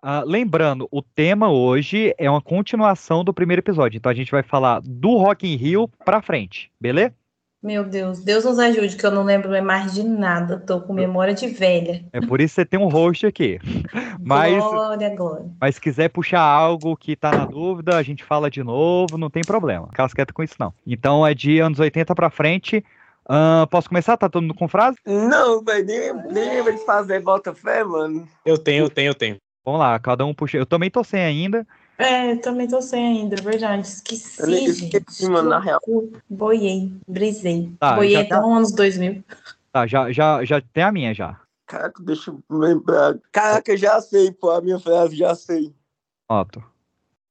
Ah, lembrando, o tema hoje é uma continuação do primeiro episódio. Então a gente vai falar do Rock in Rio pra frente, beleza? Meu Deus, Deus nos ajude, que eu não lembro mais de nada. Tô com memória de velha. É por isso que você tem um host aqui. Mas, Glória, glória. mas se quiser puxar algo que tá na dúvida, a gente fala de novo, não tem problema. Casqueta com isso, não. Então é de anos 80 pra frente. Ah, posso começar? Tá todo mundo com frase? Não, velho, nem, nem lembra de fazer bota fé, mano. Eu tenho, eu tenho, eu tenho. Vamos lá, cada um puxa. Eu também tô sem ainda. É, também tô sem ainda, é verdade. Esqueci, Eu esqueci, mano, na real. Boiei, brisei. Tá, Boiei já até tá. os anos 2000. Tá, já, já, já tem a minha já. Caraca, deixa eu lembrar. Caraca, já sei, pô, a minha frase, já sei. Otto.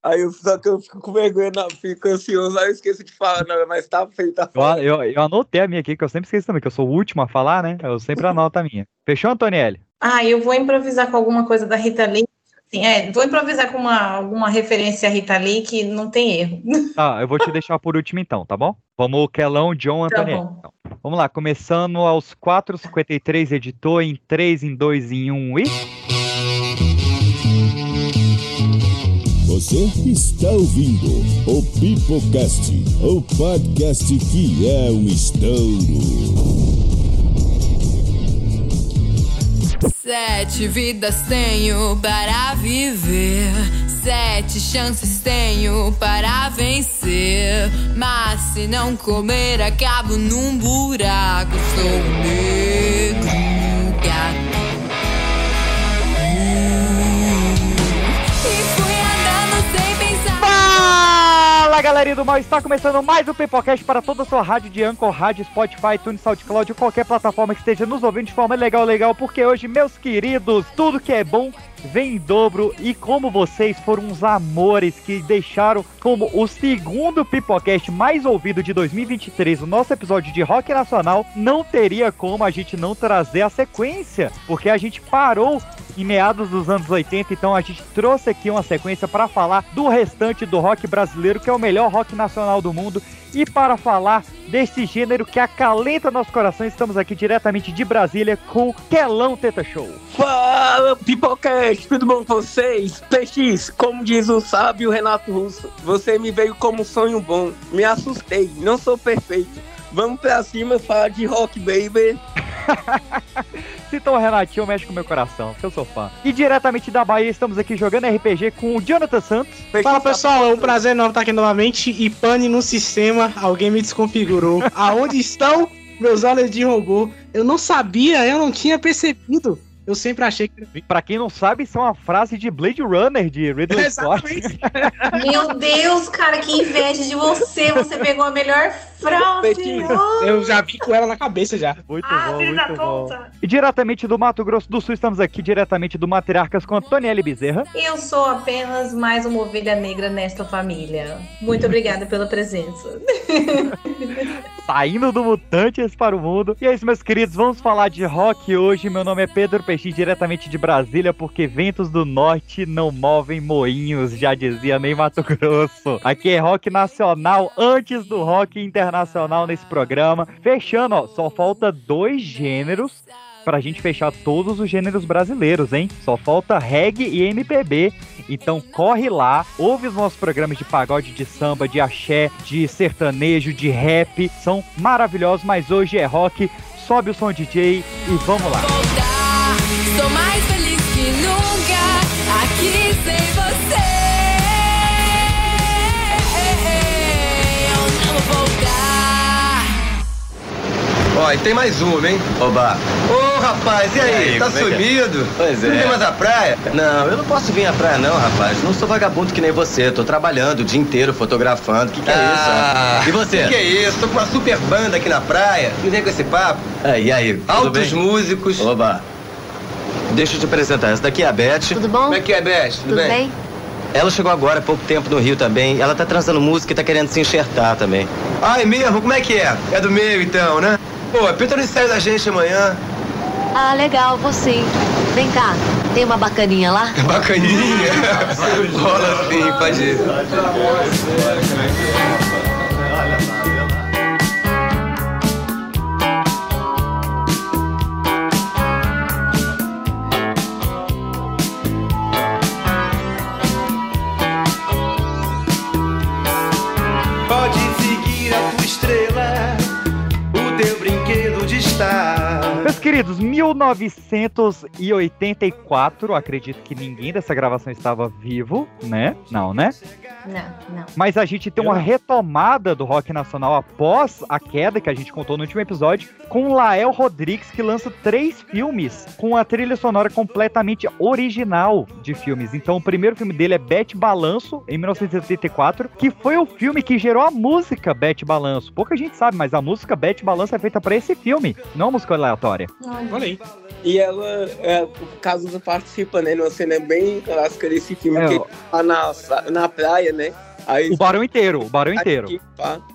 Aí eu, só que eu fico com vergonha, não, fico ansioso, aí eu esqueço de falar, não, mas tá feito. Eu, a- eu, eu anotei a minha aqui, que eu sempre esqueço também, que eu sou o último a falar, né? Eu sempre anoto a minha. Fechou, Antonielli? Ah, eu vou improvisar com alguma coisa da Rita Lee. Sim, é, vou improvisar com uma, alguma referência à Rita Lee que não tem erro. Tá, eu vou te deixar por último então, tá bom? Vamos, Kelão, John, Tá Antonielli. bom. então. Vamos lá, começando aos 4,53, editor em 3, em 2, em 1 e... Você está ouvindo o Pipocast, o podcast que é um estouro. Sete vidas tenho para viver, sete chances tenho para vencer. Mas se não comer, acabo num buraco. Sou negro gato. Fala galerinha do mal, está começando mais um Pipocast para toda a sua rádio de Anchor, rádio, Spotify, Tunes, SoundCloud, ou qualquer plataforma que esteja nos ouvindo de forma legal, legal, porque hoje, meus queridos, tudo que é bom vem em dobro e como vocês foram uns amores que deixaram como o segundo Pipocast mais ouvido de 2023, o nosso episódio de rock nacional, não teria como a gente não trazer a sequência, porque a gente parou em meados dos anos 80, então a gente trouxe aqui uma sequência para falar do restante do rock brasileiro, que é o melhor rock nacional do mundo, e para falar desse gênero que acalenta nosso coração, estamos aqui diretamente de Brasília com Kelão Teta Show. Fala, Pipocast, tudo bom com vocês? PX, como diz o sábio Renato Russo, você me veio como um sonho bom. Me assustei, não sou perfeito. Vamos pra cima falar de rock, baby. Citou o Renatinho, mexe com o meu coração, que eu sou fã. E diretamente da Bahia, estamos aqui jogando RPG com o Jonathan Santos. Fala pessoal, é um prazer enorme estar aqui novamente. E pane no sistema, alguém me desconfigurou. Aonde estão meus olhos de robô? Eu não sabia, eu não tinha percebido. Eu sempre achei que era. Pra quem não sabe, isso é uma frase de Blade Runner de Ridley Scott. Meu Deus, cara, que inveja de você. Você pegou a melhor Betinho, Eu já vi com ela na cabeça já. Muito Ah, bom, filho da muito bom. puta. E diretamente do Mato Grosso do Sul, estamos aqui diretamente do Matriarcas com Antonielle Bezerra. Eu sou apenas mais uma ovelha negra nesta família. Muito obrigada pela presença. Saindo do Mutantes para o mundo. E é isso, meus queridos, vamos falar de rock hoje. Meu nome é Pedro Peixinho, diretamente de Brasília, porque ventos do norte não movem moinhos, já dizia nem Mato Grosso. Aqui é rock nacional antes do rock internacional nesse programa. Fechando, ó, só falta dois gêneros pra gente fechar todos os gêneros brasileiros, hein? Só falta reggae e MPB. Então corre lá, ouve os nossos programas de pagode, de samba, de axé, de sertanejo, de rap. São maravilhosos, mas hoje é rock. Sobe o som DJ e vamos lá. voltar. Sou mais feliz que nunca aqui sem você. Ó, e tem mais uma, hein? Oba, Ô, rapaz, e aí? E aí, tá é é? sumido? Pois Não é. tem mais a praia? não, eu não posso vir à praia não, rapaz. Não sou vagabundo que nem você. Tô trabalhando o dia inteiro fotografando. Que que é Ah, isso? E você? Que que é isso? Tô com uma super banda aqui na praia. Não vem com esse papo. Ah, e aí? tudo Altos bem? músicos. Oba. Deixa eu te apresentar. Essa daqui é a Beth. Tudo bom? Como é que é, Beth? Tudo, Tudo bem? Ela chegou agora há pouco tempo no Rio também. Ela tá transando música e tá querendo se enxertar também. Ah, é mesmo? Como é que é? É do meio, então, né? Pô, pinta no ensaio da gente amanhã. Ah, legal, vou sim. Vem cá, tem uma bacaninha lá? Bacaninha. Rola sim, pode ir. Queridos, 1984, acredito que ninguém dessa gravação estava vivo, né? Não, né? Não, não. Mas a gente tem uma retomada do rock nacional após a queda que a gente contou no último episódio, com Lael Rodrigues, que lança três filmes com a trilha sonora completamente original de filmes. Então, o primeiro filme dele é Bete Balanço, em 1974, que foi o filme que gerou a música Bete Balanço. Pouca gente sabe, mas a música Bete Balanço é feita para esse filme, não música aleatória. Olha aí. E ela, é, o Cazuza participa, né? Numa cena bem clássica desse filme, É, que ele tá na, na praia, né? Aí, O Barão inteiro, o Barão inteiro.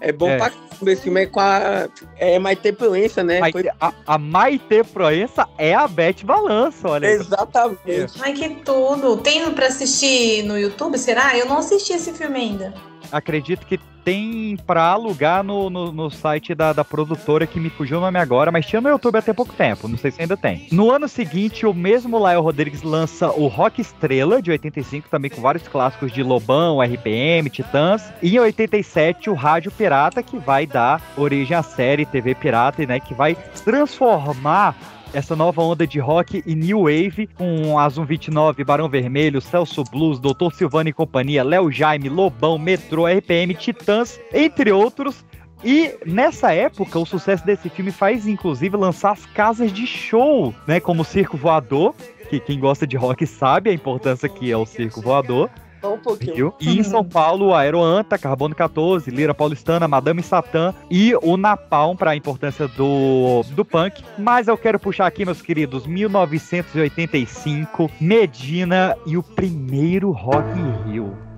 É bom É. pra esse filme, é com a... É Maite Proença, né? Maite- a, a Maite Proença é a Bete Balanço, olha aí. Exatamente. Ai, que tudo. Tem pra assistir no YouTube, será? Eu não assisti esse filme ainda. Acredito que tem pra alugar no, no, no site da, da produtora que me fugiu o nome agora, mas tinha no YouTube até pouco tempo, não sei se ainda tem. No ano seguinte, o mesmo Lael Rodrigues lança o Rock Estrela, de 85, também com vários clássicos de Lobão, RPM, Titãs. E em 87, o Rádio Pirata, que vai dar origem à série TV Pirata, né, que vai transformar essa nova onda de rock e new wave com Azul 29, Barão Vermelho, Celso Blues, Doutor Silvano e companhia, Léo Jaime, Lobão, Metrô, RPM, Titãs, entre outros. E nessa época, o sucesso desse filme faz inclusive lançar as casas de show, né, como o Circo Voador, que quem gosta de rock sabe a importância que é o Circo Voador. Só um pouquinho. Viu? E em São Paulo, o Aeroanta, Carbono 14, Lira Paulistana, Madame Satã e o Napalm para a importância do, do punk. Mas eu quero puxar aqui, meus queridos, 1985, Medina e o primeiro Rock in Rio.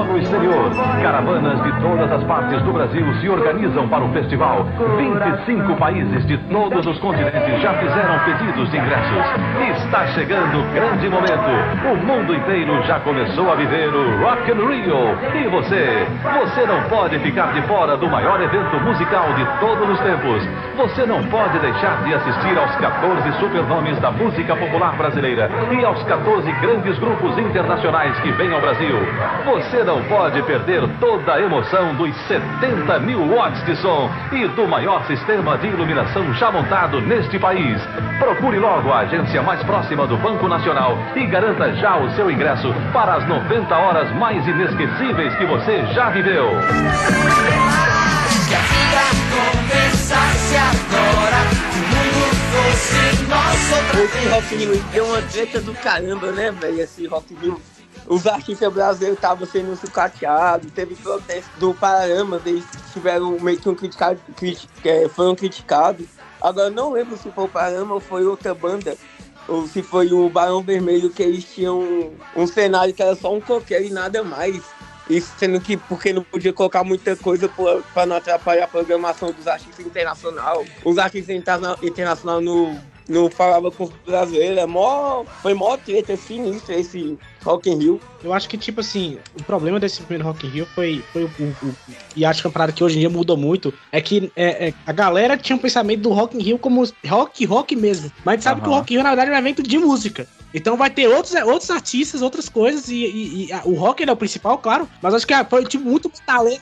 Só no exterior. Caravanas de todas as partes do Brasil se organizam para o festival. 25 países de todos os continentes já fizeram pedidos de ingressos. Está chegando o grande momento. O mundo inteiro já começou a viver o Rock in Rio. E você? Você não pode ficar de fora do maior evento musical de todos os tempos. Você não pode deixar de assistir aos 14 supernomes da música popular brasileira e aos 14 grandes grupos internacionais que vêm ao Brasil. Você não pode perder toda a emoção dos 70 mil watts de som e do maior sistema de iluminação já montado neste país. Procure logo a agência mais próxima do Banco Nacional e garanta já o seu ingresso para as 90 horas mais inesquecíveis que você já viveu. Que a vida começasse agora, que o mundo fosse nosso Esse Rock in Rio deu uma treta do caramba, né, velho? Esse Rock in Rio. Os artistas brasileiros estavam sendo sucateados, teve protesto do Pararama, eles tiveram meio que um criticado, criti- é, foram criticados. Agora não lembro se foi o Pararama ou foi outra banda, ou se foi o Barão Vermelho, que eles tinham um, cenário que era só um coqueiro e nada mais. Isso sendo que porque não podia colocar muita coisa para não atrapalhar a programação dos artistas internacionais. Os artistas interna internacionais não, não falavam com os brasileiros. É mó, foi mó treta sinistra esse Rock in Rio. Eu acho que, tipo assim, o problema desse primeiro Rock in Rio foi, foi o, o- o- E acho que é uma parada que hoje em dia mudou muito. É que é, é, a galera tinha um pensamento do Rock in Rio como rock, rock mesmo. Mas a gente sabe que o. Rock in Rio, na verdade, é um evento de música. Então vai ter outros, outros artistas, outras coisas, e, e- e a- o rock ele é o principal, claro. Mas acho que ah, foi tipo muito talento,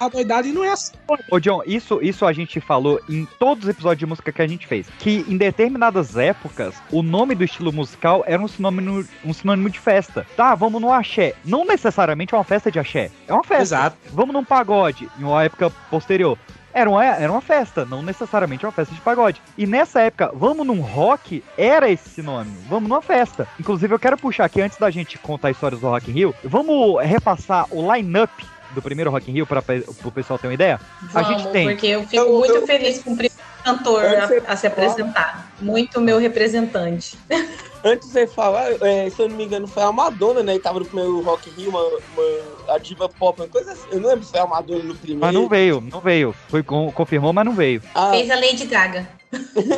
a doidade e não é assim. Ô, John, isso, isso a gente falou em todos os episódios de música que a gente fez. Que em determinadas épocas, o nome do estilo musical era um sinônimo, um sinônimo de festa. Tá, vamos no axé. Não necessariamente é uma festa de axé. É uma festa. Exato. Vamos num pagode, em uma época posterior. Era uma, era uma festa, não necessariamente uma festa de pagode. E nessa época, vamos num rock, era esse sinônimo. Vamos numa festa. Inclusive, eu quero puxar aqui, antes da gente contar histórias do Rock in Rio, vamos repassar o line-up do primeiro Rock in Rio para o pessoal ter uma ideia? a Vamos, gente tem. porque eu fico Eu- muito eu- feliz com o primeiro cantor a, a se apresentar. Muito meu representante. Antes de você falar, é, se eu não me engano, foi a Madonna, né? Que tava no primeiro Rock in Rio, uma, uma- a diva pop, uma coisa assim. Eu não lembro se foi a Madonna no primeiro. Mas não veio, não veio. Foi, con- confirmou, mas não veio. Ah, Fez a Lady Gaga.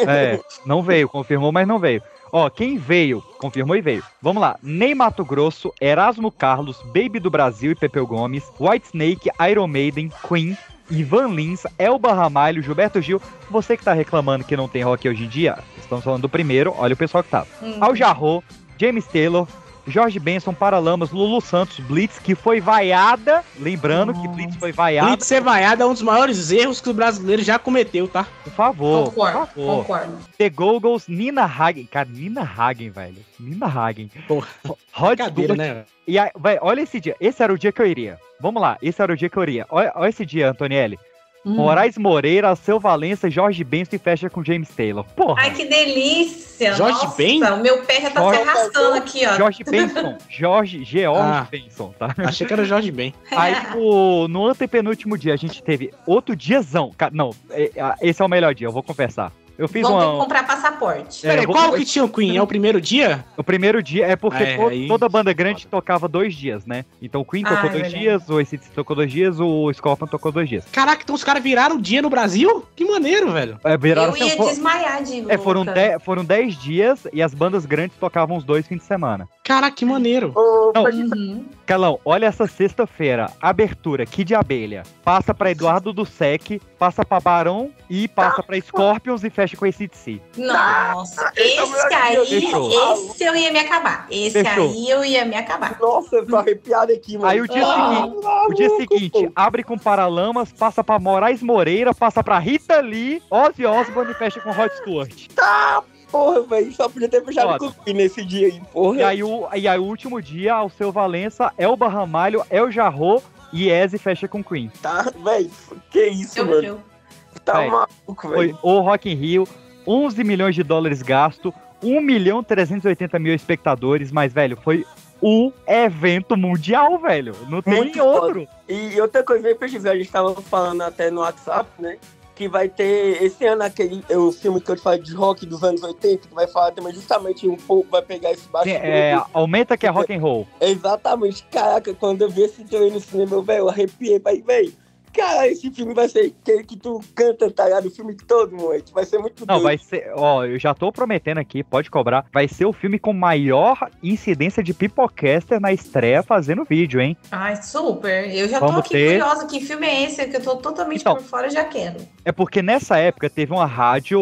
É, não veio, confirmou, mas não veio. Ó, quem veio, confirmou e veio. Vamos lá. Ney Mato Grosso, Erasmo Carlos, Baby do Brasil e Pepeu Gomes, White Snake, Iron Maiden, Queen, Ivan Lins, Elba Ramalho, Gilberto Gil. Você que tá reclamando que não tem rock hoje em dia, estamos falando do primeiro, olha o pessoal que tava. Hum. Al Jarreau, James Taylor, Jorge Benson, Paralamas, Lulu Santos, Blitz, que foi vaiada. Lembrando que Blitz foi vaiada. Blitz ser vaiado é um dos maiores erros que o brasileiro já cometeu, tá? Por favor, Concordo, por favor. concordo. The Goggles, Nina Hagen. Cara, Nina Hagen, velho. Nina Hagen. Porra, Rod Brincadeira, Stewart. né? E aí, olha esse dia. Esse era o dia que eu iria. Vamos lá, esse era o dia que eu iria. Olha, olha esse dia, Antonielli. Hum. Moraes Moreira, Seu Valença, Jorge Benson e fecha com James Taylor. Porra. Ai, que delícia! Jorge Nossa, Ben? o meu pé já tá Jorge- se arrastando aqui, ó. Jorge Benson. Jorge, George Ah. Benson, tá? Achei que era o Jorge Ben. Aí, o- no antepenúltimo dia, a gente teve outro diazão. Não, é- é- esse é o melhor dia, eu vou confessar. Eu fiz Vamos ter que uma. comprar passaporte. É, Peraí, vou- qual que tinha o Queen? É o primeiro dia? O primeiro dia é porque É, to- aí- toda banda grande tocava dois dias, né? Então o Queen Ah, tocou é dois dias, o ACDC tocou dois dias, o Scorpion tocou dois dias. Caraca, então os caras viraram o dia no Brasil? Que maneiro, velho. É, viraram, Eu ia for- desmaiar de é, foram, dez, foram dez dias e as bandas grandes tocavam os dois fins de semana. Caraca, que maneiro. Ô, Não. Uhum. Calão, olha essa sexta-feira. Abertura, Kid Abelha. Passa pra Eduardo do Sec, passa pra Barão e passa pra Scorpions e fecha com. Nossa, esse é o esse melhor aí, fechou. esse eu ia me acabar. Esse Fechou. aí eu ia me acabar. Nossa, eu tô arrepiado aqui, mano. Aí o dia Ah, seguinte, o dia seguinte, abre com Paralamas, passa pra Moraes Moreira, passa pra Rita Lee, Ozzy Osbourne e fecha com Rod Stewart. Tá, porra, velho. Só podia ter fechado Foda. com o Queen nesse dia aí, porra. E aí, o, e aí o último dia, ao seu Valença, Elba Ramalho, El Jarro e Eze fecha com Queen. Tá, velho. Que isso, Eu, mano. eu. Tá Véi, maluco, Foi velho. o Rock in Rio, 11 milhões de dólares gasto, 1 milhão 380 mil espectadores, mas, velho, foi o evento mundial, velho. Não tem Muito outro. E outra coisa aí, pesquisar, a gente tava falando até no WhatsApp, né? Que vai ter esse ano aquele o filme que eu te falei de rock dos anos 80, que vai falar também justamente um pouco, vai pegar esse baixo. É, aumenta que é rock and roll. Exatamente, caraca, quando eu vi esse trailer no cinema, velho, eu arrepiei, vai, velho. Cara, esse filme vai ser aquele que tu canta, tá ligado? O filme todo, moleque. Vai ser muito Não, doido. vai ser, ó, eu já tô prometendo aqui, pode cobrar. Vai ser o filme com maior incidência de pipocaster na estreia fazendo vídeo, hein? Ai, super. Eu já tô Vamos aqui ter- curiosa. Que filme é esse? Que eu tô totalmente Então. por fora, já quero. É porque nessa época teve uma rádio.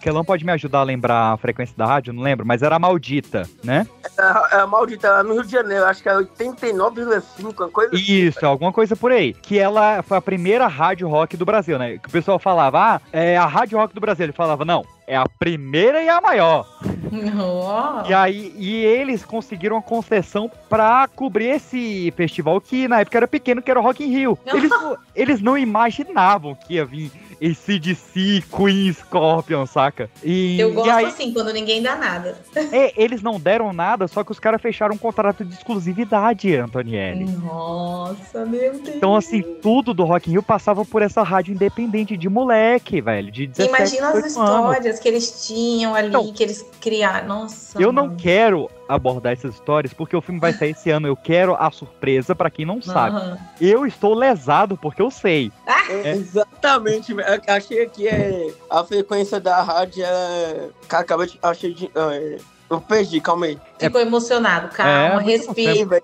Que ela não pode me ajudar a lembrar a frequência da rádio, não lembro, mas era a maldita, né? É, é maldita, lá no Rio de Janeiro, acho que é 89,5, uma coisa assim. Isso, alguma coisa por aí. Que ela foi a primeira rádio rock do Brasil, né? Que o pessoal falava, ah, é a rádio rock do Brasil. Ele falava, não, é a primeira e a maior. Oh. E aí, e eles conseguiram uma concessão pra cobrir esse festival que na época era pequeno, que era o Rock in Rio. Eles, eles não imaginavam que ia vir esse DC, Queen, Scorpion, saca? E, Eu e gosto aí, assim, quando ninguém dá nada. é, eles não deram nada, só que os caras fecharam um contrato de exclusividade, Antonielli. Nossa, meu Deus. Então, assim, tudo do Rock in Rio passava por essa rádio independente de moleque, velho, de 17, Imagina as 18 anos. histórias que eles tinham ali, Então, que eles criaram. Nossa. Eu não mano. quero abordar essas histórias porque o filme vai sair esse ano. Eu quero a surpresa pra quem não sabe. Eu estou lesado porque eu sei. É, Exatamente, Achei que é, a frequência da rádio é. Cara, acabei de. Achei de. é, eu perdi, calma aí. Ficou emocionado, calma, É, respira.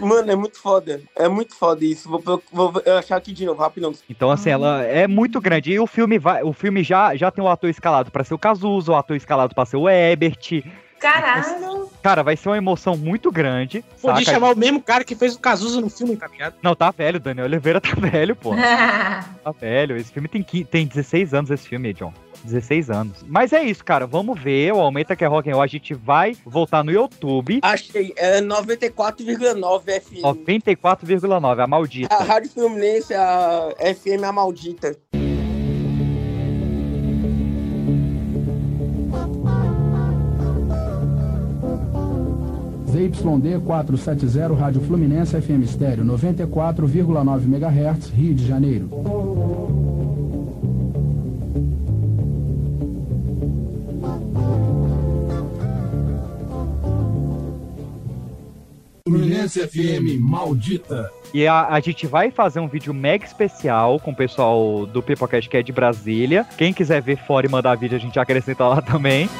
Mano, é muito foda. É muito foda isso. Vou, pro- vou achar aqui de novo, rapidão. Então, assim, ela é muito grande. E o filme vai, o filme já, já tem o ator escalado pra ser o Cazuza, o ator escalado pra ser o Ebert. Caralho. Cara, vai ser uma emoção muito grande. Podia saca? chamar o mesmo cara que fez o Cazuza no filme, tá ligado? Não, tá velho, Daniel Oliveira tá velho, pô. Tá velho. Esse filme tem, tem 16 anos, esse filme, John. 16 anos. Mas é isso, cara. Vamos ver. O Aumenta que é Rock and Roll. A gente vai voltar no YouTube. Achei, é 94,9 FM. 94,9, a maldita. A Rádio Fluminense, a FM A Maldita. ZYD 470 Rádio Fluminense FM Estéreo 94,9 MHz, Rio de Janeiro. Fluminense FM Maldita. E a, a gente vai fazer um vídeo mega especial com o pessoal do Pipocast que é de Brasília. Quem quiser ver fora e mandar vídeo, a gente acrescenta lá também.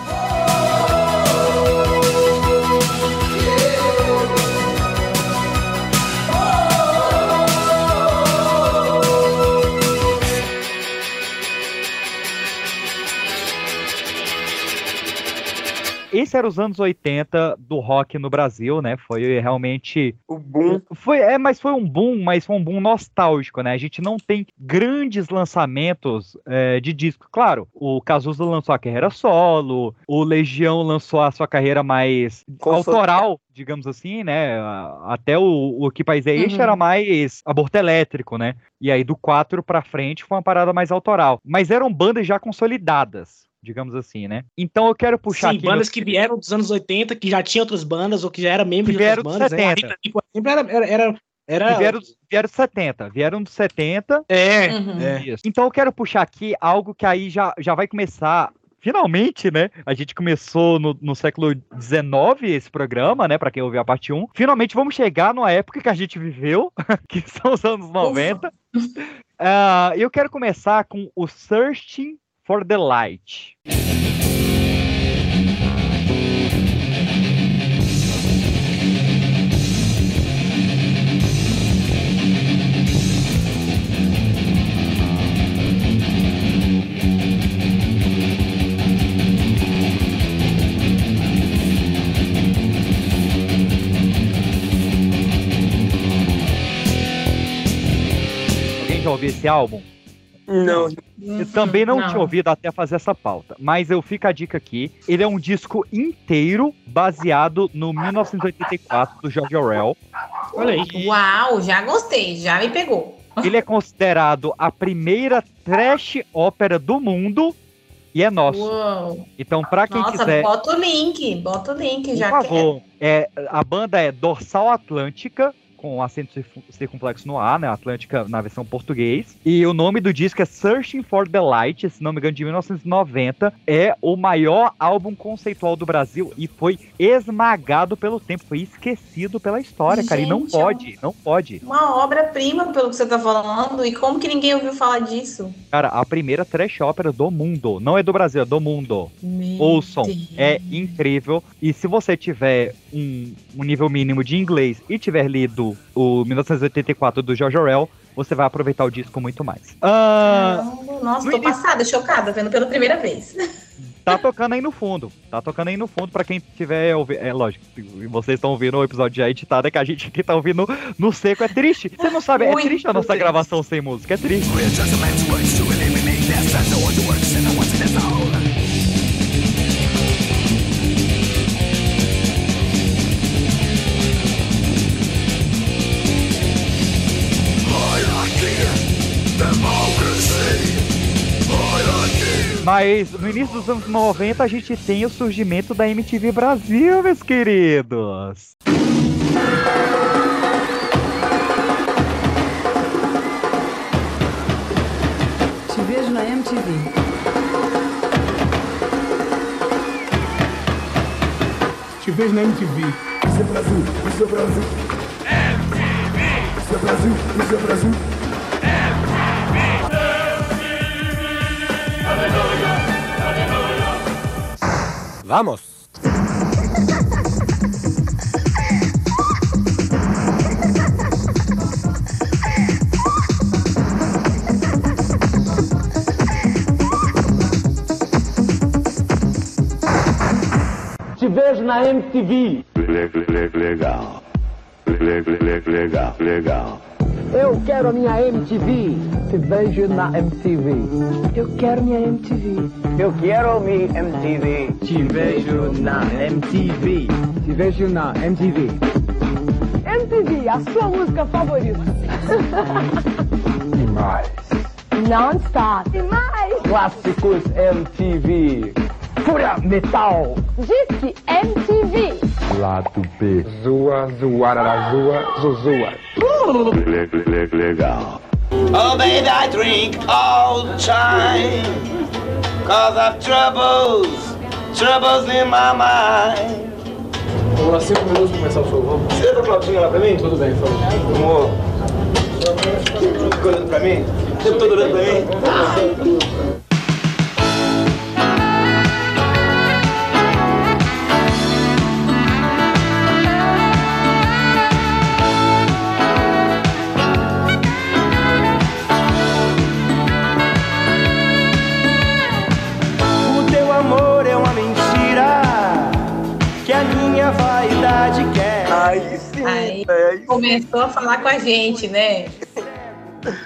Esse era os anos 80 do rock no Brasil, né? Foi realmente O boom. foi, é, mas foi um boom, mas foi um boom nostálgico, né? A gente não tem grandes lançamentos é, de disco. Claro, o Cazuza lançou a carreira solo, o Legião lançou a sua carreira mais Consolidada. autoral, digamos assim, né? Até o, o Que País é Este Uhum. era mais aborto elétrico, né? E aí do 4 pra frente foi uma parada mais autoral. Mas eram bandas já consolidadas. Digamos assim, né? Então eu quero puxar Sim, aqui. bandas meus que vieram dos anos 80, que já tinham outras bandas, ou que já era membro Que de outras bandas. né? A 70. Rita Lee, por exemplo, era, era, era, era- que vieram, dos- vieram dos 70. Vieram dos 70. É, Uhum. é. Isso. Então eu quero puxar aqui algo que aí já, já vai começar. Finalmente, né? A gente começou no, no século XIX esse programa, né? Pra quem ouviu a parte 1. Finalmente vamos chegar numa época que a gente viveu, que são os anos 90. Ah, eu quero começar com o Searching for the Light. Alguém já ouviu esse álbum? Não, Eu também não, Não. tinha ouvido até fazer essa pauta, mas eu fico a dica aqui. Ele é um disco inteiro baseado no 1984 do George Orwell. Olha aí. Uau, já gostei, já me pegou. Ele é considerado a primeira trash ópera do mundo e é nosso. Uau. Então, pra quem Nossa, quiser, bota o link, bota o link, por já favor, é, a banda é Dorsal Atlântica, com acento circun- circunflexo no A, né? Atlântica na versão português. E o nome do disco é Searching for the Light, se não me engano, de 1990. É o maior álbum conceitual do Brasil e foi esmagado pelo tempo, foi esquecido pela história, cara. E não Gente, pode, não pode. Uma obra-prima, pelo que você tá falando. E como que ninguém ouviu falar disso? Cara, a primeira trash ópera do mundo. Não é do Brasil, é do mundo. Meu Ouçam, Deus. é incrível. E se você tiver um, um nível mínimo de inglês e tiver lido o 1984 do George Orwell, você vai aproveitar o disco muito mais. Ah, Nossa, no tô início- passada, chocada, vendo pela primeira vez. tá tocando aí no fundo. Tá tocando aí no fundo pra quem tiver ouvindo. É lógico, vocês estão ouvindo o episódio já editado, é que a gente aqui tá ouvindo no seco. É triste. Você não sabe, é triste a nossa triste. gravação sem música. É triste. Mas no início dos anos 90 a gente tem o surgimento da MTV Brasil, meus queridos. Te vejo na MTV. Te vejo na MTV. Isso é Brasil, isso é Brasil. Isso é Brasil, isso é Brasil. Vamos. Te vejo na MTV. Legal. Legal, legal. Eu quero a minha MTV. Te vejo na MTV. Eu quero minha MTV. Eu quero minha MTV. Te vejo na MTV. Te vejo na MTV. MTV, a sua música favorita. Demais. Non-stop. Demais. Clássicos MTV. Fúria Metal. Disque MTV. Lado B. Zua, zoara, zua, zuzua. Legal. Oh, baby, I drink all the time. Cause I've troubles, troubles in my mind. Vamos lá, cinco minutos pra começar o show, vamos. Você dá flautinha lá pra mim? Tudo bem, favor. Amor. Fica olhando pra mim? O tempo todo olhando pra mim? O Começou a falar com a gente, né?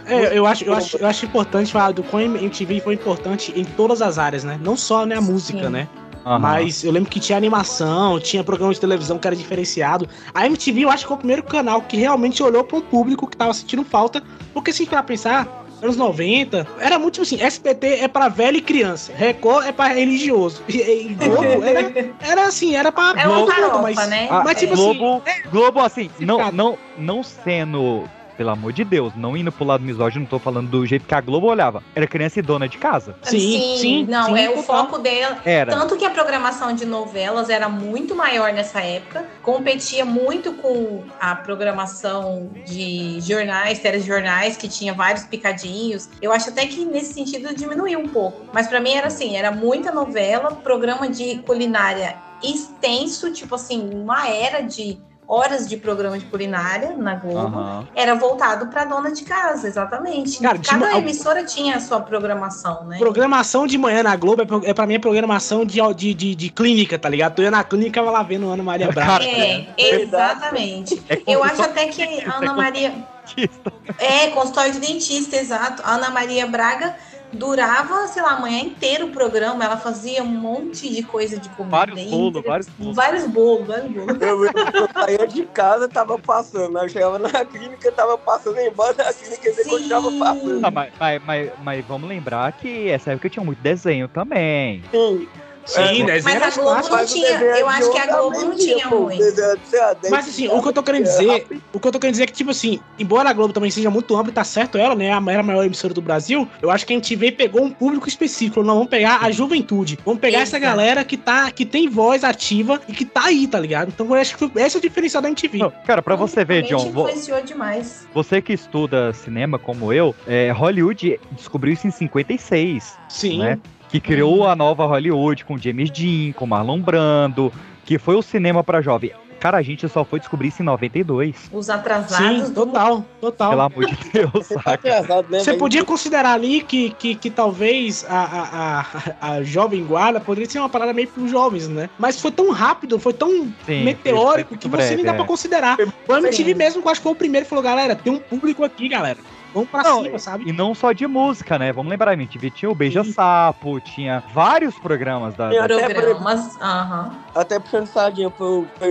É, eu acho, eu, acho, eu acho importante falar do a MTV foi importante em todas as áreas, né? Não só na música, Sim. né? Aham. Mas eu lembro que tinha animação, tinha programa de televisão que era diferenciado. A MTV eu acho que foi o primeiro canal que realmente olhou para um público que tava sentindo falta. Porque se a gente pensar, anos 90, era muito assim, SBT é pra velho e criança, Record é pra religioso. E, e Globo era, era assim, era pra É uma todo mundo, farofa, mas, né? Mas tipo assim, Globo, Globo, assim, não, não, não sendo, pelo amor de Deus, não indo pro lado misógino, não tô falando do jeito que a Globo olhava. Era criança e dona de casa. não, sim, é o foco dela. Era. Tanto que a programação de novelas era muito maior nessa época, competia muito com a programação de jornais, telejornais, que tinha vários picadinhos. Eu acho até que nesse sentido diminuiu um pouco. Mas pra mim era assim, era muita novela, programa de culinária extenso, tipo assim, uma era de horas de programa de culinária na Globo. Aham. Era voltado pra dona de casa, exatamente. Cara, Cada uma- emissora tinha a sua programação, né? Programação de manhã na Globo é, é pra mim é programação de, de, de, de clínica, tá ligado? Tu ia na clínica e lá vendo Ana Maria Braga. É, exatamente. Eu acho até que a Ana Maria. É, consultório de dentista, exato. A Ana Maria Braga durava, sei lá, a manhã inteira o programa. Ela fazia um monte de coisa de comida. Vários bolos, vários bolos. Vários bolos, vários bolos. Eu lembro que eu saía de casa, tava passando. Eu chegava na clínica, tava passando embora da clínica e continuava passando. Não, mas, mas, mas, mas vamos lembrar que essa época tinha muito desenho também. Sim. Sim, É, desenho Mas era a Globo clássico. não tinha. Eu acho que a Globo não tinha muito. Mas assim, o que eu tô querendo dizer, o que eu tô querendo dizer é que, tipo assim, embora a Globo também seja muito ampla e tá certo ela, né? A- Era a maior emissora do Brasil, eu acho que a gente veio e pegou um público específico. Não, vamos pegar a juventude. Vamos pegar essa Exato. galera que tá, que tem voz ativa e que tá aí, tá ligado? Então eu acho que foi- esse é o diferencial da MTV. Cara, pra você ver, John, vo- influenciou demais. você que estuda cinema como eu, é, Hollywood descobriu isso em 56. Sim. Né? Que criou a nova Hollywood com James Dean, com Marlon Brando, que foi o cinema pra jovem. Cara, a gente só foi descobrir isso em 92. Os atrasados. Sim, total, total. Pelo amor de Deus, saca? Você podia considerar ali que, que, que talvez a, a, a, a jovem guarda poderia ser uma parada meio pros jovens, né? Mas foi tão rápido, foi tão Sim, meteórico foi que você nem breve, dá é. pra considerar. O MTV mesmo, que eu acho que foi o primeiro, falou, galera, tem um público aqui, galera. Vamos pra Não, cima, sabe? E não só de música, né? Vamos lembrar, a MTV tinha o Beija Sapo, tinha vários programas da. Da- até Programas, aham. Até puxando sardinha,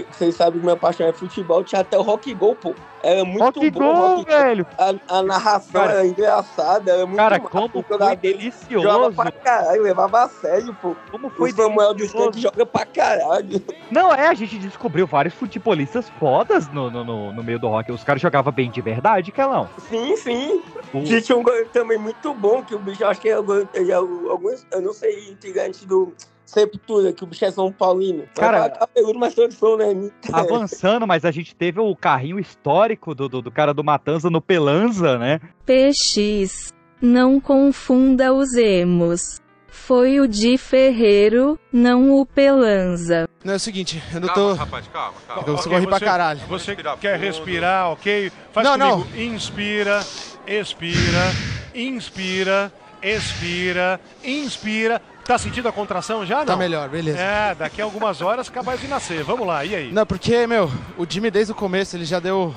vocês sabem que minha paixão é futebol, tinha até o Rock Go, pô. Era muito Rock bom. Go, o Rock velho. A, a narração Cara, era engraçada, era muito Cara, massa, como foi delicioso. Jogava pra caralho, levava a sério, pô. Como foi o Samuel dos delicioso. Santos joga pra caralho. Não, é, a gente descobriu vários futebolistas fodas no, no, no, no meio do rock. Os caras jogavam bem de verdade, Kelão. Sim, sim. O- tinha um goleiro também muito bom, que o bicho, acho que é é alguns, eu não sei, integrante do Sepultura, que o bicho é São Paulino. Cara- cabeludo, mas todos são, né? Avançando, mas a gente teve o carrinho histórico do, do, do cara do Matanza no Pelanza, né? PX. Não confunda os emos. Foi o Di Ferreiro, não o Pelanza. Não, é o seguinte, eu não Calma, tô. rapaz, calma, calma. Eu Ok, corri pra você- caralho. Você quer respirar, ok? Faz Não, comigo. Inspira, expira, inspira, expira, inspira. Tá sentindo a contração já, não? Tá melhor, beleza. É, daqui a algumas horas capaz de nascer. Vamos lá, e aí? Não, porque, meu, o Jimmy desde o começo ele já deu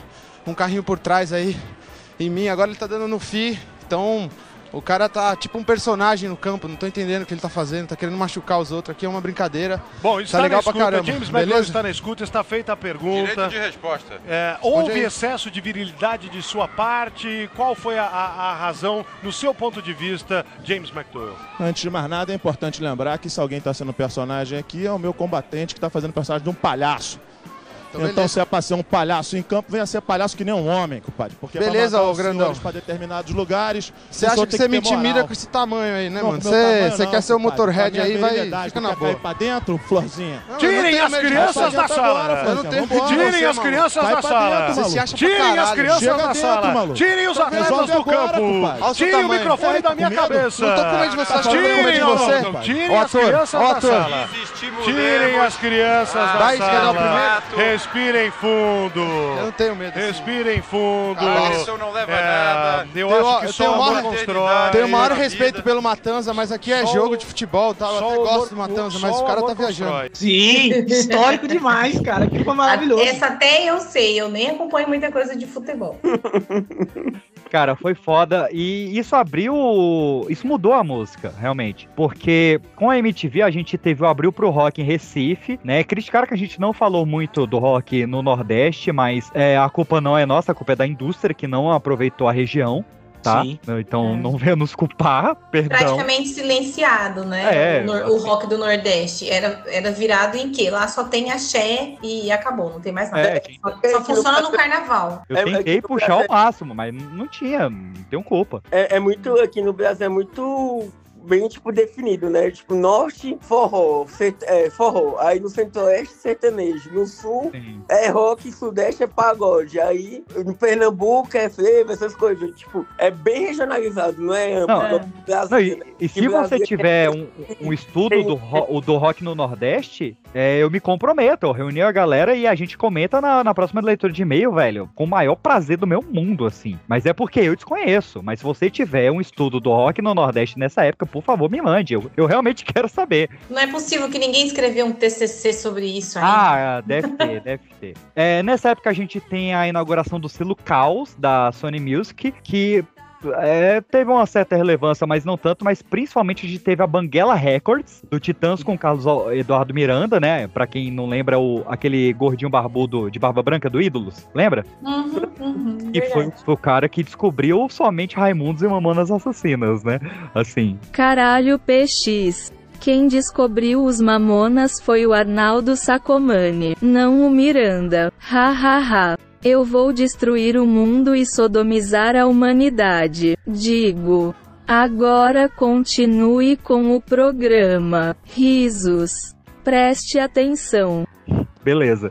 um carrinho por trás aí em mim, agora ele tá dando no FI, então o cara tá tipo um personagem no campo, não tô entendendo o que ele tá fazendo, tá querendo machucar os outros, aqui é uma brincadeira. Bom, isso tá está legal na pra caramba, James McDowell beleza? está na escuta, está feita a pergunta. Direito de resposta. É, houve aí. excesso de virilidade de sua parte? Qual foi a, a- a razão, no seu ponto de vista, James McDowell? Antes de mais nada, é importante lembrar que se alguém está sendo personagem aqui, é o meu combatente que está fazendo personagem de um palhaço. Então, Então, se é pra ser um palhaço em campo, venha ser palhaço que nem um homem, compadre. Porque Beleza, pra ô grandão. pra determinados lugares. Você acha que você me intimida com esse tamanho aí, né, Não, mano? Você quer ser o compadre. motorhead aí, vai. Fica na boa. pra dentro, florzinha? Não, Tirem as crianças da sala! Eu não tenho de Tirem as crianças da sala! Tirem as crianças da sala! maluco. Tirem os atletas do campo! Tirem o microfone É, da minha cabeça! Não tô com medo de você, Tirem, você. Tirem as crianças da sala! Tirem as crianças da sala! Respirem fundo. Eu não tenho medo. assim. Respirem fundo. Ah, isso não leva É, nada. Eu Tenho- acho que eu só tenho o amor maior- constrói. Tenho o maior respeito pelo Matanza, mas aqui é Só jogo o- de futebol, tá? Eu até o gosto do Matanza, mas o cara tá viajando. constrói. Sim, histórico demais, cara. Que foi maravilhoso. Essa até eu sei, eu nem acompanho muita coisa de futebol. Cara, foi foda e isso abriu. Isso mudou a música, realmente. Porque com a MTV a gente teve o abril pro rock em Recife, né? Criticaram que a gente não falou muito do rock no Nordeste, mas é, a culpa não é nossa, a culpa é da indústria que não aproveitou a região. Tá? Sim. Então não venha nos culpar, perdão. Praticamente silenciado, né? É, o, o rock do Nordeste. Era, era virado em quê? Lá só tem axé e acabou, não tem mais nada. É, só, só funciona no carnaval. Eu É, tentei é puxar o o máximo, mas não tinha, não tenho culpa. É, é muito, aqui no Brasil, é muito bem, tipo, definido, né? Tipo, norte, forró, é, forró. Aí no centro-oeste, sertanejo. No sul, é rock, sudeste é pagode. Aí no Pernambuco é frevo, essas coisas. Tipo, é bem regionalizado, não é amplo. Não, no Brasil, Não, e, né? e se você é- tiver um, um estudo do, ro- do rock no Nordeste, é, eu me comprometo. Eu reuni a galera e a gente comenta na, na próxima leitura de e-mail, velho. Com o maior prazer do meu mundo, assim. Mas é porque eu desconheço. Mas se você tiver um estudo do rock no Nordeste nessa época, por favor, me mande. Eu, eu realmente quero saber. Não é possível que ninguém escreveu um TCC sobre isso ainda. Ah, deve ter, deve ter. É, nessa época a gente tem a inauguração do selo Caos, da Sony Music, que é, teve uma certa relevância, mas não tanto, mas principalmente a gente teve a Banguela Records, do Titãs com Carlos Eduardo Miranda, né? Pra quem não lembra, o, aquele gordinho barbudo de barba branca do Ídolos, lembra? Uhum, uhum, Que foi, foi o cara que descobriu somente Raimundos e Mamonas Assassinas, né? Assim. Caralho PX. Quem descobriu os mamonas foi o Arnaldo Sacomani, não o Miranda. Ha ha ha. Eu vou destruir o mundo e sodomizar a humanidade. Digo. Agora continue com o programa. Risos. Preste atenção. Beleza.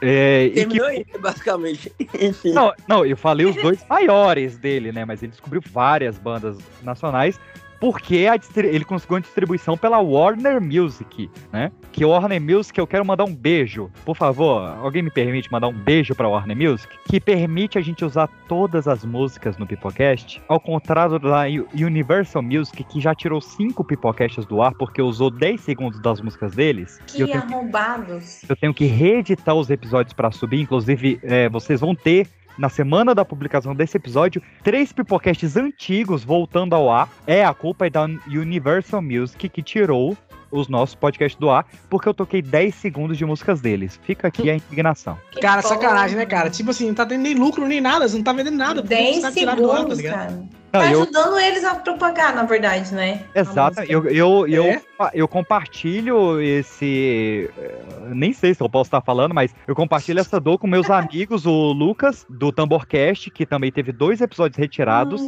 É, e que aí, basicamente. Enfim. Não, não, eu falei os dois maiores dele, né? Mas ele descobriu várias bandas nacionais. Porque ele conseguiu uma distribuição pela Warner Music, né? Que Warner Music, eu quero mandar um beijo. Por favor, alguém me permite mandar um beijo pra Warner Music? Que permite a gente usar todas as músicas no Pipocast. Ao contrário da Universal Music, que já tirou cinco Pipocasts do ar porque usou 10 segundos das músicas deles. Eu Que tenho arrombados. eu tenho que reeditar os episódios pra subir. Inclusive, é, vocês vão ter, na semana da publicação desse episódio, três pipocasts antigos voltando ao ar. É, a culpa é da Universal Music que tirou os nossos podcasts do ar, porque eu toquei 10 segundos de músicas deles. Fica aqui a indignação. Cara, sacanagem, né, cara? Tipo assim, não tá tendo nem lucro nem nada, você não tá vendendo nada. porque 10 você tá tirado do ar, tá segundos, ligado? cara. Tá eu- ajudando eles a propagar, na verdade, né? Exato, eu, eu, eu, eu compartilho esse. eh, Nem sei se eu posso estar falando, mas eu compartilho essa dor com meus amigos, o Lucas, do Tamborcast, que também teve dois episódios retirados,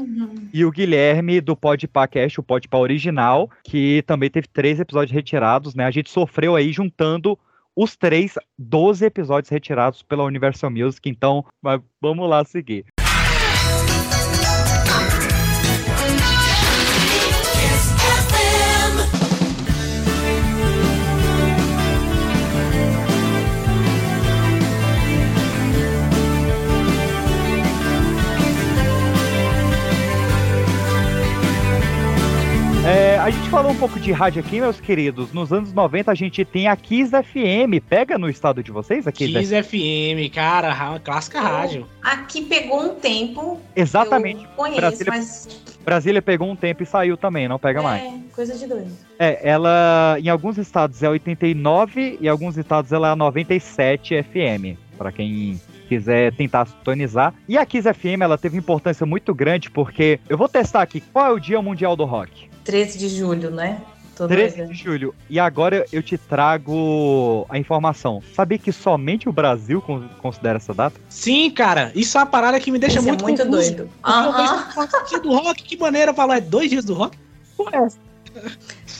e o Guilherme, do Podpacast, o Podpah original, que também teve três episódios retirados, né? A gente sofreu aí juntando. Os três, 12 episódios retirados pela Universal Music, então mas vamos lá seguir. É, a gente falou um pouco de rádio aqui, meus queridos. Nos anos 90 a gente tem a Kiss FM. Pega no estado de vocês a Kiss, Kiss FM? Cara, ra- clássica rádio. Aqui pegou um tempo. Exatamente. Eu conheço, Brasília, mas Brasília pegou um tempo e saiu também, não pega mais. é coisa de doido. É, ela em alguns estados é 89 e em alguns estados ela é 97 FM, para quem quiser tentar sintonizar. E a Kiss FM ela teve importância muito grande porque eu vou testar aqui qual é o Dia Mundial do Rock. 13 de julho, né? Todo 13 ano. de julho. E agora eu te trago a informação. Sabia que somente o Brasil con- considera essa data? Sim, cara, isso é uma parada que me deixa Isso é muito, muito confuso. doido. Vejo fala, dia do rock, que maneira falar, é dois dias do rock? Porra, é essa?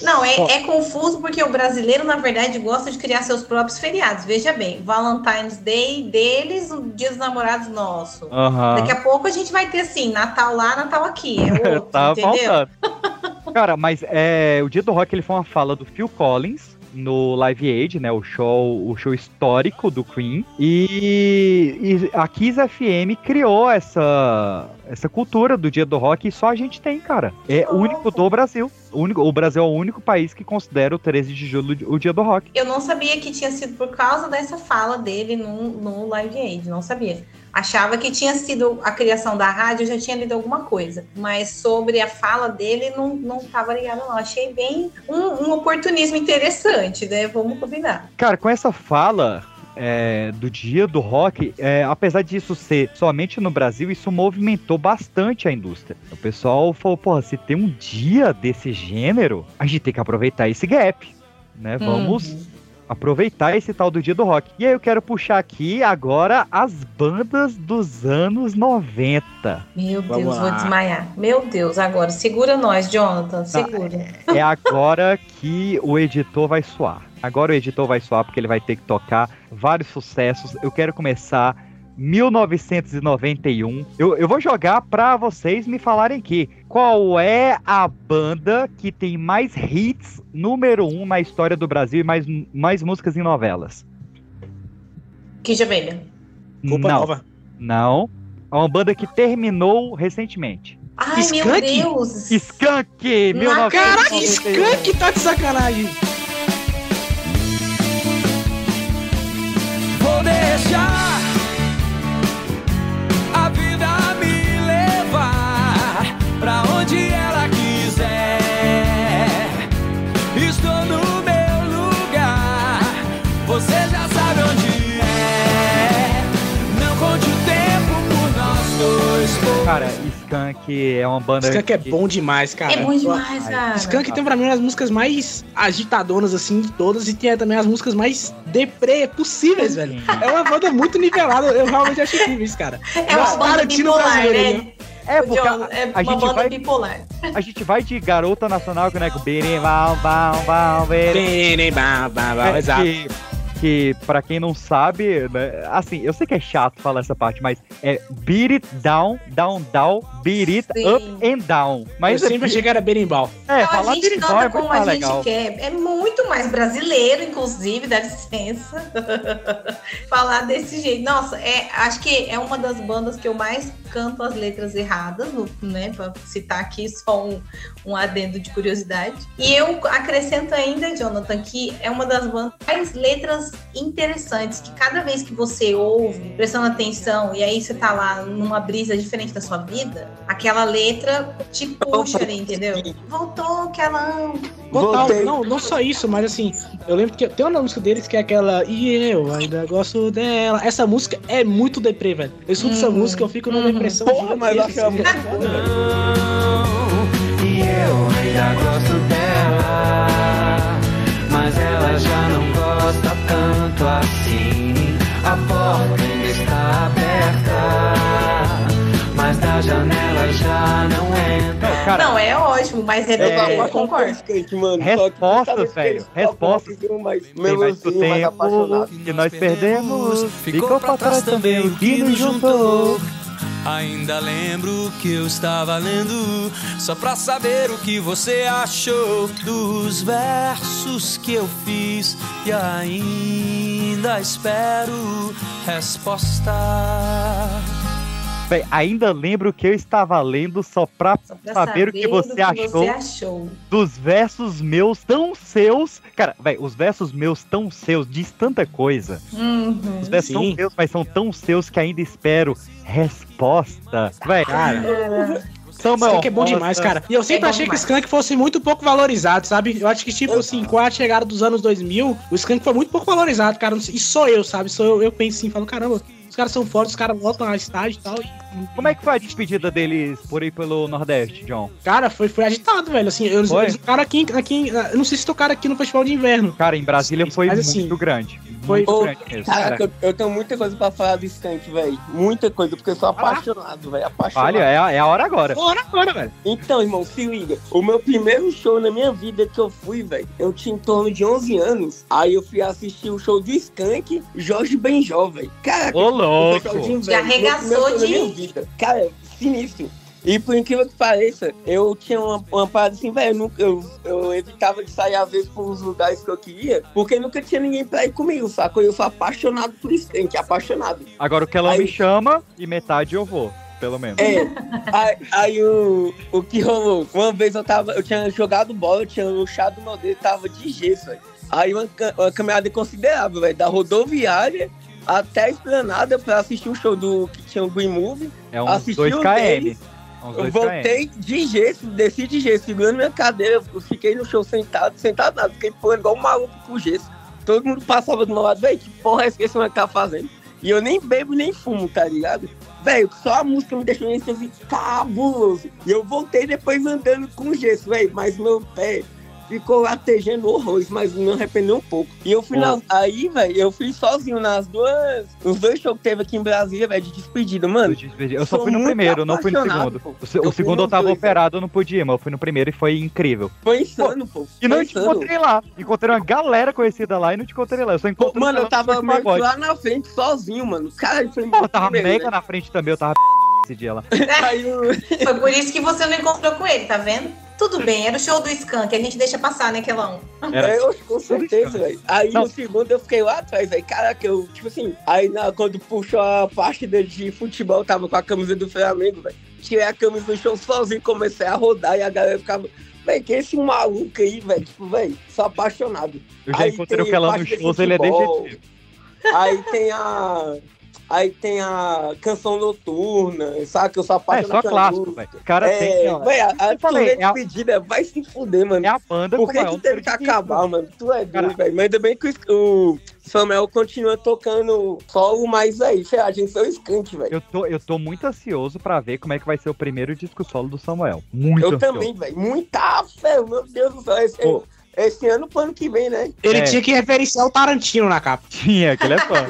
Não, é, é confuso porque o brasileiro, na verdade, gosta de criar seus próprios feriados. Veja bem, Valentine's Day deles, o Dia dos Namorados nosso. Aham. Daqui a pouco a gente vai ter assim, Natal lá, Natal aqui. É outro, tá entendeu? Cara, mas é, o Dia do Rock ele foi uma fala do Phil Collins no Live Aid, né? O show, o show histórico do Queen. E, e a Kiss FM criou essa, essa cultura do Dia do Rock e só a gente tem, cara. É o único do Brasil. O, único, o Brasil é o único país que considera o 13 de julho o Dia do Rock. Eu não sabia que tinha sido por causa dessa fala dele no, no Live Aid, não sabia. Achava que tinha sido a criação da rádio, já tinha lido alguma coisa. Mas sobre a fala dele, não, não tava ligado, não. Achei bem um, um oportunismo interessante, né? Vamos combinar. Cara, com essa fala, é, do dia do rock, é, apesar disso ser somente no Brasil, isso movimentou bastante a indústria. O pessoal falou, porra, se tem um dia desse gênero, a gente tem que aproveitar esse gap, né? Vamos Uhum. Aproveitar esse tal do dia do rock. E aí eu quero puxar aqui agora as bandas dos anos 90. Meu Vamos Deus, vou lá. desmaiar. Meu Deus, agora, segura nós, Jonathan, segura. É agora que o editor vai suar. Agora o editor vai suar porque ele vai ter que tocar vários sucessos. Eu quero começar 1991. Eu, eu vou jogar pra vocês me falarem aqui. Qual é a banda que tem mais hits número um na história do Brasil e mais, mais músicas em novelas? Kid Abelha. Culpa não. Nova. Não. É uma banda que terminou recentemente. Ai, meu Skank? Deus. Skunk! Não, Caraca, 1991. Skank tá de sacanagem. Vou deixar Skunk é uma banda. Skank é que- bom demais, cara. É bom demais, cara. Skank tem pra mim uma das músicas mais agitadonas, assim, de todas, e tem também as músicas mais deprê possíveis, velho. É uma banda muito nivelada, eu realmente acho incrível isso, cara. É uma banda bipolar, brasileiro, né? É, porque John, a, é a uma gente banda vai, bipolar. a gente vai de garota nacional com bau, bau, biri. Bem, bem, bá, bá, bá, É, exato. Que, pra quem não sabe, né, assim, eu sei que é chato falar essa parte, mas é beat it down, down, down, beat it Sim. up and down. Mas eu sempre achei que era berimbau. é, Então, falar a gente berimbau é como a mais gente legal. quer. É muito mais brasileiro, inclusive, dá licença. Falar desse jeito. Nossa, é, acho que é uma das bandas que eu mais canto as letras erradas, né? Pra citar aqui só um, um adendo de curiosidade. E eu acrescento ainda, Jonathan, que é uma das bandas mais letras interessantes, que cada vez que você ouve, prestando atenção, e aí você tá lá numa brisa diferente da sua vida, aquela letra te puxa ali, entendeu? Voltou que ela ama. Total, não, não só isso, mas assim, eu lembro que tem uma música deles que é aquela E eu ainda gosto dela. Essa música é muito deprê, velho. Eu escuto essa Uhum. música, eu fico numa depressão. Porra, mas eu acho muito velho. E eu ainda gosto dela, mas ela já não gosta tanto assim. A porta ainda está aberta, mas da janela já não entra. Cara, não, é ótimo, mas é, É. eu concordo. Skate, mano. Respostas, velho, mais do melosinho, mais tempo apaixonado. que nós perdemos, ficou pra trás também o que nos juntou. Ainda lembro que eu estava lendo só pra saber o que você achou dos versos que eu fiz e ainda espero resposta. Véi, ainda lembro que eu estava lendo só pra, Pra saber o que você achou achou. dos versos meus tão seus. Cara, véi, os versos meus tão seus diz tanta coisa. Uhum. Os versos são Sim. meus, mas são tão seus que ainda espero resposta. Véi, Cara, Samuel Skank é bom demais, cara. E eu sempre É achei demais. que o Skank fosse muito pouco valorizado, sabe? Eu acho que, tipo assim, com a chegada dos anos 2000, o Skank foi muito pouco valorizado, cara. E sou eu, sabe? Sou eu, eu penso assim, falo, caramba, caras são fortes, os caras voltam a estádio e tal. E, Como é que foi a despedida deles por aí pelo Nordeste, John? cara, foi, foi agitado, velho. Assim, eu, Foi? eles tocaram aqui, aqui, eu não sei se tocaram aqui no Festival de Inverno. Cara, em Brasília foi Mas, assim, muito grande. foi- Muito Ô, grande mesmo. Caraca, Cara, eu, eu tenho muita coisa pra falar do Skank, velho. Muita coisa, porque eu sou apaixonado, velho. Apaixonado. Olha, é, a- é a hora agora. Bora agora, velho. Então, irmão, se liga. O meu primeiro show na minha vida que eu fui, velho, eu tinha em torno de 11 anos. Aí eu fui assistir o show do Skank, Jorge Benjó, velho. Caraca, Ô, o louco. show de inverno, Já arregaçou de- Cara, sinistro. E por incrível que pareça, eu tinha uma, uma parada assim, velho, eu, eu, eu evitava de sair às vezes pros lugares que eu queria, porque nunca tinha ninguém pra ir comigo, sacou? Eu sou apaixonado por isso, gente, apaixonado. Agora o que ela Aí- me chama e metade eu vou, pelo menos. É, aí, aí o, o que rolou? Uma vez eu tava, eu tinha jogado bola, eu tinha luxado meu dedo, tava de gesso, velho. Aí uma, uma caminhada considerável, velho, da rodoviária até a esplanada pra assistir o show do que tinha o Green Movie. É uns assisti 2 o km. Eu 2 voltei de gesso, desci de gesso, segurando minha cadeira, eu fiquei no show sentado, sentado nada, fiquei pulando igual um maluco com gesso. Todo mundo passava do meu lado, velho, que porra é esse que tá fazendo? E eu nem bebo nem fumo, tá ligado? Velho, só a música me deixou em assim, cabuloso. E eu voltei depois andando com gesso, velho, mas meu pé ficou latejando horrores, mas não arrependeu um pouco. E eu fui na, aí, velho, eu fui sozinho nas duas, nos dois shows que teve aqui em Brasília, velho, de despedida, mano. Eu só Sou fui no primeiro, não fui no segundo. pô. O, Eu o segundo eu tava dois, operado, eu não podia, mas eu fui no primeiro e foi incrível. Foi insano, pô. E não te encontrei lá. Encontrei uma galera conhecida lá e não te encontrei lá. Eu só encontrei Mano, um eu tava meio lá na frente, sozinho, mano. Cara, foi Pô, eu tava primeiro, mega né? na frente também, eu tava esse dia lá. Foi por isso que você não encontrou com ele, tá vendo? Tudo bem, era o show do Skank, a gente deixa passar, né, Kelão? É, eu, com certeza, velho. Aí no segundo eu fiquei lá atrás, velho. Caraca, eu, tipo assim, aí na, quando puxou a parte de, de futebol, tava com a camisa do Flamengo, velho. Tirei a camisa do show sozinho, comecei a rodar e a galera ficava. Velho, que esse maluco aí, velho? Tipo, velho, sou apaixonado. Eu já Aí encontrei o tem Kelão no de shows, ele é desse tipo. Aí tem a. Aí tem a canção noturna, sabe? Que eu É, só pela clássico, música. velho. O cara é, tem, ó. Véi, a, a falei, é a- pedida vai se fuder, mano. É a banda Por que, que teve que acabar, mano? Tu é doido, velho. Mas ainda bem que o, Samuel continua tocando solo, mas aí, é o skunk, velho. Eu tô, eu tô muito ansioso pra ver como é que vai ser o primeiro disco solo do Samuel. Muito Eu ansioso. também, velho. Muita fé, meu Deus do céu. Esse, Pô. Esse ano pro ano que vem, né? Ele É. tinha que referenciar o Tarantino na capa. Tinha, que ele é fã.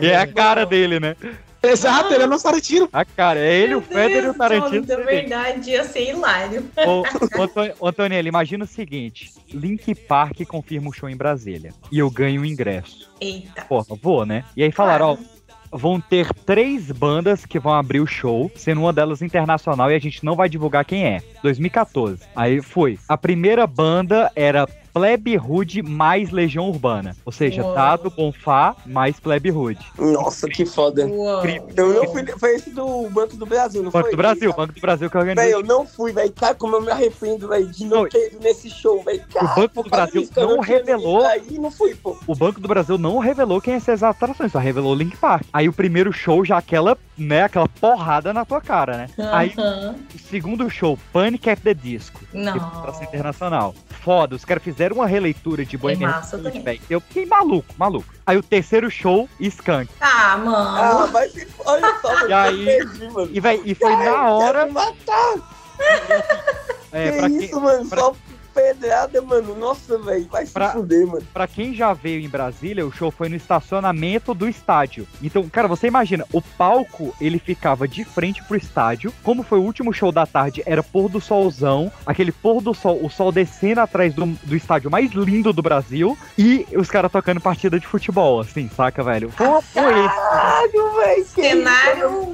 e é a cara dele, né? Exato, ele é nosso Tarantino. A cara, é ele, o Feder e o Tarantino. Na verdade, ia ser hilário. Ô, ô, Antônio- ô, Antoniello, imagina o seguinte: Link Park confirma o show em Brasília. E eu ganho o ingresso. Eita. Porra, vou, né? E aí falaram, ó. Vão ter três bandas que vão abrir o show, sendo uma delas internacional e a gente não vai divulgar quem é. 2014. Aí foi. A primeira banda era Plebe Hood mais Legião Urbana. Ou seja, Uau. Dado Bonfá mais Plebe Hood. Nossa, que foda. Eu não fui. Foi esse do Banco do Brasil, não Banco foi? do Brasil, Banco do Brasil que Véi, organizou. eu não fui, velho. Cara, como eu me arrependo, velho, de não ter ido nesse show, velho. O Banco do Brasil não revelou. Aí não fui, pô. O Banco do Brasil não revelou quem ia ser as atrações, só revelou o Link Park. Aí o primeiro show já aquela, né, aquela porrada na tua cara, né? Aí Aham. o segundo show, Panic at the Disco. Não. Pra internacional. Foda, os caras fizeram uma releitura de Bohemian Rhapsody. Eu fiquei maluco, maluco. Aí o terceiro show, Skank. Ah, mano. Ah, vai se. Olha só. E aí, perdi, mano. e, véi, e foi Ai, na hora. quero matar. É, que pra isso, quem- mano? pra- Só pedrada, mano. Nossa, velho. Vai se Pra- fuder, mano. Pra quem já veio em Brasília, o show foi no estacionamento do estádio. Então, cara, você imagina, o palco, ele ficava de frente pro estádio. Como foi o último show da tarde, era pôr do solzão, aquele pôr do sol, o sol descendo atrás do, do estádio mais lindo do Brasil, e os caras tocando partida de futebol, assim, saca, velho? Foi uma foi esse. Caralho, velho. Cenário.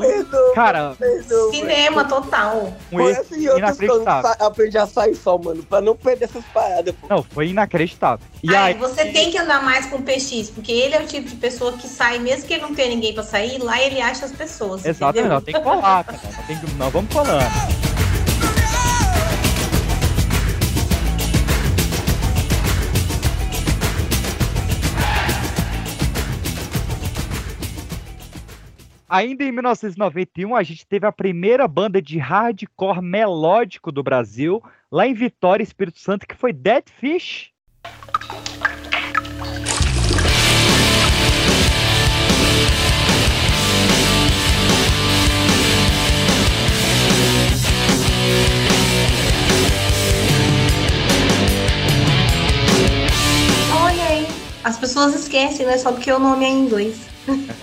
Cara, Cinema total. um Foi assim, inacreditável. aprendi a sair só, mano. Pra não perder essas paradas, pô. Não, foi inacreditável. E Aí aí, você tem que andar mais com o PX, porque ele é o tipo de pessoa que sai, mesmo que ele não tenha ninguém pra sair, lá ele acha as pessoas. exato, entendeu? não, tem que colar, cara. Não, tem que- não, vamos colando. Ainda em 1991, a gente teve a primeira banda de hardcore melódico do Brasil, lá em Vitória, Espírito Santo, que foi Dead Fish. Olha aí. As pessoas esquecem, né? Só porque o nome é em inglês.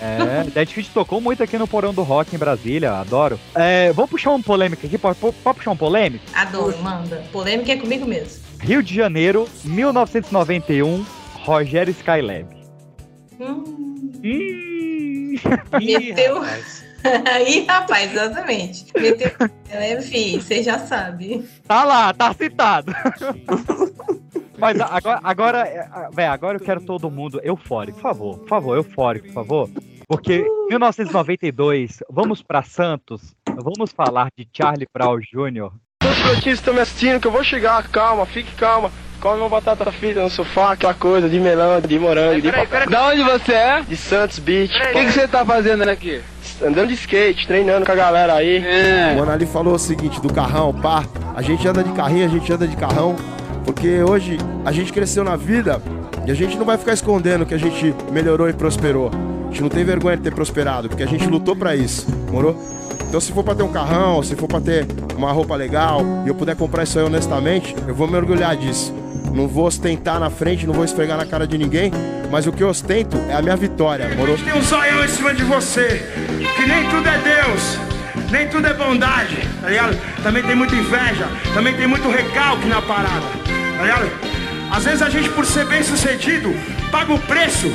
É, Dead Fish tocou muito aqui no Porão do Rock em Brasília, adoro. É, vamos puxar um polêmico aqui, pode, pode puxar um polêmico? Adoro, manda. Polêmica é comigo mesmo. Rio de Janeiro, 1991, Rogério Skylab. Hum. Ih, Meteu, Aí, rapaz, exatamente. Meteu. Enfim, você já sabe. Tá lá, tá citado. Mas agora, agora, é, a- véi, agora eu quero todo mundo eufórico, por favor, por favor, eufórico, por favor. Porque 1992, vamos pra Santos, vamos falar de Charlie Brown Jr. Os brotinhos estão me assistindo que eu vou chegar, calma, fique calma. Come uma batata frita no sofá, aquela coisa de melão, de morango, de papai. Da onde você é? De Santos Beach. O que, que você tá fazendo aqui? Andando de skate, treinando com a galera aí. É. O Mano ali falou o seguinte do carrão, pá. A gente anda de carrinho, a gente anda de carrão. Porque hoje a gente cresceu na vida e a gente não vai ficar escondendo que a gente melhorou e prosperou. A gente não tem vergonha de ter prosperado, porque a gente lutou pra isso, morou? Então se for pra ter um carrão, se for pra ter uma roupa legal e eu puder comprar isso aí honestamente, eu vou me orgulhar disso. Não vou ostentar na frente, não vou esfregar na cara de ninguém, mas o que eu ostento é a minha vitória, morou? Tem um zoião em cima de você, que nem tudo é Deus, nem tudo é bondade, tá ligado? Também tem muita inveja, também tem muito recalque na parada, tá ligado? Às vezes a gente, por ser bem sucedido, paga o preço,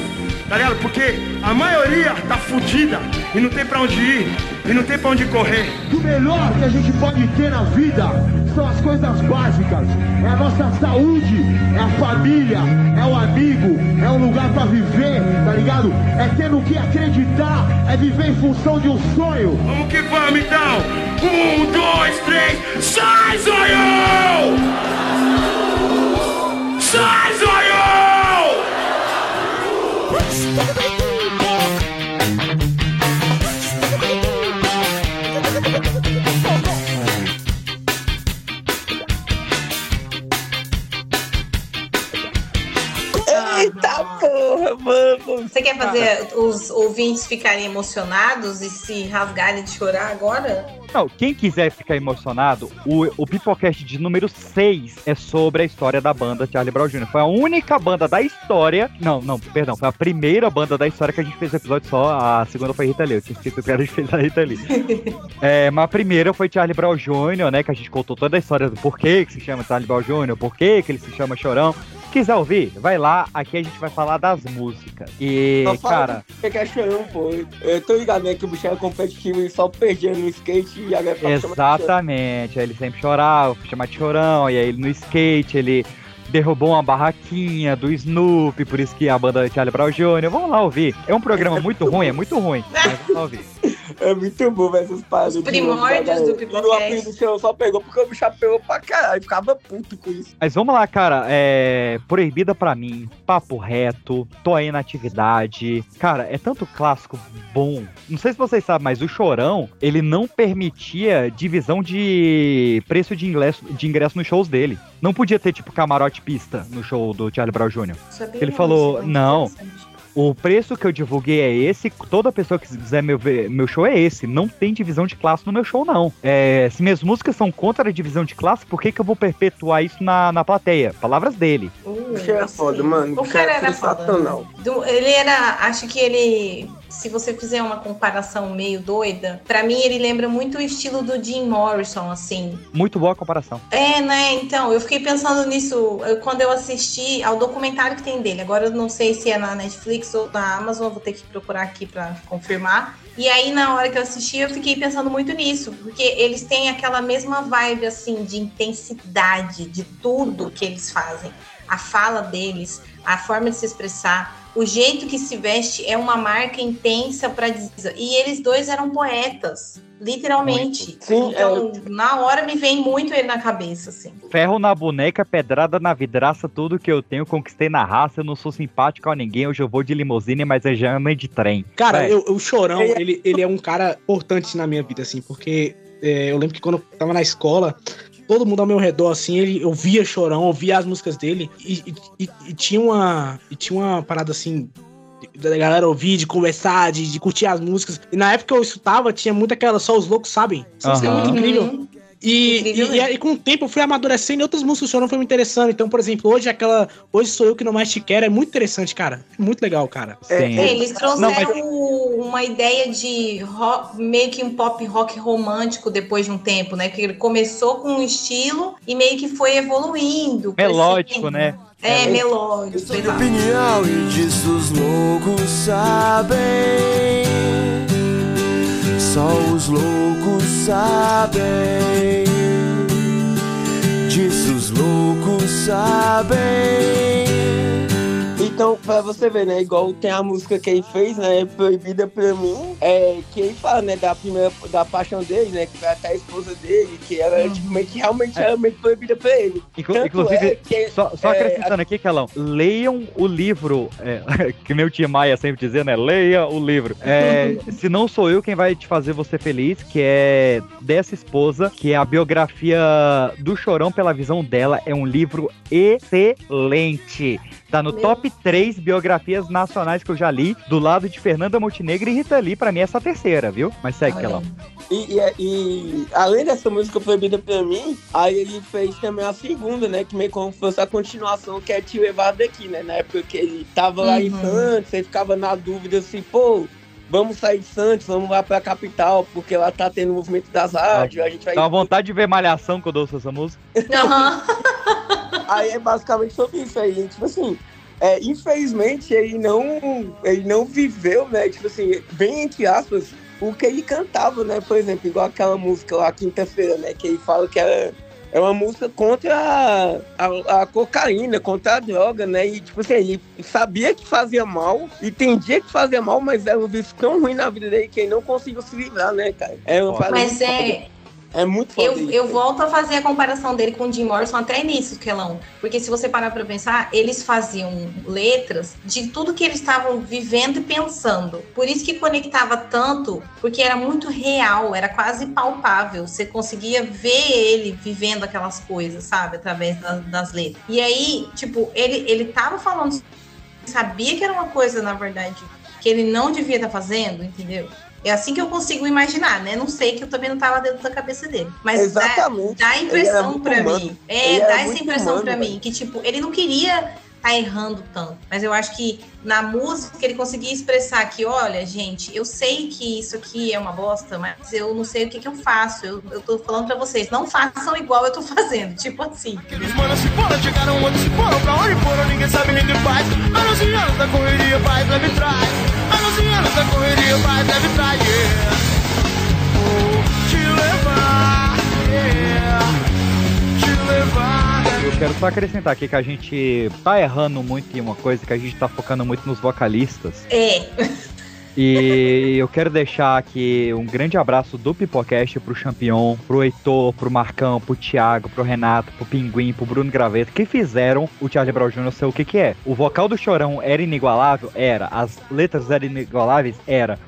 tá ligado? Porque a maioria tá fudida e não tem pra onde ir, e não tem pra onde correr. O melhor que a gente pode ter na vida são as coisas básicas. É a nossa saúde, é a família, é o amigo, é um lugar pra viver, tá ligado? É ter no que acreditar, é viver em função de um sonho. Vamos que vamos então! Um, dois, três, sai, zoião! Sai, zoião! Eita Você quer fazer os ouvintes ficarem emocionados e se rasgarem de chorar agora? Não, quem quiser ficar emocionado, o, o Pipocast de número 6 é sobre a história da banda Charlie Brown Jr. Foi a única banda da história. Não, não, perdão, foi a primeira banda da história que a gente fez episódio só. A segunda foi Rita Lee. Eu tinha esquecido que a gente fez a Rita Lee. é, mas a primeira foi Charlie Brown Jr., né? Que a gente contou toda a história do porquê que se chama Charlie Brown Jr., porquê que ele se chama Chorão. Quiser ouvir, vai lá, aqui a gente vai falar das músicas. E, Só cara, que que é chorão, pô. Eu tô ligado, né, que o bicho era competitivo e só perdia no skate e agora chama de chorão. Exatamente, aí ele sempre chorava, foi chamado de chorão, e aí ele no skate, ele derrubou uma barraquinha do Snoopy, por isso que a banda Charlie Brown Jr. Vamos lá ouvir. É um programa muito ruim, é muito ruim, mas vamos lá ouvir. É muito bom ver essas paradas. Os primórdios do E o apelido do chorão só pegou porque o bicho apelou pra caralho. Ficava puto com isso. Mas vamos lá, cara. É. Proibida pra mim. Papo reto. Tô aí na atividade. Cara, é tanto clássico bom. Não sei se vocês sabem, mas o Chorão, ele não permitia divisão de preço de ingresso, de ingresso nos shows dele. Não podia ter, tipo, camarote pista no show do Charlie Brown Jr. Sabia Ele não, falou, isso é não. O preço que eu divulguei é esse. Toda pessoa que quiser meu, ver- meu show é esse. Não tem divisão de classe no meu show, não. É, se minhas músicas são contra a divisão de classe, por que, que eu vou perpetuar isso na, na plateia? Palavras dele. O bicho era foda, mano. O cara era foda. Do- ele era. Acho que ele. Se você fizer uma comparação meio doida, pra mim ele lembra muito o estilo do Jim Morrison, assim. Muito boa a comparação. É, né? Então, eu fiquei pensando nisso eu- quando eu assisti ao documentário que tem dele. Agora eu não sei se é na Netflix ou na Amazon, vou ter que procurar aqui pra confirmar. E aí, na hora que eu assisti, eu fiquei pensando muito nisso, porque eles têm aquela mesma vibe, assim, de intensidade de tudo que eles fazem. A fala deles, a forma de se expressar, o jeito que se veste é uma marca intensa para dizer. E eles dois eram poetas, literalmente. Sim, então, na hora me vem muito ele na cabeça, assim. Ferro na boneca, pedrada na vidraça, tudo que eu tenho conquistei na raça. Eu não sou simpático a ninguém, hoje eu vou de limusine, mas eu já ando de trem. Cara, Véi, eu, o Chorão, ele, ele é um cara importante na minha vida, assim, porque é, eu lembro que quando eu tava na escola, todo mundo ao meu redor, assim, ele ouvia Chorão, ouvia as músicas dele, e, e- e- e tinha uma. E tinha uma parada assim. Da galera ouvir, de conversar, de, de curtir as músicas. E na época que eu escutava, tinha muito aquela. Só os loucos sabem. Isso é Aham. muito incrível. E, e, e aí, com o tempo eu fui amadurecendo e outras músicas Chorão foi me interessando. Então, por exemplo, hoje aquela Hoje Sou Eu Que Não Mais Te Quero é muito interessante, cara. É muito legal, cara. Sim. É, eles trouxeram Não, mas- uma ideia de rock- meio que um pop rock romântico depois de um tempo, né? Que ele começou com um estilo e meio que foi evoluindo. Melódico, né? É, melódico. sei lá. opinião e disso os loucos sabem. Só os loucos sabem. Disso os loucos sabem. Então, pra você ver, né? Igual tem a música que ele fez, né? Proibida pra mim. É, que ele fala, né? Da primeira, da paixão dele, né? Que foi até a esposa dele, que era, tipo, meio que realmente era meio proibida pra ele. Inclu- Tanto inclusive, é que, só, só é, acrescentando aqui, Calão, leiam o livro, é, que meu tio Maia sempre dizia, né? Leia o livro. É, se não sou eu quem vai te fazer você feliz, que é dessa esposa, que é a biografia do Chorão pela visão dela, é um livro excelente. Tá no Meu. top 3 biografias nacionais que eu já li, do lado de Fernanda Montenegro e Rita Lee, pra mim essa é a terceira, viu? Mas segue, Calão. E, e- e, além dessa música proibida pra mim, aí ele fez também a segunda, né? Que meio como se fosse a continuação, que é Te Levar Daqui, né? Na época que ele tava lá em Uhum. Santos, ele ficava na dúvida assim, pô, vamos sair de Santos, vamos lá pra capital, porque lá tá tendo o movimento das rádios, a gente vai. Dá uma vontade de ver Malhação quando eu ouço essa música. Aí é basicamente sobre isso aí, tipo assim. É, infelizmente ele não, ele não viveu, né? Tipo assim, bem entre aspas, o que ele cantava, né? Por exemplo, igual aquela música lá, quinta-feira, né? Que ele fala que era, é uma música contra a, a, a cocaína, contra a droga, né? E tipo assim, ele sabia que fazia mal, entendia que fazia mal, mas era um vício tão ruim na vida dele que ele não conseguiu se livrar, né, cara? É uma parada Mas é. É muito foda Eu, isso. eu volto a fazer a comparação dele com o Jim Morrison até nisso, Kelão. Porque se você parar pra pensar, eles faziam letras de tudo que eles estavam vivendo e pensando. Por isso que conectava tanto, porque era muito real, era quase palpável. Você conseguia ver ele vivendo aquelas coisas, sabe? Através das, das letras. E aí, tipo, ele, ele tava falando, sabia que era uma coisa, na verdade, que ele não devia estar fazendo, entendeu? É assim que eu consigo imaginar, né? Não sei que eu também não tava dentro da cabeça dele. Mas dá, Exatamente. dá a Ele impressão humano. mim. É, dá essa impressão humano, pra velho. mim. Que, tipo, ele não queria tá errando tanto. Mas eu acho que na música ele conseguia expressar que, olha, gente, eu sei que isso aqui é uma bosta, mas eu não sei o que, que eu faço. Eu, eu tô falando pra vocês, não façam igual eu tô fazendo. Tipo assim. Os manos se foram, chegaram outros se foram Pra onde foram, ninguém sabe, ninguém faz Anos e anos da correria, vai, leve trás Correria, vai, yeah. Vou te levar yeah. Te levar Eu quero só acrescentar aqui que a gente tá errando muito em uma coisa, que a gente tá focando muito nos vocalistas. É. E eu quero deixar aqui um grande abraço do Pipocast pro Champion, pro Heitor, pro Marcão, pro Thiago, pro Renato, pro Pinguim, pro Bruno Graveto, que fizeram o Charlie Brown Jr. ser o que que é. O vocal do Chorão era inigualável? Era. As letras eram inigualáveis? Era.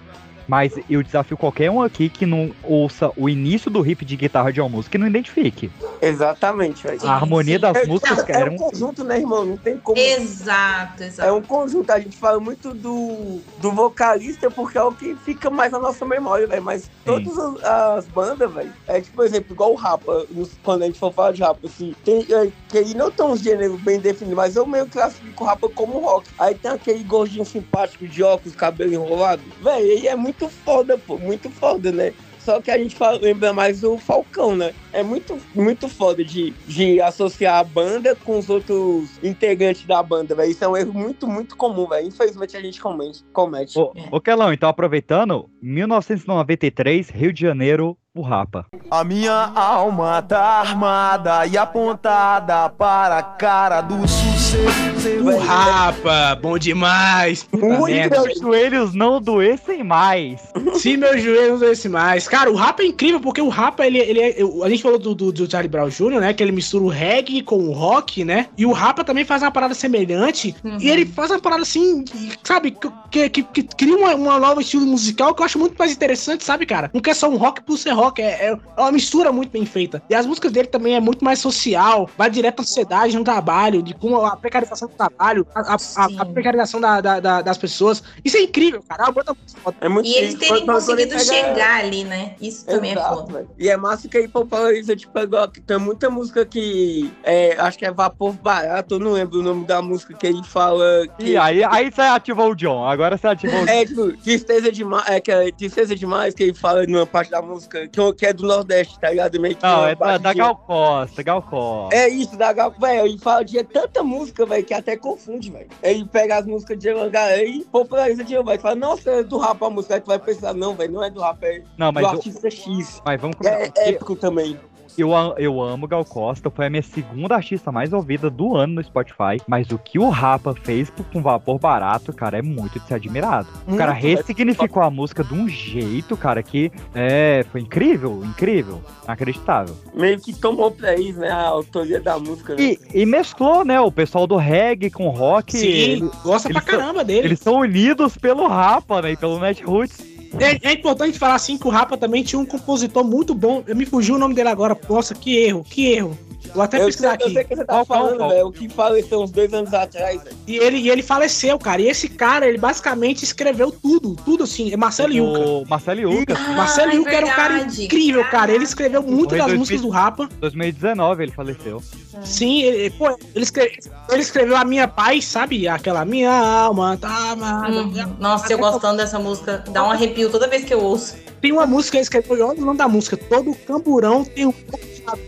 Mas eu desafio qualquer um aqui que não ouça o início do riff de guitarra de uma música e não identifique. Exatamente, velho. A harmonia das É- músicas é, é eram- um conjunto, né, irmão? Não tem como. Exato, exato. É um conjunto. A gente fala muito do, do vocalista porque é o que fica mais na nossa memória, velho. Mas todas as, as bandas, velho, é tipo, por exemplo, igual o Rapa, nos- quando a gente for falar de Rapa, assim, tem, é, que não tem um gênero bem definido, mas eu meio que classifico o Rapa como rock. Aí tem aquele gordinho simpático de óculos, cabelo enrolado. Velho, ele é muito foda, pô, muito foda, né? Só que a gente fala- lembra mais o Falcão, né? É muito, muito foda de, de associar a banda com os outros integrantes da banda, velho. Isso é um erro muito, muito comum, velho. Infelizmente a gente comete. comete. Ô, ô Kelão, então aproveitando, 1993, Rio de Janeiro, o Rapa. A minha alma tá armada e apontada para a cara do sucesso. O Rapa, bom demais. Merda. meus joelhos não doessem mais. Se meus joelhos não doessem mais. Cara, o Rapa é incrível, porque o Rapa, ele, ele é. A gente falou do, do, do Charlie Brown Jr., né? Que ele mistura o reggae com o rock, né? E o Rapa também faz uma parada semelhante. E ele faz uma parada assim, sabe? Que, que, que cria uma, uma nova estilo musical que eu acho muito mais interessante, sabe, cara? Não quer só um rock por ser rock, é, é uma mistura muito bem feita. E as músicas dele também é muito mais social, vai direto à sociedade, no trabalho, de como a precarização trabalho, a, a- a- precarização da- da- da- das pessoas. Isso é incrível, cara. É. É muito E eles terem conseguido chegar ali, né? Isso também é Exato, foda. velho. E é massa que aí populariza, tipo, igual que tem muita música que é, acho que é Vapor Barato, eu não lembro o nome da música que ele fala. Que, E aí, aí você ativou o John, agora você ativou o John. É, tipo, tristeza demais, é, que é tristeza demais que ele fala numa parte da música que, que é do Nordeste, tá ligado? Meio que Não, é da, da. Gal Costa, Gal Costa. É isso, da Gal, velho, ele fala de tanta música, velho, que até confunde, velho. Ele pega as músicas de uma galera e populariza de vai fala, nossa, é do rap a música, aí tu vai pensar, não, velho, não é do rap, é Não, mas do artista X. Mas vamos É começar. épico também. Eu, eu amo Gal Costa, foi a minha segunda artista mais ouvida do ano no Spotify. Mas o que o Rapa fez com vapor barato, cara, é muito de ser admirado. O cara Muito, velho. ressignificou a música de um jeito, cara, que é, foi incrível, incrível, inacreditável. Meio que tomou pra isso, né? A autoria da música. né? E, e mesclou, né, o pessoal do reggae com rock. Sim, ele- gosta pra eles são- caramba dele. Eles são unidos pelo Rapa, né, e pelo Netroots. É, é importante falar assim que o Rapa também tinha um compositor muito bom. Eu me fugiu o nome dele agora. Nossa, que erro, que erro. Vou até Eu pesquisar sei, eu aqui. sei o que você tá falando, velho. O que faleceu uns dois anos atrás, velho. E ele, e ele faleceu, cara. E esse cara, ele basicamente escreveu tudo, tudo assim. É Marcelo Yuca. O Marcelo Yuca. Marcelo Ah, é Yuca era um cara incrível, cara. Ele escreveu muito das 2000. músicas do Rapa. 2019 ele faleceu. Sim, ele, pô, ele, escreve- ele escreveu A Minha Paz, sabe? Aquela Minha Alma tá amada. Uhum. Nossa, eu gostando dessa música. Dá um arrepio toda vez que eu ouço. Tem uma música que ele escreveu, olha o nome da música. Todo camburão tem um.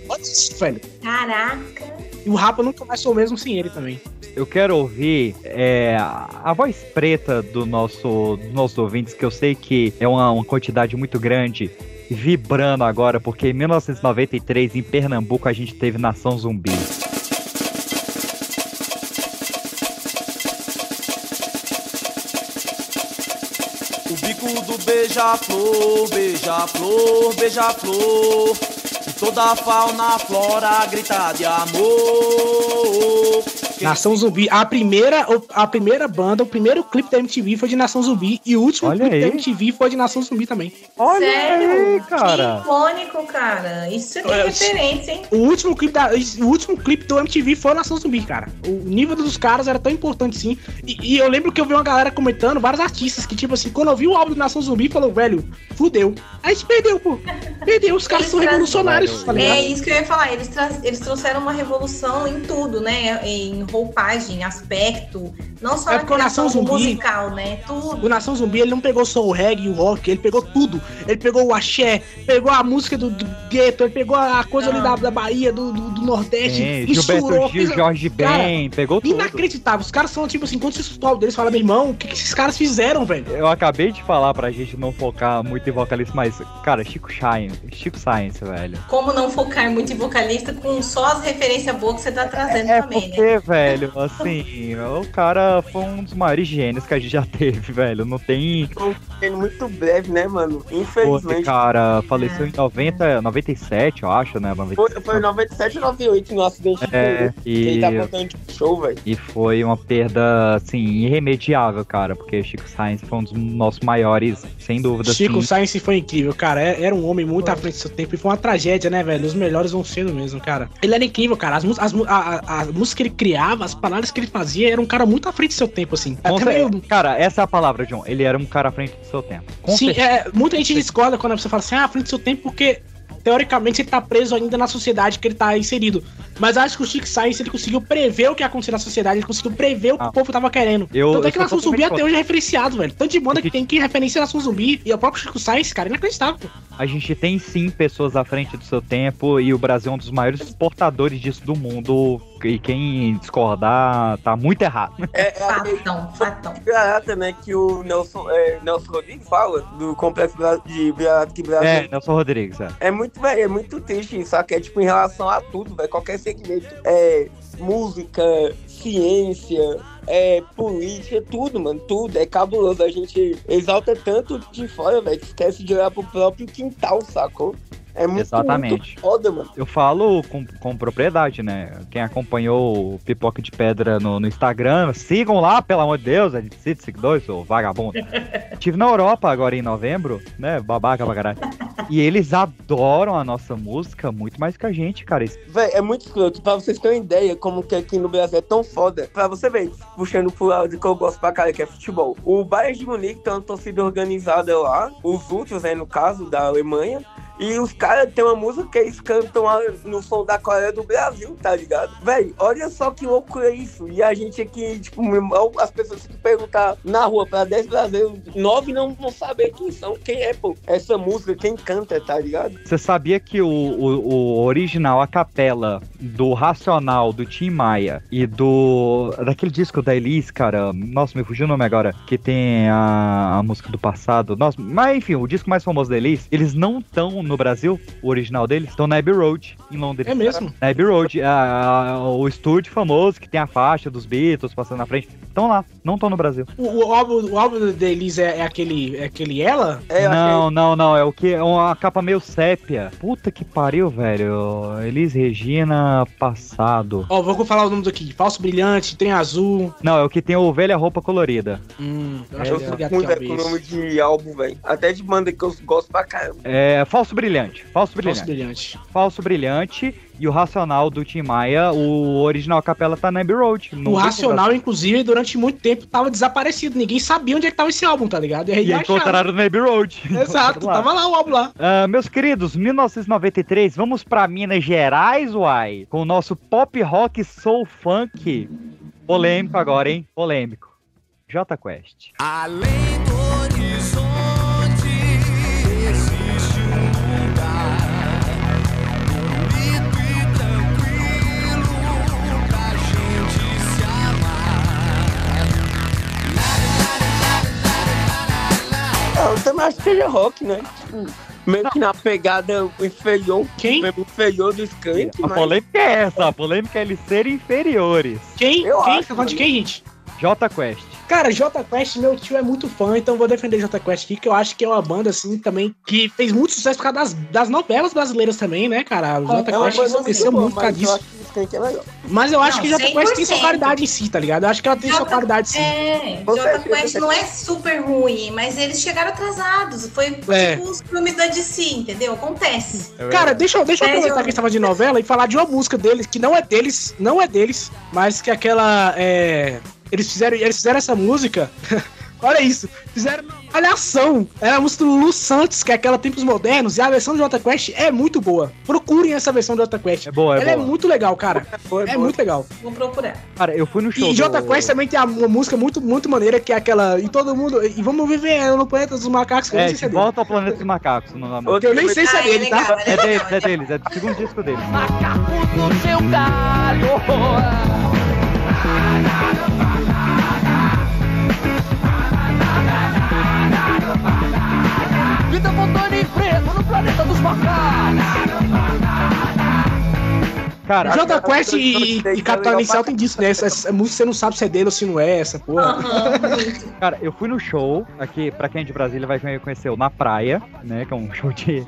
Olha isso, velho. Caraca. E o Rapa nunca mais foi o mesmo sem ele também. Eu quero ouvir é, a a voz preta do nosso, dos nossos ouvintes, que eu sei que é uma, uma quantidade muito grande, vibrando agora, porque em 1993, em Pernambuco, a gente teve Nação Zumbi. Beija-flor, beija-flor, beija-flor. Toda a fauna, flora grita de amor. Nação Zumbi, a primeira, a primeira banda, o primeiro clipe da MTV foi de Nação Zumbi e o último Olha clipe aí. da MTV foi de Nação Zumbi também. Olha Sério? aí, cara. Que icônico, cara. Isso é referência, hein? O último clipe da, o último clipe do MTV foi Nação Zumbi, cara. O nível dos caras era tão importante assim. E, e eu lembro que eu vi uma galera comentando, vários artistas que tipo assim, quando eu vi o álbum do Nação Zumbi, falou, velho, fudeu. Aí a gente perdeu, pô. Perdeu, os caras Eles são revolucionários, tá? É isso que eu ia falar. Eles, eles trouxeram uma revolução em tudo, né? Em roupagem, aspecto. Não só É na Nação criação Zumbi- musical, né? Tudo. O Nação Zumbi, ele não pegou só o reggae e o rock, ele pegou tudo. Ele pegou o axé, pegou a música do, do gueto, ele pegou a coisa ali da, da Bahia, do, do, do Nordeste, Tem, Gilberto Gil, fez- Jorge Cara, Ben, pegou tudo. Inacreditável. Os caras são, tipo assim, quando você escuta o álbum deles, fala, meu irmão, o que, que esses caras fizeram, velho? Eu acabei de falar pra gente não focar muito em vocalista, mas, cara, Chico Shine, Chico Science, velho. Como não focar muito em vocalista com só as referências boas que você tá trazendo É também, né? porque, velho, assim, o cara foi um dos maiores gênios que a gente já teve, velho. Não tem. Muito breve, né, mano? Pô, Infelizmente. cara faleceu em 90, 97, eu acho, né? 90, Foi, foi em 97 e 98 no acidente de É, Peru. e- Ele tá contando de show, velho. E foi uma perda, assim, irremediável, cara, porque Chico Science foi um dos nossos maiores, sem dúvida. Chico assim. Science foi incrível, cara. É- Era um homem muito à frente do seu tempo e foi uma tragédia, né, velho? Os melhores vão sendo mesmo, cara. Ele era incrível, cara. As, as, a, a, a música que ele criava, as palavras que ele fazia, era um cara muito à frente do seu tempo, assim. Até meio- Cara, essa é a palavra, John. Ele era um cara à frente do seu tempo. Com Sim, é, muita gente discorda quando a pessoa fala assim, ah, à frente do seu tempo, porque teoricamente ele tá preso ainda na sociedade que ele tá inserido. Mas acho que o Chico Science ele conseguiu prever o que ia acontecer na sociedade, ele conseguiu prever o que Ah. o povo tava querendo. Eu- Tanto é que Nação Zumbi até hoje é referenciado, velho. Tanto de banda que tem que referencia Nação Zumbi e o próprio Chico Science, cara, inacreditável. pô. A gente tem sim pessoas à frente do seu tempo e o Brasil é um dos maiores exportadores disso do mundo. E quem discordar tá muito errado. É, Fatão, fatão. Garata, né, que o Nelson, é, Nelson Rodrigues fala do Complexo de que Brasil. É, Nelson Rodrigues, é. É muito, velho, é muito triste isso, que é tipo em relação a tudo, velho, qualquer segmento. É música, ciência, é política, tudo, mano, tudo. É cabuloso. A gente exalta tanto de fora, velho, que esquece de olhar pro próprio quintal, sacou? É muito, Exatamente. muito foda, mano. Eu falo com, com propriedade, né? Quem acompanhou o Pipoca de Pedra no, no Instagram, sigam lá, pelo amor de Deus, a gente precisa de seguidores, ô vagabundo. Estive na Europa agora em novembro, né? Babaca pra caralho. E eles adoram a nossa música muito mais que a gente, cara. Véi, é muito escroto. Pra vocês terem ideia como que aqui no Brasil é tão foda. Pra você ver, puxando pro lado que eu gosto pra cara, que é futebol. O Bayern de Munique tem uma torcida organizada lá. Os Ultras, né, no caso, da Alemanha. E os caras têm uma música que eles cantam no som da Coreia do Brasil, tá ligado? Véi, olha só que loucura isso. E a gente aqui, tipo, as pessoas se perguntar na rua pra 10 brasileiros, 9 não vão saber quem são, quem é, pô. Essa música, quem canta, tá ligado? Você sabia que o, o, o original, a capela do Racional, do Tim Maia e do. daquele disco da Elis, cara. Nossa, me fugiu o nome agora. Que tem a, a música do passado. Nossa, mas enfim, o disco mais famoso da Elis, eles não estão no Brasil, o original deles, estão na Abbey Road, em Londres. É mesmo? Na Abbey Road, a- a- o estúdio famoso que tem a faixa dos Beatles passando na frente. Estão lá, não estão no Brasil. O, o álbum, o álbum da Elise é, é aquele, é aquele ela? não, não, não. É o que? É uma capa meio sépia. Puta que pariu, velho. Elis Regina passado. Ó, vou falar o nome aqui. Falso Brilhante, Trem Azul. Não, é o que tem o Velha Roupa Colorida. Hum, eu Eu acho é velho, com esse. nome de álbum, velho. Até de banda que eu gosto pra caramba. É Falso Brilhante. Falso Brilhante. Falso Brilhante. Falso Brilhante e o Racional do Tim Maia, o original capela tá na Abbey Road. O Racional, inclusive, durante muito tempo tava desaparecido. Ninguém sabia onde é que tava esse álbum, tá ligado? E aí encontraram na Abbey Road. Exato, tava lá o álbum lá. Ah, meus queridos, 1993, vamos pra Minas Gerais, uai, com o nosso pop rock soul funk. Polêmico agora, hein? Polêmico. J Quest. Além do eu também acho que seja rock, né? Tipo, meio que na pegada inferior. Quem? Inferior do Skank. A mas- polêmica é essa, a polêmica é eles serem inferiores. Quem? Eu quem? acho, Tá falando de quem, gente? J Quest. Cara, J Quest, meu tio é muito fã, então vou defender J Quest aqui, que eu acho que é uma banda, assim, também, que fez muito sucesso por causa das, das novelas brasileiras também, né, cara? O J É uma Quest banda cresceu muito por causa mas eu disso. acho que o Skank é. Mas eu acho Não, que J Quest tem sua 100%. qualidade em si, tá ligado? Eu acho que ela tem sua Jota- qualidade sim. É, Com Jota certeza. Quest não é super ruim, mas eles chegaram atrasados. Foi É. tipo os filmes da DC, entendeu? Acontece. Cara, deixa, eu- deixa eu É, aproveitar eu- que a gente tava de novela e falar de uma música deles, que não é deles, não é deles, mas que aquela. É, eles, fizeram, eles fizeram essa música. Olha isso, fizeram uma malhação. Era a música do Lu Santos, que é aquela Tempos Modernos, e a versão do Jota Quest é muito boa. Procurem essa versão do Jota Quest. É boa, é Ela é boa. muito legal, cara. É, muito legal. Vou procurar. Cara, eu fui no show. E Jota do- Quest também tem uma música muito, muito maneira, que é aquela. E todo mundo. E vamos viver no planeta dos macacos, que eu É, nem sei se de é dele. volta ao Planeta dos Macacos. Não dá Que eu nem sei se é Ah, é dele, tá? É deles, é deles, é do segundo disco deles. no seu galho. montando em preto no planeta dos macacos. Cara, Jota Quest e, e Capital Inicial tem disso, né? Essa, essa música você não sabe se é dele ou se não é, essa porra. Cara, eu fui no show, aqui, pra quem é de Brasília vai conhecer o Na Praia, né? Que é um show de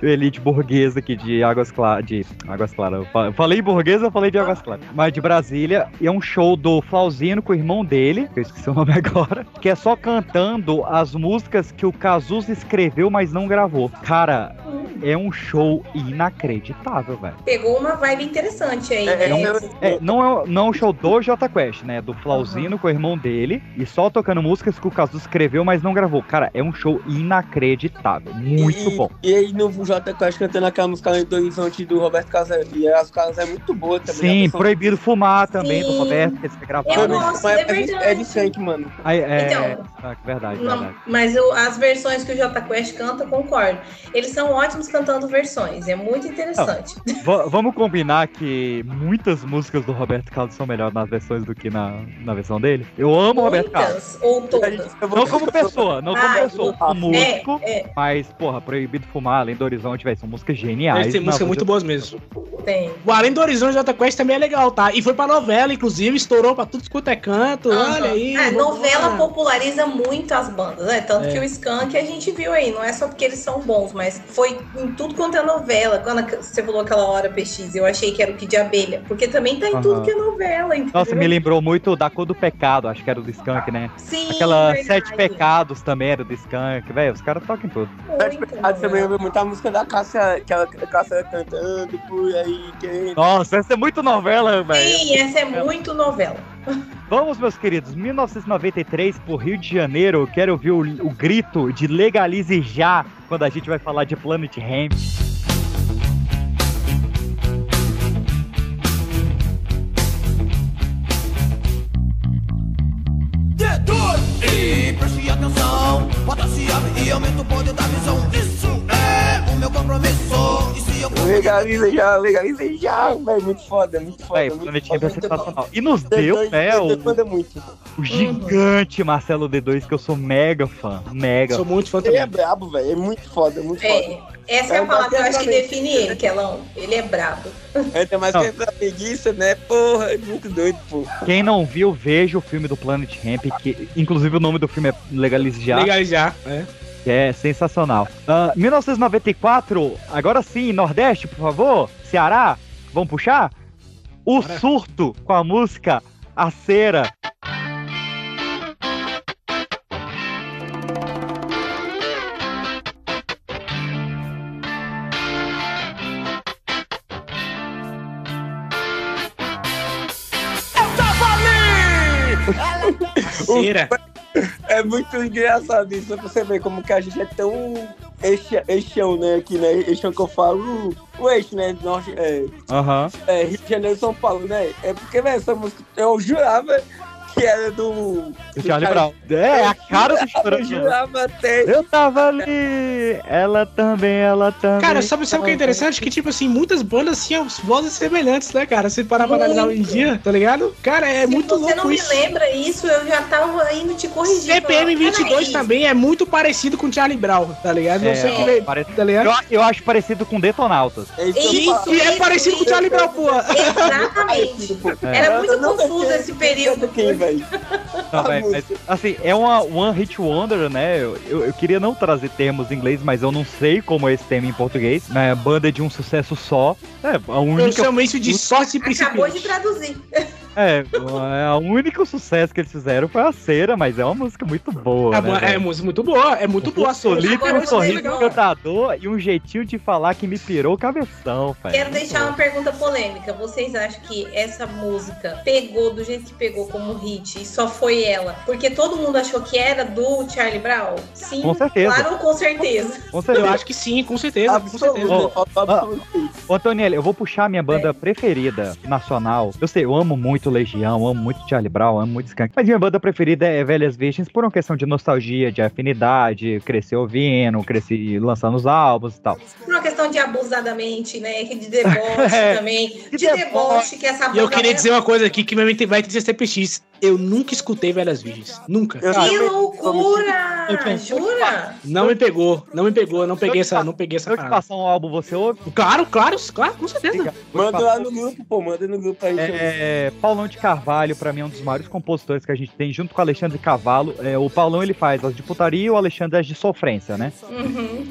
elite burguesa aqui de Águas Claras. De Águas Claras. Eu fa- eu falei burguesa, eu falei de Águas Claras. Mas de Brasília. E é um show do Flauzino com o irmão dele, que eu esqueci o nome agora, que é só cantando as músicas que o Cazuza escreveu, mas não gravou. Cara, é um show inacreditável, velho. Pegou uma vibe interessante aí. É, né? É, não é, não é um show do Jota Quest, né? Do Flauzino com o irmão dele. E só tocando músicas que o Cazu escreveu, mas não gravou. Cara, é um show inacreditável. Muito e, bom. E aí no Jota Quest cantando aquela música Além do Horizonte do Roberto Carlos. E as Carlos é muito boa também. Sim, proibido fumar também do Sim. Roberto, que eles gravaram. Eu gosto, Mas é de- verdade. É de Skank, mano. Aí, é, Então, ah, verdade, Não, verdade. mas eu- as versões que o Jota Quest canta, concordo. Eles são ótimos cantando versões, é muito interessante. Va- vamos combinar que muitas músicas do Roberto Carlos são melhores nas versões do que na, na versão dele. Eu amo o Roberto Carlos. Muitas ou todas. Não como pessoa, não como Ah, pessoa, como músico. É, é, Mas, porra, Proibido Fumar, Além do Horizonte, velho, são músicas geniais. Na músicas muito boas mesmo. tem. O Além do Horizonte Jota Quest também é legal, tá? E foi pra novela, inclusive, estourou pra tudo quanto é canto. Olha aí. Ah, vamos novela lá. populariza muito as bandas, né? Tanto É. que o Skank a gente viu aí, não é só porque eles são bons, mas foi em tudo quanto é novela. Quando você falou aquela hora PX, eu achei que era o Kid de Abelha, porque também tá em tudo Aham. que é novela, entendeu? Nossa, me lembrou muito da Cor do Pecado, acho que era do Skunk, né? Sim, Aquela verdade. Sete Pecados também era do Skunk, velho, os caras tocam em tudo. Ah, também lembra muito a música da Cássia, aquela Cássia cantando por aí. Que... Nossa, essa é muito novela, velho. Sim, essa é muito novela. Vamos, meus queridos, 1993 por Rio de Janeiro. Eu quero ouvir o, o grito de legalize já quando a gente vai falar de Planet Hemp. D2 E preste atenção, bota se abre e aumenta o poder da visão. Isso é o meu compromisso. Eu Legaliza já, legaliza já, velho. Muito foda, muito foda. Véi, muito Planet foda, é sensacional. E nos deu, D2, né, o, D2 muito. o gigante Marcelo D2, que eu sou mega fã. Mega. Sou muito fã Ele é brabo, velho. É muito foda, muito É, foda. essa é a palavra que eu acho que define ele, Kelão. Ele é brabo. Ainda mais Não. que é preguiça, né? Porra, é muito doido, pô. Quem não viu, veja o filme do Planet Hemp, que inclusive o nome do filme é Legalize Já. Legalizar, é. Que é sensacional. Ah, 1994, agora sim, Nordeste, por favor. Ceará, vamos puxar? O surto com a música A Cera. Ali! Cera. É muito engraçado isso, você ver como que a gente é tão eixo, eixão, né? Aqui, né? Eixão que eu falo, o eixo, né? Norte, é, Aham. é, Rio de Janeiro São Paulo, né? É porque, velho, essa música eu jurava que era do. Do Charlie Brown. É, a cara do chorão. Eu jurava até. Eu tava ali, ela também, ela também. Cara, sabe, sabe o que é interessante? Que, tipo assim, muitas bandas tinham vozes semelhantes, né, cara? Se parar pra analisar hoje em dia, tá ligado? Cara, é Se muito você louco não me isso. lembra isso, eu já tava indo te corrigir. CPM 22 Peraí. também é muito parecido com Charlie Brown, tá ligado? Não É, sei o que veio, parece- tá ligado? eu, eu acho parecido com Detonautas. É isso eu E, é parecido com o Charlie Brown, pô. Exatamente. É. Era muito não confuso esse período. Velho? Mas, assim, é uma One Hit Wonder, né? Eu, eu, eu queria não trazer termos em inglês, mas eu não sei como é esse termo em português. Né? Banda de um sucesso só. É, a Eu única. chamo isso de sorte Acabou de traduzir. É, é, o único sucesso que eles fizeram foi a cera, mas é uma música muito boa. É, né, é música muito boa, é muito boa. a sua. Solito, um sorriso legal. encantador e um jeitinho de falar que me pirou o cabeção, velho. Quero deixar uma pergunta polêmica. Vocês acham que essa música pegou do jeito que pegou como hit e só foi ela? Porque todo mundo achou que era do Charlie Brown? Sim. Com certeza. Claro, com certeza. Com certeza. Eu acho que sim, com certeza, com certeza. Ô, Ô, Antonielli, eu vou puxar a minha banda preferida nacional. Eu sei, eu amo muito Legião, amo muito Charlie Brown, amo muito Skank. Mas minha banda preferida é Velhas Virgens por uma questão de nostalgia, de afinidade, crescer ouvindo, cresci lançando os álbuns e tal. Por uma questão de abusadamente, né? Que de deboche É, também. de De deboche que essa E eu banda queria é- dizer uma coisa aqui que vai ter vai ter CPX. Eu nunca escutei Velhas Virgens. Nunca. Que loucura! Jura? Não me pegou, não me pegou, não peguei essa, não peguei essa eu te passar um álbum, você ouve? Claro, claro, claro, com certeza. Manda lá no grupo, pô, manda no grupo aí. É, Paulão de Carvalho, pra mim, é um dos maiores compositores que a gente tem, junto com o Alexandre Cavalo. É, o Paulão ele faz as de putaria e o Alexandre as de sofrência, né? Uhum.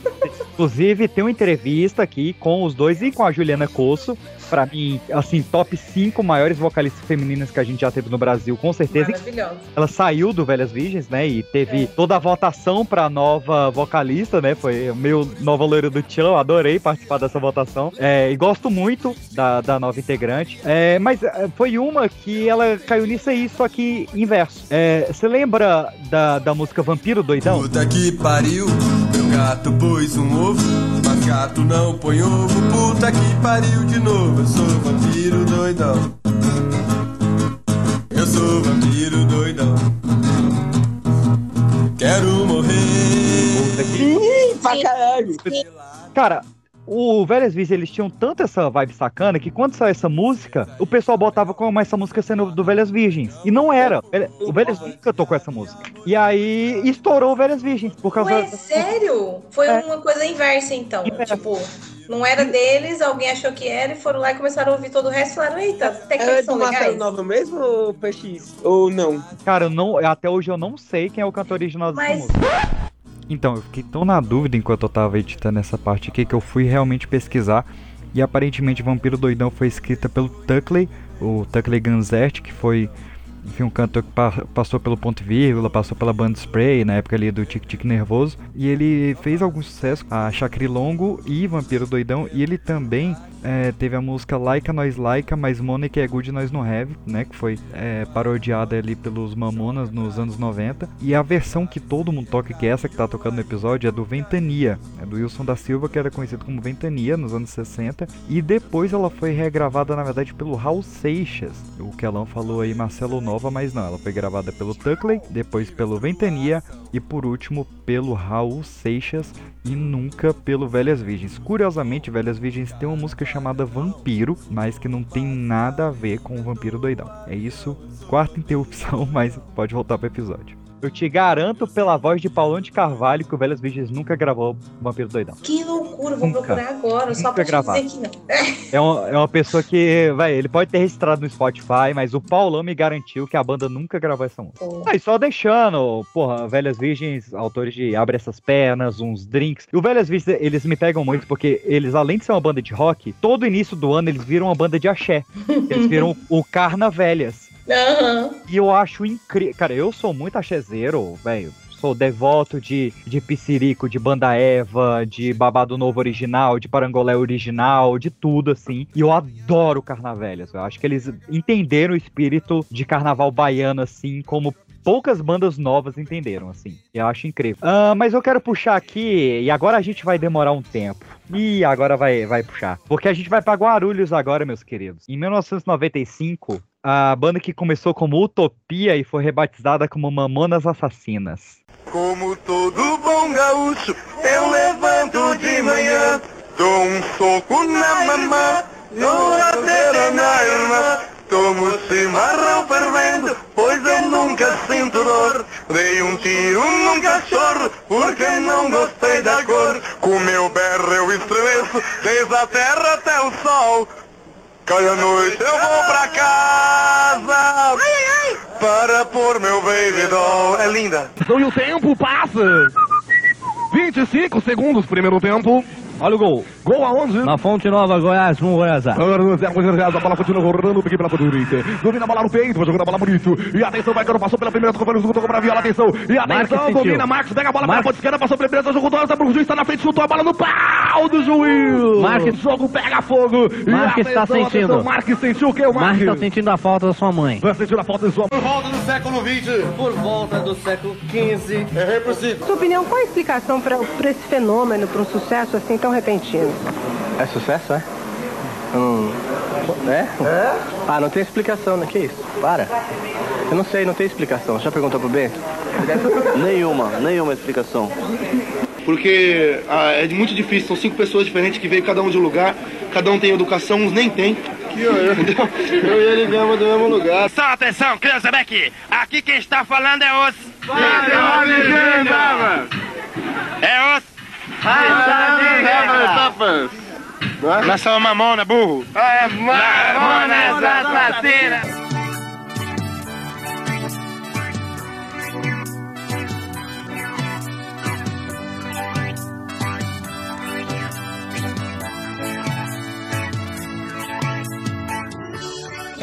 Inclusive, tem uma entrevista aqui com os dois e com a Juliana Cosso. Pra mim, assim, top 5 maiores vocalistas femininas que a gente já teve no Brasil, com certeza. Maravilhosa. Ela saiu do Velhas Virgens, né? E teve toda a votação pra nova vocalista, né? Foi o meu nova loira do. Eu adorei participar dessa votação. É, e gosto muito da, da nova integrante. É, mas é, foi uma que ela caiu nisso aí, só que inverso. É, Você lembra da, da música Vampiro Doidão? Puta que pariu, meu gato pôs um ovo, gato não põe ovo. Puta que pariu de novo, eu sou vampiro doidão. Eu sou vampiro doidão. Quero morrer. Ih, pra caralho. Cara, o Velhas Virgens, eles tinham tanto essa vibe sacana que quando saiu essa música, o pessoal botava como essa música sendo do Velhas Virgens. E não era. O Velhas Virgens que tocou essa música. E aí estourou o Velhas Virgens por causa Ué, sério? Foi É. uma coisa inversa, então. Tipo, não era deles, alguém achou que era e foram lá e começaram a ouvir todo o resto e falaram, eita, até que É eles do são legais. Nova mesmo ou PX? Ou não? Cara, não, até hoje eu não sei quem é o cantor original dessa Mas- música. Então, eu fiquei tão na dúvida enquanto eu tava editando essa parte aqui que eu fui realmente pesquisar. E aparentemente Vampiro Doidão foi escrita pelo Tuckley, o Tuckley Ganzert, que foi enfim, um cantor que pa- passou pelo Ponto e Vírgula, passou pela banda Spray, na época ali do Tic Tic Nervoso. E ele fez algum sucesso, a Chacri Longo e Vampiro Doidão. E ele também é, teve a música Laika Nós Laika, mas Money é Good Nós Não Have, né? Que foi é, parodiada ali pelos Mamonas nos anos 90. E a versão que todo mundo toca, que é essa que tá tocando no episódio, é do Ventania. É do Wilson da Silva, que era conhecido como Ventania nos anos 60. E depois ela foi regravada, na verdade, pelo Raul Seixas. O Kelão falou aí Marcelo Nova, mas não. Ela foi gravada pelo Tuckley, depois pelo Ventania e por último pelo Raul Seixas e nunca pelo Velhas Virgens. Curiosamente, Velhas Virgens tem uma música chamada Vampiro, mas que não tem nada a ver com o Vampiro Doidão. É isso, quarta interrupção, mas pode voltar pro episódio. Eu te garanto pela voz de Paulão de Carvalho que o Velhas Virgens nunca gravou Vampiro Doidão. Que loucura, vou Nunca. procurar agora, só pra te gravado. dizer que não. É uma, é uma pessoa que, vai, ele pode ter registrado no Spotify, mas o Paulão me garantiu que a banda nunca gravou essa música. Aí só deixando, porra, Velhas Virgens, autores de Abre Essas Pernas, uns drinks. E o Velhas Virgens, eles me pegam muito porque eles, além de ser uma banda de rock, todo início do ano eles viram uma banda de axé. Eles viram o Carna Velhas. Aham. E eu acho incrível. Cara, eu sou muito axézeiro, velho. Sou devoto de, de Piscirico, de Banda Eva, de Babado Novo original, de Parangolé original, de tudo, assim. E eu adoro Carnavelhas. Eu acho que eles entenderam o espírito de carnaval baiano, assim, como poucas bandas novas entenderam, assim. Eu acho incrível. Ah, mas eu quero puxar aqui, e agora a gente vai demorar um tempo. E agora vai, vai puxar. Porque a gente vai pra Guarulhos agora, meus queridos. Em 1995, a banda que começou como Utopia e foi rebatizada como Mamonas Assassinas. Como todo bom gaúcho, eu levanto de manhã, dou um soco na mamã, dou rasteira na irmã, tomo chimarrão fervendo, pois eu nunca sinto dor. Dei um tiro num cachorro, porque não gostei da cor. Com meu berro eu estremeço, desde a terra até o sol. Cai a noite, eu vou pra casa. Para pôr meu baby doll. É linda. E o tempo passa. 25 segundos, primeiro tempo. Olha o gol. Gol aonde? Na Fonte Nova, Goiás, 1 Goiás. A. Agora no Zé Goiás, a bola continua rolando, peguei pela direita. Domina a bola no peito, vai jogando a bola bonito. E atenção, vai, passou pela primeira, tocou segundo, tocou pra viola, atenção. E Marques atenção, sentiu. domina, Marcos, pega a bola pela Marques. ponta esquerda, passou pela primeira, jogou duas, pro juiz, tá na frente, chutou a bola no pau do juiz. Marques. O jogo pega fogo. Marques tá atenção, sentindo. atenção, Marques sentiu o que, o Marques Marques? tá sentindo a falta da sua mãe. Vai sentir a falta de sua Por volta do século XX. Por volta do século XV. Errei por cinco. Sua opinião, qual a explicação para esse fenômeno, para um sucesso assim tão repentino? É sucesso, é? Hum. É? É? Ah, não tem explicação, né? Que isso? Para. Eu não sei, não tem explicação. Já perguntou pro Bento? Nenhuma, nenhuma explicação. Porque ah, é muito difícil, são cinco pessoas diferentes que veio cada um de um lugar, cada um tem educação, uns nem tem. Eu, eu, eu e ele viemos do mesmo lugar. Só atenção, criança Beck. Aqui quem está falando é os... é É os... Tapas. Nós somos mamona, burro. É Mamonas assassinas.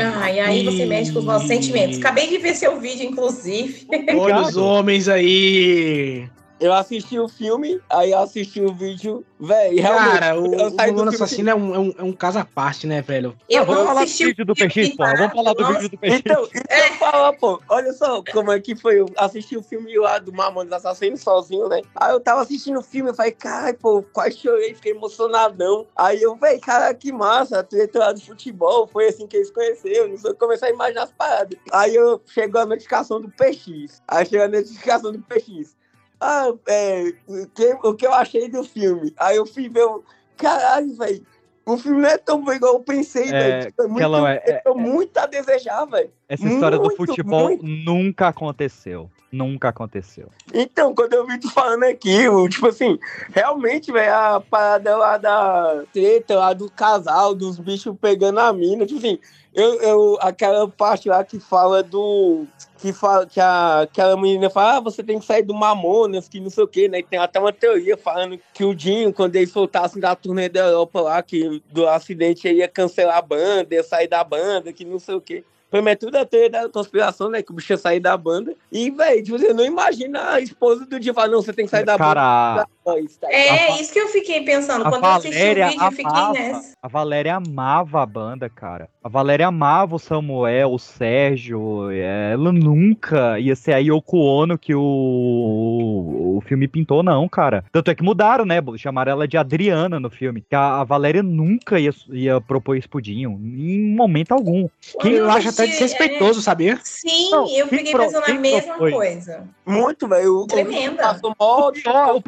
Ah, e aí você mexe com os nossos sentimentos. Acabei de ver seu vídeo, inclusive. Olha os homens aí. Eu assisti o filme, aí eu assisti o vídeo, velho. Cara, o, o filme Assassino é um, é, um, é um caso à parte, né, velho? Eu vamos não falar do vídeo do PX, porra. Vamos falar do vídeo do PX. Então, que eu falar, pô. Olha só como é que foi. Eu assisti o filme lá do Mamonas Assassinos sozinho, né? Aí eu tava assistindo o filme, eu falei, cara, pô, quase chorei, fiquei emocionadão. Aí eu, velho, cara, que massa, lá do futebol, foi assim que eles conheceram, não sei, eu comecei a imaginar as paradas. Aí eu chegou a notificação do PX. Aí chegou a notificação do PX. Ah, é, o que, o que eu achei do filme? Aí eu fui ver, caralho, velho. O filme não é tão bom igual eu pensei, É, velho. Tipo, É, muito, é- deixou muito a desejar, velho. Essa história do Muito, futebol muito. nunca aconteceu. Nunca aconteceu. Então, quando eu vi tu falando aqui, tipo assim, realmente, velho, a parada lá da treta, lá do casal, dos bichos pegando a mina, tipo assim, eu, eu, aquela parte lá que fala do. Que, fala, que a, aquela menina fala, ah, você tem que sair do Mamonas, que não sei o quê, né? E tem até uma teoria falando que o Dinho, quando eles soltassem da turnê da Europa lá, que do acidente ia cancelar a banda, ia sair da banda, que não sei o quê. Foi mas tudo a teoria da conspiração, né? Que o bicho ia sair da banda. E, velho, tipo, você não imagina a esposa do dia falar, não, você tem que sair da Cara, banda. Tá? É, isso que eu fiquei pensando. A Quando eu assisti o Valéria vídeo, eu fiquei amava, nessa. a Valéria amava a banda, cara. A Valéria amava o Samuel, o Sérgio. Ela nunca ia ser a Yoko Ono que o, o, o filme pintou, não, cara. Tanto é que mudaram, né? Chamaram ela de Adriana no filme. Que a, a Valéria nunca ia, ia propor isso Dinho, em momento algum. Que eu acho até desrespeitoso, sabia? Sim, Não, eu quem fiquei pro- pensando a quem mesma propôs? coisa. Muito, velho. Tremenda. Mó O pior, o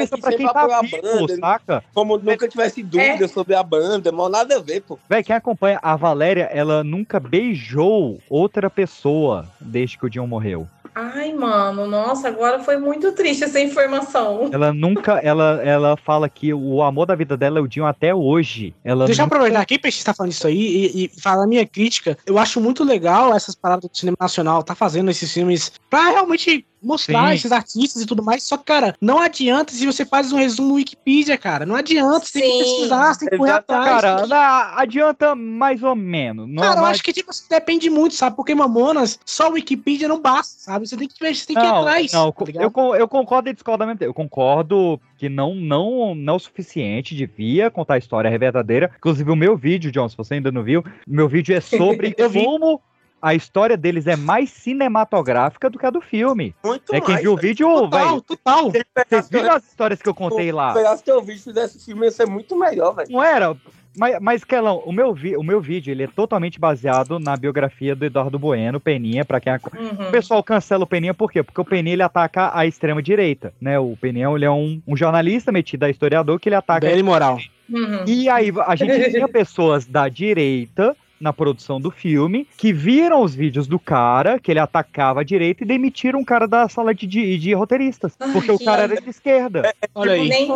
é que pra quem tá a vivo, banda, saca? Como nunca tivesse dúvida É. sobre a banda, mal nada a ver, pô. Véi, quem acompanha a Valéria, ela nunca beijou outra pessoa desde que o Dion morreu. Ai, mano, nossa, agora foi muito triste essa informação. Ela nunca, ela, ela fala que o amor da vida dela é o Dion até hoje. Ela Deixa eu nunca- aproveitar aqui, Peixe, tá falando isso aí, e, e falar a minha crítica. Eu acho muito legal essas paradas do cinema nacional, tá fazendo esses filmes pra realmente mostrar Sim. esses artistas e tudo mais. Só que, cara, não adianta se você faz um resumo no Wikipedia, cara. Não adianta, você tem que pesquisar, você tem que correr Exato, atrás. Cara, adianta mais ou menos. Não, Cara, eu acho que tipo, depende muito, sabe? Porque Mamonas, só o Wikipedia não basta, sabe? Você tem que, você tem que ir não, atrás. não, tá eu, eu concordo e discordo mesmo. Eu concordo que não, não, não é o suficiente, devia contar a história verdadeira. Inclusive, o meu vídeo, John, se você ainda não viu, meu vídeo é sobre como a história deles é mais cinematográfica do que a do filme. Muito É quem mais, viu o velho. vídeo, Total, velho. total. Vocês viram as histórias que eu contei lá? Se pegasse teu vídeo e fizesse filme, ia ser muito melhor, velho. Não era? Mas, mas Kelão, o meu, vi- o meu vídeo ele é totalmente baseado na biografia do Eduardo Bueno, Peninha, pra quem ac- Uhum. O pessoal cancela o Peninha por quê? Porque o Peninha ele ataca a extrema direita, né? O Peninha ele é um, um jornalista metido a historiador que ele ataca e moral. Uhum. e aí a gente tinha pessoas da direita na produção do filme que viram os vídeos do cara, que ele atacava a direita e demitiram o cara da sala de, de, de roteiristas. Ai, Porque o cara era de esquerda. Olha aí. Nem,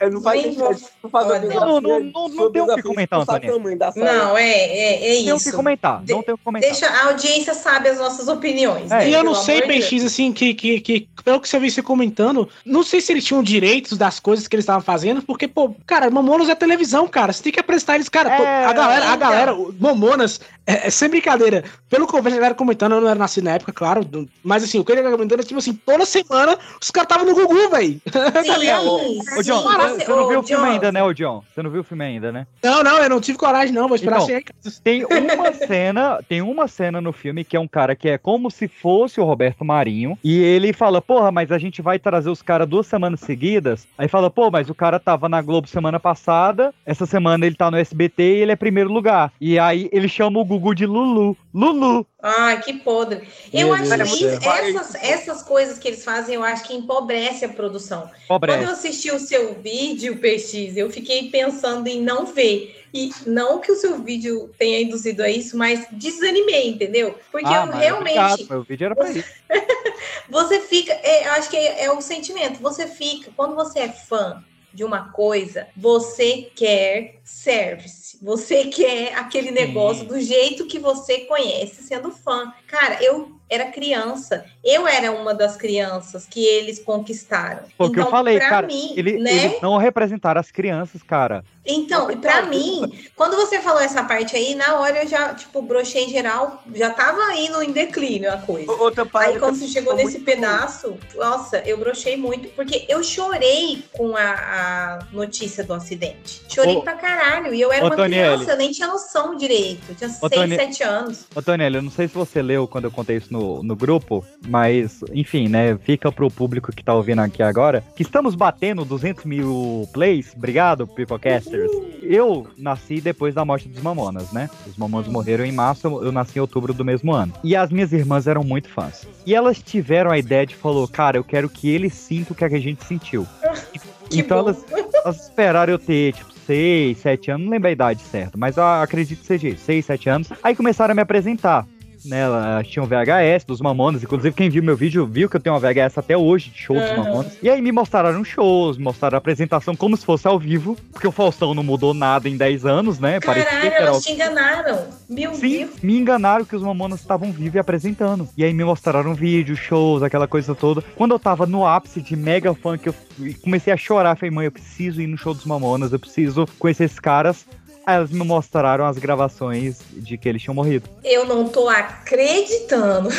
É, não faz Nem sentido. vou- Não não, não, não, tem o que comentar, Antônio. não, é, é, é Não tem o isso. que comentar, De- não tem o que comentar. Deixa a audiência sabe as nossas opiniões. É. né? E eu Pelo não sei, Deus. PX, assim, que, que, que, pelo que você viu você comentando, não sei se eles tinham direitos das coisas que eles estavam fazendo, porque, pô, cara, Mamonas é televisão, cara. Você tem que apresentar eles, cara. pô, É, a galera, a então. galera, o Mamonas, é, é sem brincadeira. Pelo que eu vejo a galera comentando, eu não era nascido na época, claro, do- mas assim, o que ele era comentando é tipo assim, toda semana os caras estavam no Gugu, velho. Sim, Ô, sim, John, você- você não viu o filme John, ainda, né, ô John? Você não viu o filme ainda, né? Não, não, eu não tive coragem, não, vou esperar Então, chegar. Tem uma cena, tem uma cena no filme que é um cara que é como se fosse o Roberto Marinho, e ele fala, porra, mas a gente vai trazer os caras duas semanas seguidas. Aí fala, pô, mas o cara tava na Globo semana passada, essa semana ele tá no SBT e ele é primeiro lugar. E aí ele chama o Gugu de Lulu. Lulu! Ai, que podre. Eu Meu acho Deus que do céu. essas, essas coisas que eles fazem, eu acho que empobrece a produção. Quando eu assisti o seu vídeo, PX, eu fiquei pensando em não ver. E não que o seu vídeo tenha induzido a isso, mas desanimei, entendeu? Porque Ah, eu mas realmente. obrigado, meu vídeo era pra isso. Você fica. é, eu acho que é, é o sentimento. Você fica. Quando você é fã de uma coisa, você quer service. Você quer aquele negócio do jeito que você conhece sendo fã. Cara, eu era criança. Eu era uma das crianças que eles conquistaram. Foi o que eu Então, falei, pra cara. mim, ele- né? Eles não representaram as crianças, cara. Então, e pra mim, quando você falou essa parte aí, na hora eu já, tipo, brochei em geral, já tava indo em declínio a coisa. Outra parte Aí quando você chegou nesse pedaço, nossa, eu brochei muito, porque eu chorei com a, a notícia do acidente. Chorei Ô, pra caralho. E eu era ô, uma criança, eu nem tinha noção direito. Eu tinha Ô, 6, Dani- 7 anos. Ô, eu não sei se você leu quando eu contei isso no, no grupo, mas, enfim, né, fica pro público que tá ouvindo aqui agora, que estamos batendo 200 mil plays, obrigado, Peoplecasters. Eu nasci depois da morte dos Mamonas, né? Os Mamonas morreram em março, eu nasci em outubro do mesmo ano. E as minhas irmãs eram muito fãs. E elas tiveram a ideia de falou, cara, eu quero que eles sintam o que a gente sentiu. então elas, elas esperaram eu ter, tipo, 6, 7 anos, não lembro a idade certa, mas eu acredito que seja isso, 6, 7 anos. Aí começaram a me apresentar. Né, elas tinham VHS dos Mamonas, inclusive quem viu meu vídeo viu que eu tenho uma VHS até hoje de show dos. Mamonas. E aí me mostraram shows, mostraram a apresentação como se fosse ao vivo, porque o Faustão não mudou nada em 10 anos, né? Parecia Caralho, que era elas te enganaram. Meu Sim, Deus. me enganaram que os Mamonas estavam vivos e apresentando. E aí me mostraram vídeos, shows, aquela coisa toda. Quando eu tava no ápice de mega que eu comecei a chorar, falei, mãe, eu preciso ir no show dos Mamonas, eu preciso conhecer esses caras. Aí elas me mostraram as gravações de que eles tinham morrido. Eu não tô acreditando.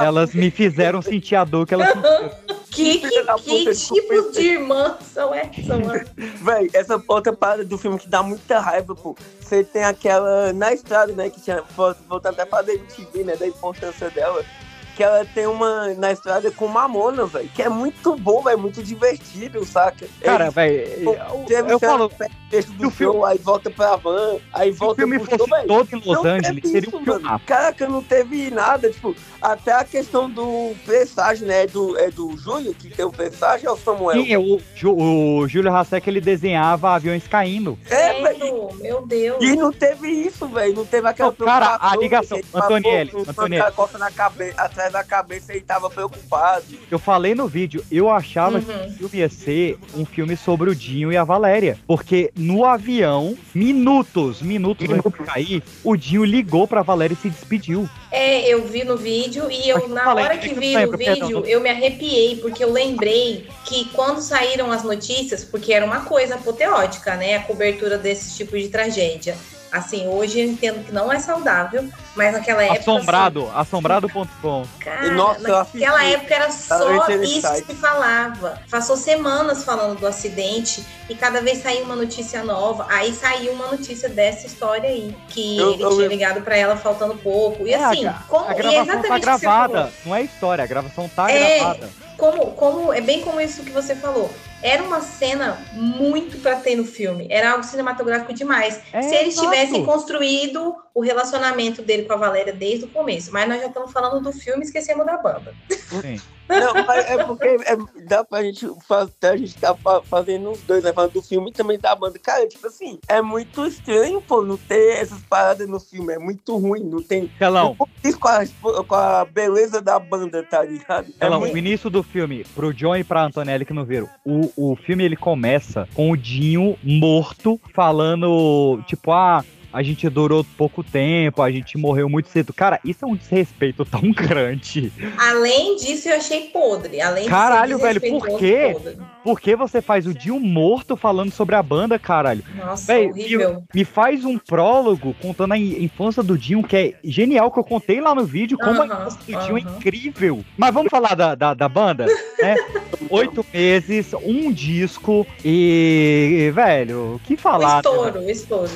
Elas me fizeram sentir a dor que elas sentiram. Que, que, que tipo de irmã são essas, mano? Véi, essa outra parada do filme que dá muita raiva, pô. Você tem aquela na estrada, né? Que tinha. Voltando até pra MTV, né? Da importância dela. Que ela tem uma na estrada com Mamona, velho. Que é muito bom, velho. Muito divertido, saca? Cara, velho, eu, teve eu falo, texto do show, aí volta pra van, aí se o volta filme pro fosse todo em Los Angeles, seria um filmaço. Caraca, não teve nada, tipo, até a questão do presságio, né? Do, é do Júlio que tem o presságio, é o Samuel? Sim, o, Ju- o Júlio Hassek, ele desenhava aviões caindo. É, velho. Meu Deus. E não teve isso, velho. Não teve aquela Não, cara, a ligação, Antonielli, Antonielli. na cabe... atrás da cabeça e tava preocupado. Eu falei no vídeo, eu achava Uhum. que o filme ia ser um filme sobre o Dinho e a Valéria. Porque no avião, minutos, minutos antes de cair, o Dinho ligou pra Valéria e se despediu. É, eu vi no vídeo e eu, na falei, hora que que vi o vídeo, eu me arrepiei, porque eu lembrei que quando saíram as notícias, porque era uma coisa apoteótica, né? A cobertura desse tipo de tragédia. Assim, hoje eu entendo que não é saudável, mas naquela época. Assombrado, assombrado.com. Cara, Nossa, eu naquela assisti. época era só isso que se falava. Passou semanas falando do acidente e cada vez saía uma notícia nova. Aí saiu uma notícia dessa história aí, que Eu- ele eu- tinha ligado pra ela faltando pouco. E É, a assim, gra- como, a e gravação exatamente tá gravada, não é história, a gravação tá É. gravada. Como, como é bem como isso que você falou. Era uma cena muito pra ter no filme. Era algo cinematográfico demais. É, Se eles exato. tivessem construído o relacionamento dele com a Valéria desde o começo. Mas nós já estamos falando do filme e esquecemos da banda. Sim. Não, mas é porque é, dá pra gente fazer, a gente tá fa- fazendo os dois, né? Falando do filme e também da banda. Cara, tipo assim, é muito estranho, pô, não ter essas paradas no filme. É muito ruim, não tem. Calão. Condiz com a, com a beleza da banda, tá ligado? É muito- o início do filme, pro John e pra Antonelli que não viram, o, o filme ele começa com o Dinho morto, falando, tipo, ah, a gente durou pouco tempo, a gente morreu muito cedo. Cara, isso é um desrespeito tão grande. Além disso, eu achei podre. Além Caralho, velho, por quê? podre. Por que você faz o Dinho morto falando sobre a banda, caralho? Nossa, Véi, horrível. me, me faz um prólogo contando a in- infância do Dinho, que é genial, que eu contei lá no vídeo, como a Aham, infância do Dinho é aham. incrível. Mas vamos falar da, da, da banda, né? Oito meses, um disco e, velho, o que falar? né, estouro, o estouro.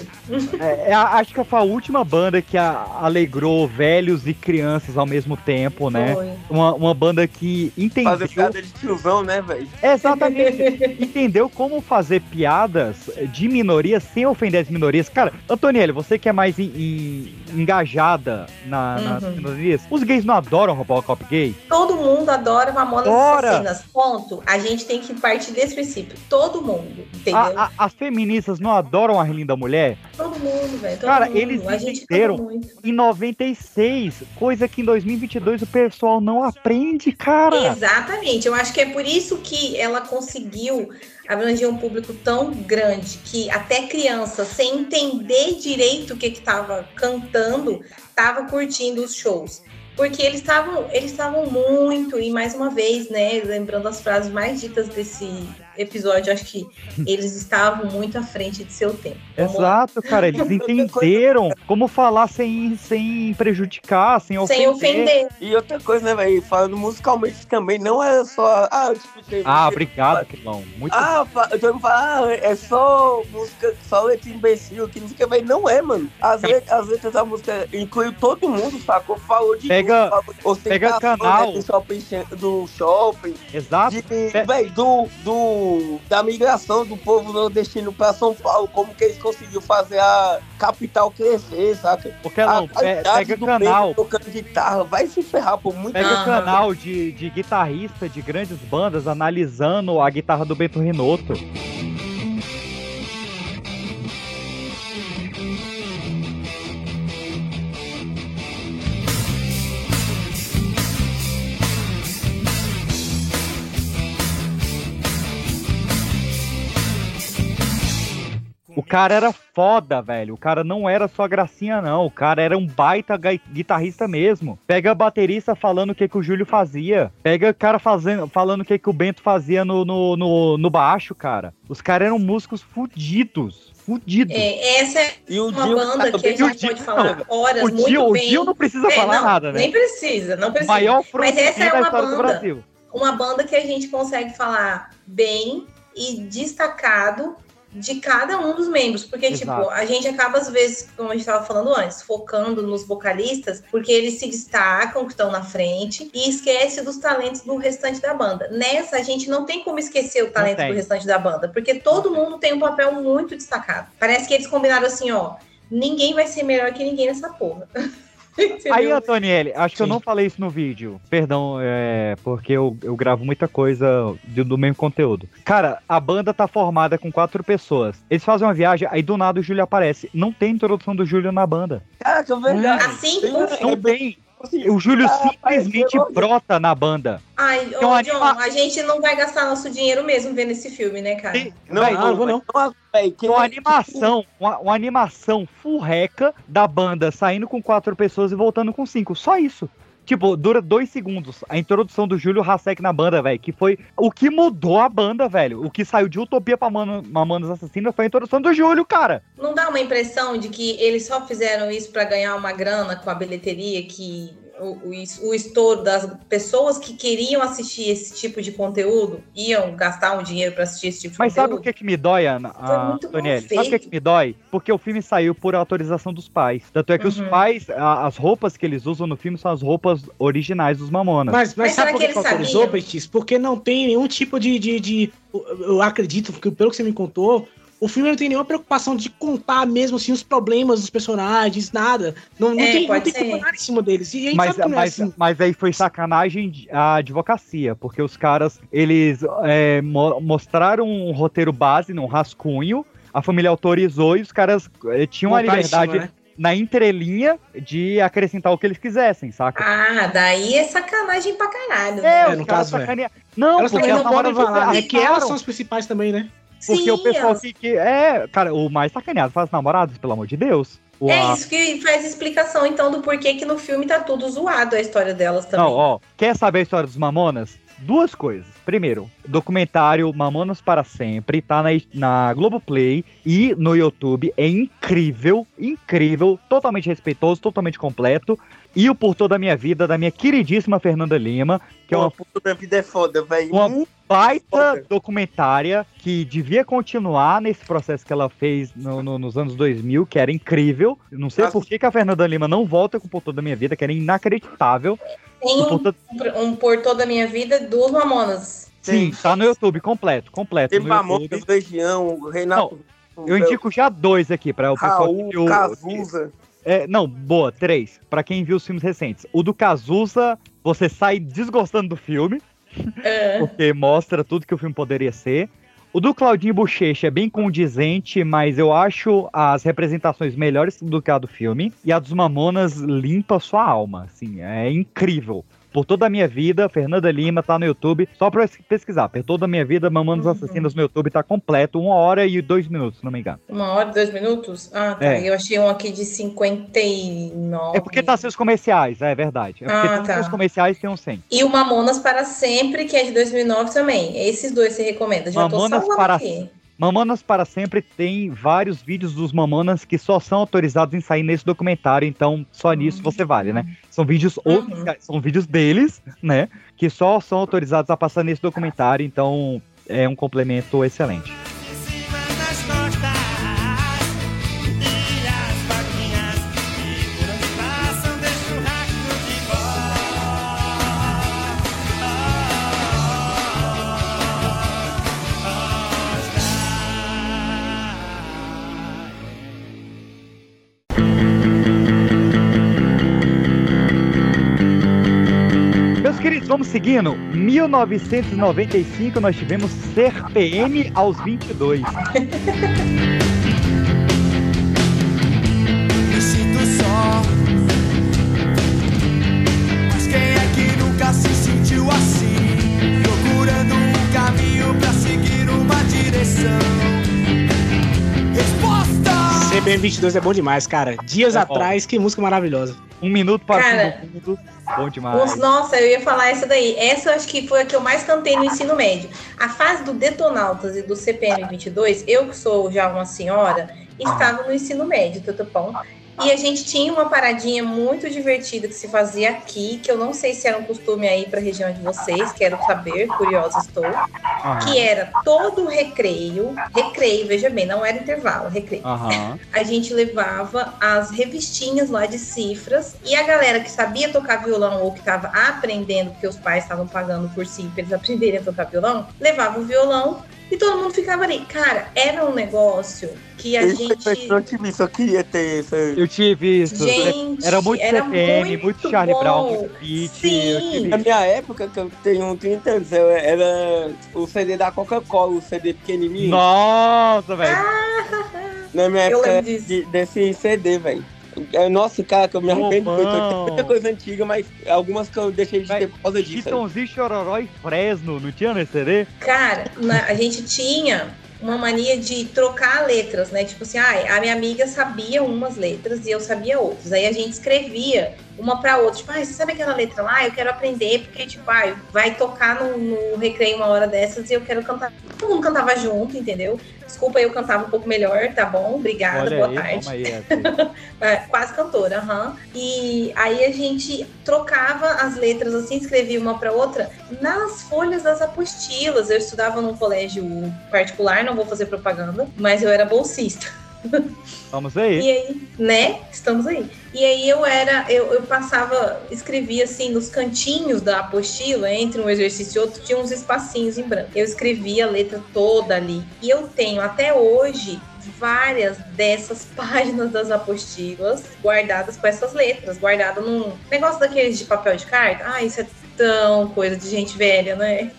é, é a- acho que foi a última banda que a- alegrou velhos e crianças ao mesmo tempo, né? Foi. Uma, uma banda que entendeu. Fazer piada de tiozão, né, velho? Exatamente. Entendeu como fazer piadas de minorias sem ofender as minorias. Cara, Antonielli, você que é mais em- em- engajada na- nas Uhum. minorias, os gays não adoram Robocop gay? Todo mundo adora Mamonas Adora. Assassinas. Ponto. A gente tem que partir desse princípio. Todo mundo, entendeu? A- a- as feministas não adoram a Arlinda Mulher? Todo mundo, velho. Cara, mundo. eles a entenderam em 96, coisa que em 2022 o pessoal não aprende, cara. Exatamente. Eu acho que é por isso que ela conseguiu abranger um público tão grande que até criança, sem entender direito o que estava cantando, estava curtindo os shows. Porque eles estavam eles muito, e mais uma vez, né, lembrando as frases mais ditas desse episódio, acho que eles estavam muito à frente de seu tempo. Lá. Exato, cara. Eles entenderam como falar sem, sem prejudicar, sem ofender. Sem ofender. E outra coisa, né, velho? Falando musicalmente também, não é só. Ah, tipo, Ah, música- obrigado, Quilão. Muito Ah, fa- eu tô me falando, ah, é só música, só letra imbecil, que música, velho, não é, mano. As, let- as letras da música incluem todo mundo, sacou? Falou de Pega- de pega ostentação, canal. né, do shopping, do shopping, Exato. de, velho, do, do, da migração do povo nordestino pra São Paulo, como que eles conseguiram fazer a capital crescer, saca? Porque não, a pega canal. Tocando guitarra, vai se ferrar por muito Pega Aham. canal de, de guitarrista de grandes bandas analisando a guitarra do Bento Rinoto. Cara era foda, velho. O cara não era só gracinha, não. O cara era um baita guitarrista mesmo. Pega a baterista falando o que, que o Júlio fazia. Pega o cara fazendo, falando o que, que o Bento fazia no, no, no, no baixo, cara. Os caras eram músicos fudidos. Fudidos. É, essa é uma Gil- banda que a gente Gil- pode falar não, horas o muito Gil- o bem. Gil não precisa É, falar não, nada, né? Nem precisa, não precisa. Maior Mas essa é uma banda, Brasil. uma banda que a gente consegue falar bem e destacado de cada um dos membros, porque Exato. tipo, a gente acaba às vezes, como a gente estava falando antes, focando nos vocalistas, porque eles se destacam, que estão na frente, e esquece dos talentos do restante da banda. Nessa a gente não tem como esquecer o talento do restante da banda, porque todo mundo tem um papel muito destacado. Parece que eles combinaram assim, ó, ninguém vai ser melhor que ninguém nessa porra. Aí, Antonielli, acho que eu não falei isso no vídeo. Perdão, é, porque eu, eu gravo muita coisa de- do mesmo conteúdo. Cara, a banda tá formada com quatro pessoas. Eles fazem uma viagem, aí do nada o Júlio aparece. Não tem introdução do Júlio na banda. Caraca, verdade. Assim, Não tem. O Júlio simplesmente brota na banda. Ai, ô, John, a gente não vai gastar nosso dinheiro mesmo vendo esse filme, né, cara? Não, Ah, não, vou não. Uma animação, uma, uma animação furreca da banda saindo com quatro pessoas e voltando com cinco. Só isso. Tipo, dura dois segundos. A introdução do Júlio Hasek na banda, velho. Que foi o que mudou a banda, velho. O que saiu de Utopia pra Mano- Mamonas Assassinas foi a introdução do Júlio, cara. Não dá uma impressão de que eles só fizeram isso pra ganhar uma grana com a bilheteria, que o, o, es- o estouro das pessoas que queriam assistir esse tipo de conteúdo iam gastar um dinheiro pra assistir esse tipo de Mas sabe conteúdo? o que que me dói, Ana, Foi a, Antonielli? Sabe o que que me dói? Porque o filme saiu por autorização dos pais. Tanto é que os Uhum. pais, a- as roupas que eles usam no filme são as roupas originais dos Mamonas. Mas, mas, sabe por que, que autorizou? Petis? Porque não tem nenhum tipo de, de, de- Eu eu acredito que, pelo que você me contou, o filme não tem nenhuma preocupação de contar mesmo assim os problemas dos personagens, nada. Não, não É, tem, não tem em cima deles. E a Mas, sabe que não é mas, assim. mas aí foi sacanagem a advocacia, porque os caras, eles é, mo- mostraram um roteiro base, num rascunho, a família autorizou e os caras é, tinham a Montar em liberdade cima, né? na entrelinha de acrescentar o que eles quisessem, saca? Ah, daí é sacanagem pra caralho. É, né? os caras sacaneiam. Não, elas porque também as não podem falar, né? Que elas são as principais também, né? Porque Sim, o pessoal elas- que, que- É, cara, o mais sacaneado faz namorados, pelo amor de Deus. É isso que faz explicação, então, do porquê que no filme tá tudo zoado a história delas também. Não, ó, quer saber a história dos Mamonas? Duas coisas. Primeiro, documentário Mamonas para Sempre, tá na, na Globoplay e no YouTube. É incrível, incrível, totalmente respeitoso, totalmente completo. E o Por Toda a Minha Vida, da minha queridíssima Fernanda Lima, que é uma Pô, minha vida é foda, velho. uma baita documentária que devia continuar nesse processo que ela fez no- no- nos anos 2000, que era incrível. Não sei por que, que a Fernanda Lima não volta com o Por Toda a Minha Vida, que era inacreditável. Tem um, Toda- um por toda a minha vida dos Mamonas. Sim, tá no YouTube, completo, completo. Tem Mamonas. Legião, o Renato. Eu indico já dois aqui para o pessoal Raul, que viu- Cazuza. É, não, boa, três. Pra quem viu os filmes recentes. O do Cazuza, você sai desgostando do filme, É. porque mostra tudo que o filme poderia ser. O do Claudinho Bochecha é bem condizente, mas eu acho as representações melhores do que a do filme. E a dos Mamonas limpa sua alma, assim, é incrível. Por toda a minha vida, Fernanda Lima tá no YouTube, só pra pesquisar. Por toda a minha vida, Mamonas Uhum. Assassinas no YouTube tá completo, uma hora e dois minutos, se não me engano. Uma hora e dois minutos? Ah, tá. É. Eu achei um aqui de 59. É porque tá seus comerciais, é verdade. É porque Ah, tá. os comerciais tem um 100. E o Mamonas para Sempre, que é de 2009 também. Esses dois você recomenda. Já Mamonas para aqui. Mamonas para sempre tem vários vídeos dos Mamonas que só são autorizados em sair nesse documentário, então só nisso você vale, né? São vídeos oficiais, são vídeos deles, né? Que só são autorizados a passar nesse documentário, então é um complemento excelente. Seguindo. 1995 nós tivemos Ser PM aos 22. Me sinto só. Mas quem é que nunca se sentiu assim? Procurando um caminho pra seguir uma direção. Resposta! CPM 22 é bom demais, cara. Dias É bom. atrás, que música maravilhosa. Um minuto para Cara, o mundo. Bom demais. Os- nossa, eu ia falar essa daí. Essa eu acho que foi a que eu mais cantei no ensino médio. A fase do Detonautas e do CPM 22, eu que sou já uma senhora, estava no ensino médio, Tutupão. E a gente tinha uma paradinha muito divertida que se fazia aqui, que eu não sei se era um costume aí para a região de vocês, quero saber, curiosa estou. Que era todo recreio, recreio, veja bem, não era intervalo, recreio Aham. a gente levava as revistinhas lá de cifras e a galera que sabia tocar violão ou que estava aprendendo, porque os pais estavam pagando por si para eles aprenderem a tocar violão, levava o violão e todo mundo ficava ali. Cara, era um negócio que a Esse gente. eu tive, só queria ter isso. Eu tive isso. Gente, era muito era CPM, muito, muito Charlie bom. Brown, muito Beat. eu tive Na minha época, que eu tenho 30 anos, eu- era o CD da Coca-Cola, o CD pequenininho. Nossa, velho. Na minha Eu época, lembro de- desse CD, velho. É, Nossa, cara, que eu me arrependo muito. Eu tenho muita coisa antiga, mas algumas que eu deixei de ter por causa disso. Chitãozinho, Chororó e Fresno, não tinha nesse CD? Cara, na- a gente tinha uma mania de trocar letras, né? Tipo assim, ah, a minha amiga sabia umas letras e eu sabia outras. Aí a gente escrevia uma pra outra. Tipo, ah, você sabe aquela letra lá? Eu quero aprender, porque, tipo, ah, vai tocar no, no recreio uma hora dessas e eu quero cantar. Todo mundo cantava junto, entendeu? Desculpa, eu cantava um pouco melhor, tá bom? Obrigada, Olha boa aí, tarde. aí essa. É, quase cantora, aham. E aí a gente trocava as letras assim, escrevia uma para outra nas folhas das apostilas. Eu estudava num colégio particular, não vou fazer propaganda, mas eu era bolsista. Vamos aí. E aí, né? Estamos aí. E aí eu era, eu, eu passava, escrevia assim nos cantinhos da apostila, entre um exercício e outro, tinha uns espacinhos em branco. Eu escrevia a letra toda ali. E eu tenho até hoje várias dessas páginas das apostilas guardadas com essas letras, guardada num negócio daqueles de papel de carta. Ah, isso é tão coisa de gente velha, né?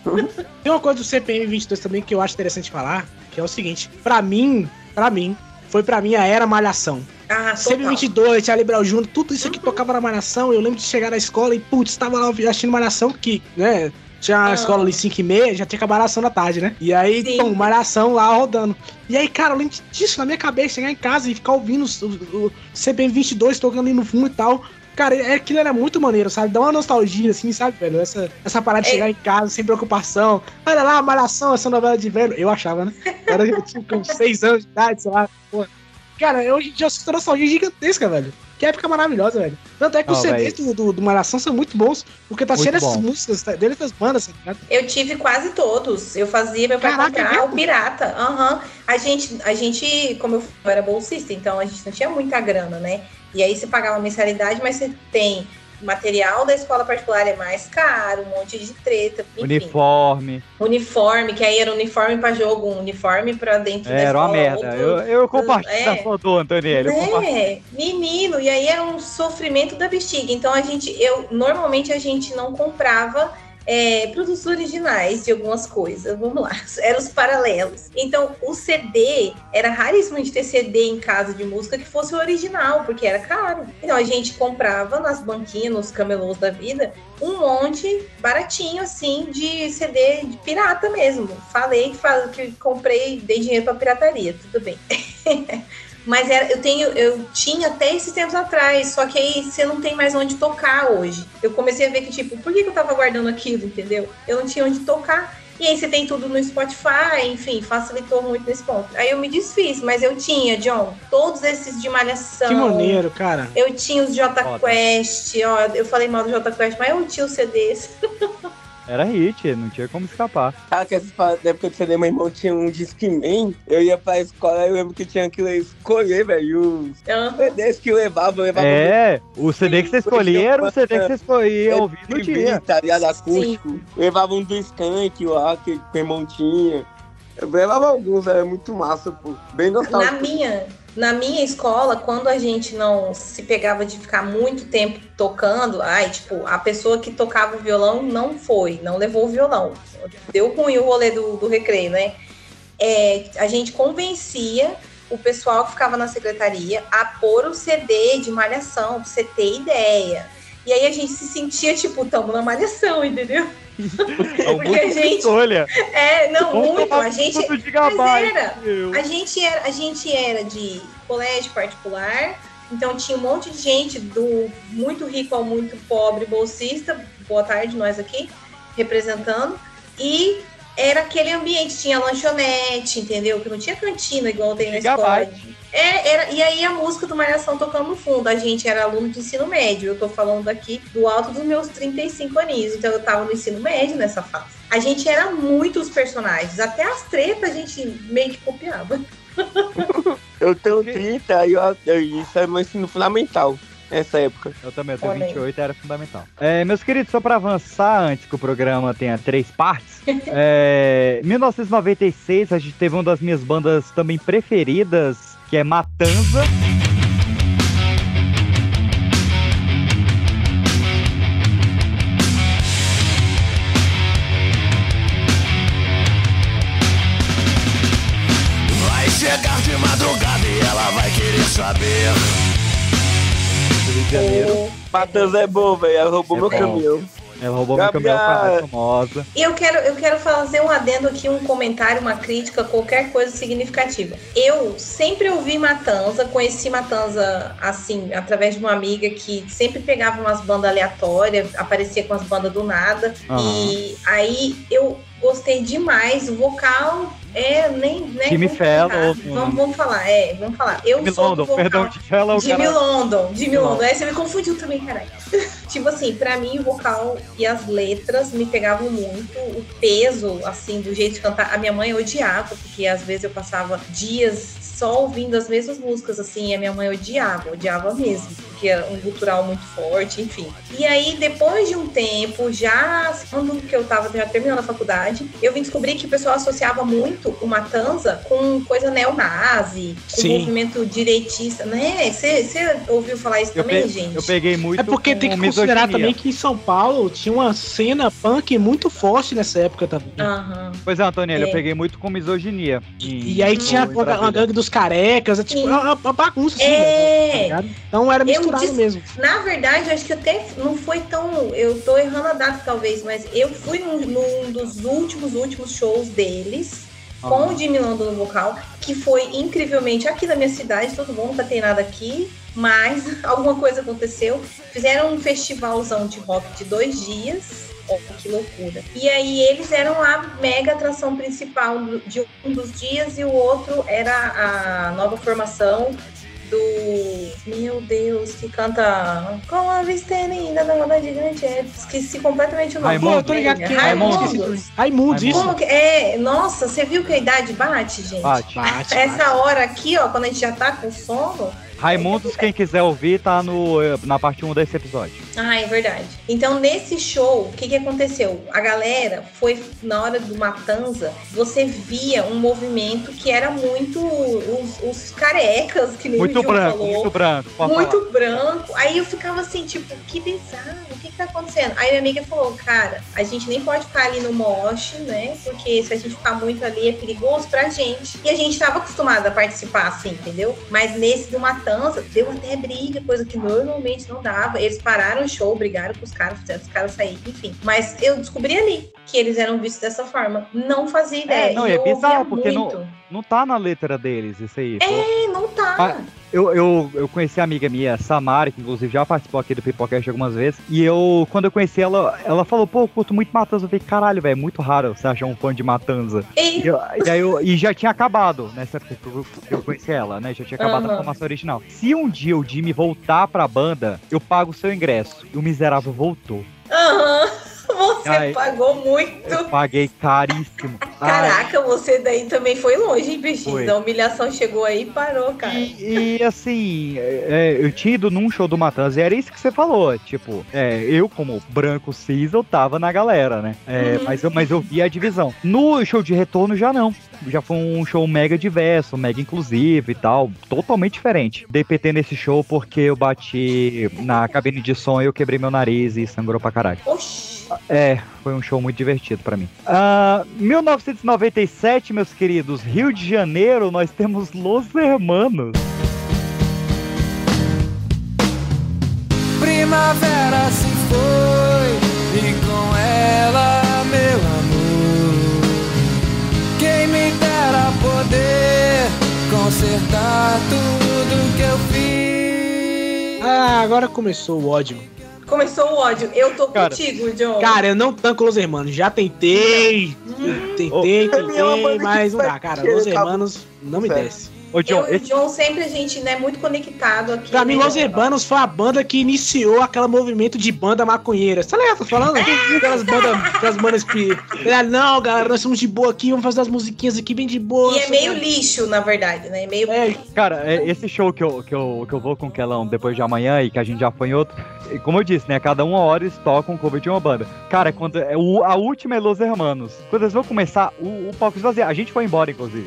Tem uma coisa do CPM 22 também que eu acho interessante falar, que é o seguinte, pra mim, pra mim, foi pra mim a era malhação. Ah, CPM 22, Charlie Brown Jr., tudo isso aqui tocava na malhação, eu lembro de chegar na escola e, putz, tava lá assistindo malhação que, né, tinha a Ah. escola ali 5 e meia, já tinha acabado a malhação da tarde, né? E aí, Sim. pum, malhação lá rodando. E aí, cara, eu lembro disso na minha cabeça, chegar em casa e ficar ouvindo o, o, o CPM 22 tocando ali no fundo e tal. Cara, é, aquilo era muito maneiro, sabe? Dá uma nostalgia, assim, sabe, velho? Essa, essa parada de É. chegar em casa sem preocupação. Olha lá, Malhação, essa novela de velho. Eu achava, né? Era, eu tinha uns 6 anos de idade, sei lá. Porra. Cara, eu hoje em dia eu sinto uma nostalgia gigantesca, velho. Que época maravilhosa, velho. Tanto é que os CDs do, do, do Malhação são muito bons, porque tá Muito cheio dessas músicas, tá, dele das bandas, tá ligado? Eu tive quase todos. Eu fazia meu pai Caraca, é comprar mesmo? o pirata. Aham. A gente, a gente, como eu era bolsista, então a gente não tinha muita grana, né? E aí você pagava mensalidade, mas você tem material da escola particular é mais caro, um monte de treta, enfim. Uniforme. Uniforme, que aí era uniforme pra jogo, um uniforme pra dentro da Era escola. uma merda. outro- Eu, eu compartilho É. da Antonielli. eu compartilho. É, menino, e aí era um sofrimento da bexiga. Então a gente, eu normalmente a gente não comprava é, produtos originais de algumas coisas. Vamos lá, eram os paralelos. Então o CD era raríssimo de ter CD em casa de música que fosse o original, porque era caro. Então a gente comprava nas banquinhas, nos camelôs da vida, um monte baratinho assim de CD de pirata mesmo. Falei que, fa- que comprei, dei dinheiro pra pirataria, tudo bem. Mas era, eu tenho, eu tinha até esses tempos atrás, só que aí você não tem mais onde tocar hoje. Eu comecei a ver que, tipo, por que, que eu tava guardando aquilo, entendeu? Eu não tinha onde tocar. E aí você tem tudo no Spotify, enfim, facilitou muito nesse ponto. Aí eu me desfiz, mas eu tinha, John, todos esses de malhação. Que maneiro, cara. Eu tinha os J Quest, ó, eu falei mal do J Quest, mas eu tinha os CDs. Era hit, não tinha como escapar. Ah, que essas paradas, na época do CD, meu irmão tinha um Discman. Eu ia pra escola, eu lembro que tinha que escolher, velho, os CDs que eu levava. Eu levava É, o CD que você escolhia era o CD que você escolhia ouvir no dia. Tá ligado? Acústico. Eu levava um do Skank lá, que meu irmão tinha. Eu levava alguns, era muito massa, pô. Bem Na nostálgico. minha, na minha escola, quando a gente não se pegava de ficar muito tempo tocando, ai, tipo, a pessoa que tocava o violão não foi, não levou o violão. Deu ruim o rolê do, do recreio, né? É, a gente convencia o pessoal que ficava na secretaria a pôr o CD de malhação, pra você ter ideia. E aí a gente se sentia, tipo, tamo na malhação, entendeu? Porque a gente. Escolha. É, não, Vamos muito. A gente. Mas era. meu. A gente era, a gente era de colégio particular, então tinha um monte de gente do muito rico ao muito pobre, bolsista. Boa tarde, nós aqui, representando. E era aquele ambiente, tinha lanchonete, entendeu? Que não tinha cantina igual tem na escola. Gigabyte. É, era, e aí a música do Malhação tocando no fundo. A gente era aluno de ensino médio. Eu tô falando aqui do alto dos meus 35 aninhos. Então eu tava no ensino médio nessa fase. A gente era muitos personagens. Até as tretas a gente meio que copiava. Eu tenho 30 e eu, eu, isso é meu ensino fundamental nessa época. Eu também, eu tenho Olha aí. 28, era fundamental. É, meus queridos, só pra avançar antes que o programa tenha três partes, é, 1996 a gente teve uma das minhas bandas também preferidas, que é Matanza. Vai chegar de madrugada e ela vai querer saber. Rio de Janeiro. Matheus é bom, velho. Ela roubou É meu bom. caminhão. Ela roubou meu caminhão Gabriel. mais famosa. E eu quero, eu quero fazer um adendo aqui, um comentário, uma crítica, qualquer coisa significativa. Eu sempre ouvi Matanza, conheci Matanza assim, através de uma amiga que sempre pegava umas bandas aleatórias, aparecia com as bandas do nada. Aham. E aí eu gostei demais. O vocal é nem. né, Jimmy. Fellow. Vamos, vamos falar, é, vamos falar. Eu Jimmy sou do London, vocal. perdão, Jimmy Fellow, Jimmy cara. London, Jimmy London. London. Aí você me confundiu também, caralho. tipo assim, pra mim o vocal e as letras me pegavam muito. O peso, assim, do jeito de cantar. A minha mãe odiava, porque às vezes eu passava dias só ouvindo as mesmas músicas, assim, e a minha mãe odiava, odiava mesmo, porque era um cultural muito forte, enfim. E aí, depois de um tempo, já quando que eu tava já terminando a faculdade, eu vim descobrir que o pessoal associava muito o Matanza com coisa neonazi, com Sim. movimento direitista, né? Você você ouviu falar isso Eu, também, gente? eu peguei muito É porque tem que com considerar misoginia. também que em São Paulo tinha uma cena punk muito forte nessa época também. Aham. Pois é, Antoniela, É. eu peguei muito com misoginia. E aí tinha uma Brasília. gangue dos carecas, é tipo uma, uma bagunça assim, É. né, tá? Então era misturado disse- mesmo. Na verdade, eu acho que até não foi tão. Eu tô errando a data, talvez, mas eu fui num, num dos últimos, últimos shows deles. Com Ah. o Jimmy London no vocal, que foi incrivelmente aqui na minha cidade, todo mundo nunca tem nada aqui, mas alguma coisa aconteceu. Fizeram um festivalzão de rock de dois dias. Que loucura. E aí eles eram a mega atração principal de um dos dias e o outro era a nova formação do. Meu Deus, que canta. Com a vista linda da moda gigante. É, esqueci completamente o nome. Raimundo. Eu tô ligado que Raimundo. Raimundo. Isso. Como que- é, nossa, você viu que a idade bate, gente? Bate. Bate, Essa hora aqui, ó, quando a gente já tá com sono. Raimundos, quem quiser ouvir, tá no, eh, na parte 1 desse episódio. Ah, é verdade. Então, nesse show, o que, que aconteceu? A galera foi, na hora do Matanza, você via um movimento que era muito os, os carecas, que nem Muito o branco, falou. muito branco. muito falar. branco. Aí eu ficava assim, tipo, que bizarro, o que, que tá acontecendo? Aí minha amiga falou, cara, a gente nem pode ficar ali no mosh, né? Porque se a gente ficar muito ali é perigoso pra gente. E a gente tava acostumada a participar assim, entendeu? Mas nesse do Matanza, deu até briga, coisa que normalmente não dava. Eles pararam o show, brigaram com os caras, fizeram os caras sair, enfim. Mas eu descobri ali que eles eram vistos dessa forma. Não fazia ideia. É, não, é bizarro, porque muito. não, não tá na letra deles isso aí. É, não tá. Ah, Eu, eu, eu conheci a amiga minha, Samara, que inclusive já participou aqui do Pipocast algumas vezes. E eu, quando eu conheci ela, ela falou, pô, eu curto muito Matanza. Eu falei, caralho, velho, é muito raro você achar um fã de Matanza. E- E, eu- e aí eu- e já tinha acabado nessa época que eu, que eu conheci ela, né? Já tinha acabado Aham. a formação original. Se um dia o Jimmy voltar pra banda, eu pago o seu ingresso. E o miserável voltou. Aham. Você Ai. pagou muito. Eu paguei caríssimo. Ai, Caraca, você daí também foi longe, hein? Foi. A humilhação chegou aí e parou, cara. E assim, é, é, eu tinha ido num show do Matanza e era isso que você falou. Tipo, é, eu, como branco cis, eu tava na galera, né? É, Uhum. mas, eu, mas eu vi a divisão. No show de retorno já não. Já foi um show mega diverso, mega inclusivo e tal. Totalmente diferente. Dei PT nesse show porque eu bati na cabine de som e eu quebrei meu nariz e sangrou pra caralho. Oxi. É, foi um show muito divertido pra mim. Ah, 1997, meus queridos, Rio de Janeiro, nós temos Los Hermanos. primavera se foi e com ela meu amor. Quem me dera poder consertar tudo que eu fiz. Ah, agora começou o ódio. Começou o ódio. Eu tô Cara, contigo, John. Cara, eu não tanco Los Hermanos. Já tentei. Tentei, tentei, mas não dá, cara. Los Hermanos não me desce. Ô, eu e o John sempre a gente né, muito conectado aqui. Pra mim, né? Los Hermanos foi a banda que iniciou aquele movimento de banda maconheira. Tá ligado? Tô falando? Aquelas bandas, aquelas bandas que. Ah, Não, galera, nós somos de boa aqui, vamos fazer as musiquinhas aqui bem de boa. E é meio lixo, na verdade, né? Meio. Cara, é, esse show que eu, que, eu, que eu vou com o Kelão depois de amanhã e que a gente já foi em outro, e como eu disse, né? Cada uma hora eles tocam um cover de uma banda. Cara, quando, é, o, a última é Los Hermanos. Quando eles vão começar, o, o palco esvazia. A gente foi embora, inclusive.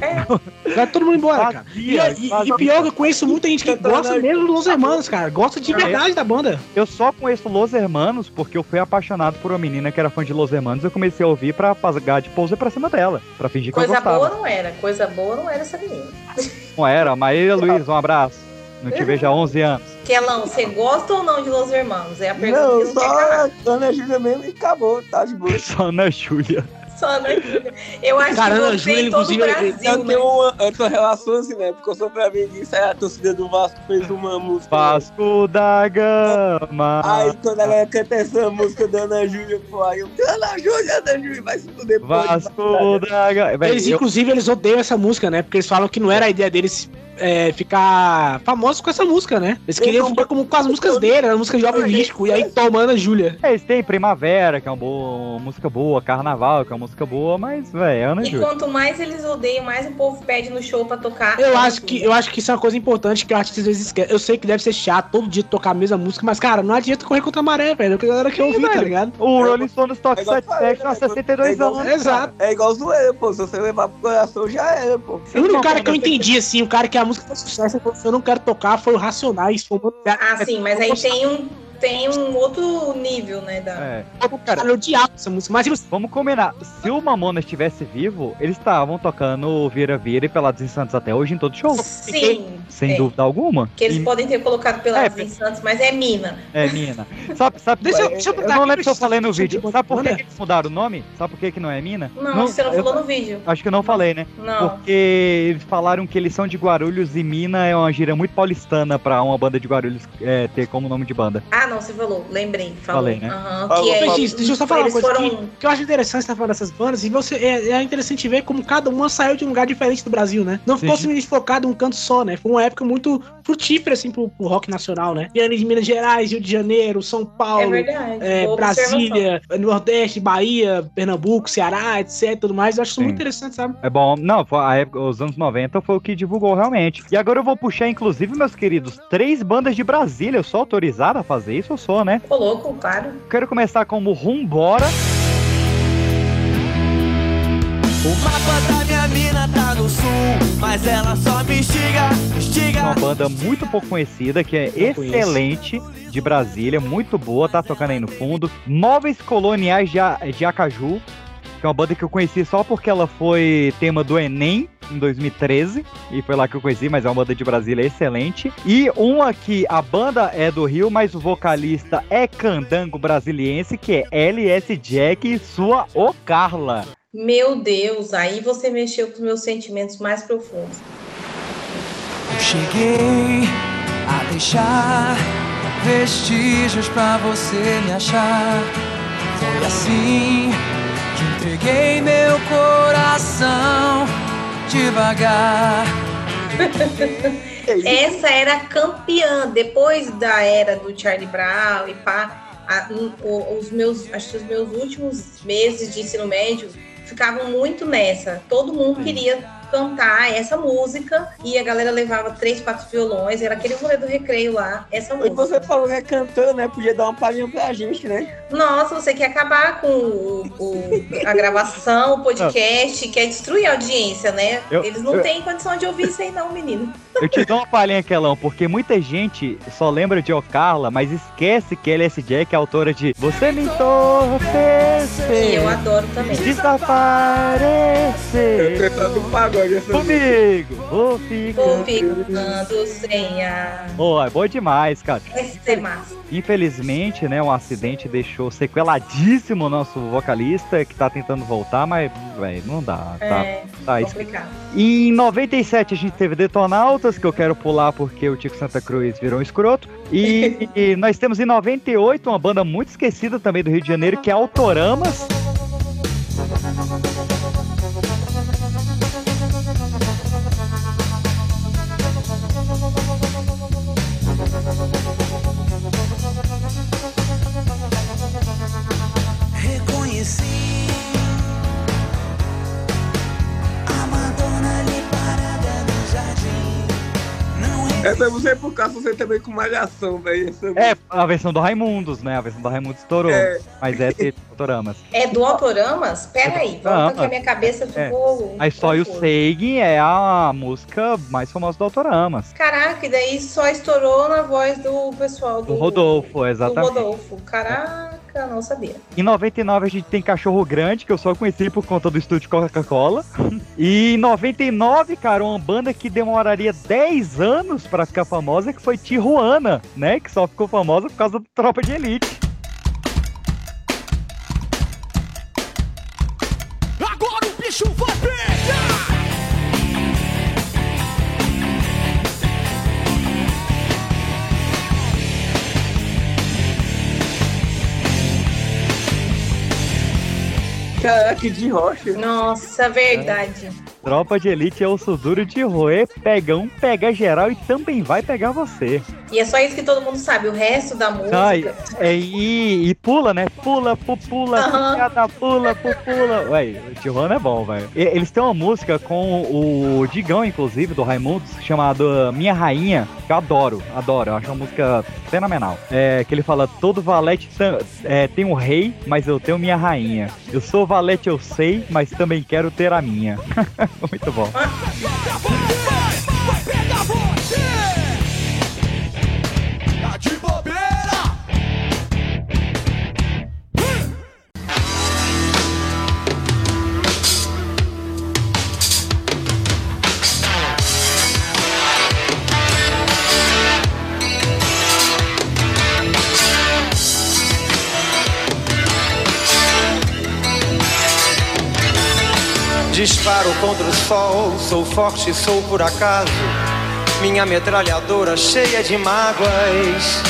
Vai todo mundo embora, cara. E, e, e pior que eu conheço muita gente que gosta mesmo dos Los Hermanos, cara. Gosta de verdade da banda. Eu só conheço Los Hermanos porque eu fui apaixonado por uma menina que era fã de Los Hermanos. Eu comecei a ouvir pra pagar de pousa pra cima dela. Pra fingir que eu Coisa gostava. boa não era. Coisa boa não era essa menina. Não era. Maíra Luiz, um abraço. Não te vejo há 11 anos. Kelão, você gosta ou não de Los Hermanos? É a pergunta Não, que não quer só a Ana Júlia mesmo e acabou, tá de boa. Só Ana Júlia. Só Júlia. Eu acho Cara, que Ana você Júlia, em todo o inclusive, Brasil, eu né? tenho uma, eu tenho uma relação assim, né? Porque eu sou pra mim disso, a torcida do Vasco fez uma música. Vasco da Gama. Aí quando ela canta essa música da Ana Júlia, pô, aí eu, Ana Júlia, Ana Júlia, vai se fuder. Vasco da Gama. Eles, inclusive, eles odeiam essa música, né? Porque eles falam que não era a ideia deles é, ficar famosos com essa música, né? Eles queriam ficar como com as músicas dele, era música Jovem Místico, e aí tomando a Júlia. É, eles têm Primavera, que é uma, boa, uma música boa, Carnaval, que é uma música boa, mas, velho, Ana E Júlia. quanto mais eles odeiam, mais o povo pede no show pra tocar. Eu acho, que, eu acho que isso é uma coisa importante que o artista às vezes esquece. Eu sei que deve ser chato todo dia tocar a mesma música, mas, cara, não adianta correr contra a maré, velho. É o que a galera quer ouvir, tá ligado? O Rolling Stones toca 77 há 62 anos. Exato. É igual zoeira, pô. Se você levar pro coração, já era, pô. O único cara que eu entendi, assim, o cara que música foi sucesso, falou, eu não quero tocar, foi o Racionais. Foi o... Ah, sim, mas aí tem um, tem um outro nível, né? Da... É. Cara, eu odiava essa música, mas Vamos combinar. Se o Mamona estivesse vivo, eles estavam tocando Vira Vira e Pelados em Santos até hoje em todo show. Sim. Sem é. dúvida alguma. Que eles E- podem ter colocado Pelados em Santos, mas é Mina. É, mina. Sabe, sabe, Deixa eu- deixa eu eu não lembro se eu falei no vídeo. de Sabe por que, eles mudaram o nome? Sabe por que, que não é mina? Não, você não eu- falou no vídeo. Acho que eu não falei, né? Não. Porque eles falaram que eles são de Guarulhos e Mina é uma gíria muito paulistana pra uma banda de Guarulhos é, ter como nome de banda. Ah, não, você falou. Lembrei. Falou. Falei, né? Aham, Falou, que é. Deixa, eu só falar uma coisa foram... que, que eu acho interessante você tá falando dessas bandas e você é, é interessante ver como cada uma saiu de um lugar diferente do Brasil, né? Não ficou Sim. simplesmente focado em um canto só, né? Foi uma época muito frutífera, assim, pro, pro rock nacional, né? Piano de Minas Gerais, Rio de Janeiro, São Paulo, É verdade, é, Brasília, Nordeste, Bahia, Pernambuco, Ceará, etc, tudo mais. Eu acho Sim. muito interessante, sabe? É bom, não, foi a época, os anos 90 foi o que divulgou realmente. E agora eu vou puxar, inclusive, meus queridos, três bandas de Brasília. Eu sou autorizado a fazer isso? Eu sou, né? Ô, louco, claro. Quero começar como Rumbora. O mapa da minha mina tá no sul, mas ela só me instiga, instiga. Uma banda muito pouco conhecida, que é excelente, de Brasília, muito boa, tá tocando aí no fundo. Móveis Coloniais de, de Acaju, que é uma banda que eu conheci só porque ela foi tema do Enem em 2013, e foi lá que eu conheci, mas é uma banda de Brasília excelente. E uma que a banda é do Rio, mas o vocalista é candango brasiliense, que é LS Jack e sua O Carla. Meu Deus, aí você mexeu com os meus sentimentos mais profundos. Eu cheguei a deixar vestígios pra você me achar. Foi assim que entreguei meu coração devagar. Essa era campeã. Depois da era do Charlie Brown e pá, a- um, o- os meus, acho que os meus últimos meses de ensino médio ficavam muito nessa. Todo mundo queria cantar essa música e a galera levava três, quatro violões. Era aquele rolê do recreio lá, essa E música. você falou que é cantando, né? Podia dar uma palhinha pra gente, né? Nossa, você quer acabar com o- o- a gravação, o podcast, quer destruir a audiência, né? Eu- Eles não eu- têm condição de ouvir isso aí, não, menino. Eu te dou uma palhinha, Kelão, porque muita gente só lembra de O Carla, mas esquece que LS Jack é autora de Você me entorpecer. E eu adoro também. Desaparecer. gosto dessa Comigo, vou ficando sem ar. Pô, é bom demais, cara. Esse é massa. Infelizmente, né, um acidente deixou sequeladíssimo o nosso vocalista, que tá tentando voltar, mas, velho, não dá. Tá, É tá isso. complicado. Em 97 a gente teve Detonautas, que eu quero pular porque o Tico Santa Cruz virou um escroto. E, e nós temos em 98 uma banda muito esquecida também do Rio de Janeiro, que é Autoramas. Essa música é por causa você também com malhação, velho. É, a versão do Raimundos, né? A versão do Raimundos estourou. É. Mas é de Autoramas. É do Autoramas? Pera aí, volta Autoramas. que a minha cabeça É. ficou. A Só e o. Seigin é a música mais famosa do Autoramas. Caraca, e daí só estourou na voz do pessoal do, Do Rodolfo, do exatamente. Rodolfo. Caraca, não sabia. Em 99 a gente tem Cachorro Grande, que eu só conheci por conta do estúdio Coca-Cola. E em 99, cara, uma banda que demoraria 10 anos pra ficar famosa, que foi Tijuana, né? Que só ficou famosa por causa do Tropa de Elite. Agora o bicho vai Caraca, de rocha. Nossa, verdade. Tropa de Elite é o duro de roer, pega um, pega geral e também vai pegar você. E é só isso que todo mundo sabe. O resto da música. Ai, é, e, e pula, né? Pula, pu, pula, cada pula, pu, pula. Ué, o Tijuana é bom, velho. Eles têm uma música com o Digão, inclusive, do Raimundos, chamada Minha Rainha, que eu adoro, adoro. Eu acho uma música fenomenal. É, que ele fala, todo valete é, tem um rei, mas eu tenho minha rainha. Eu sou valete, eu sei, mas também quero ter a minha. Muito bom. sol, sou forte, sou por acaso. Minha metralhadora cheia de mágoas.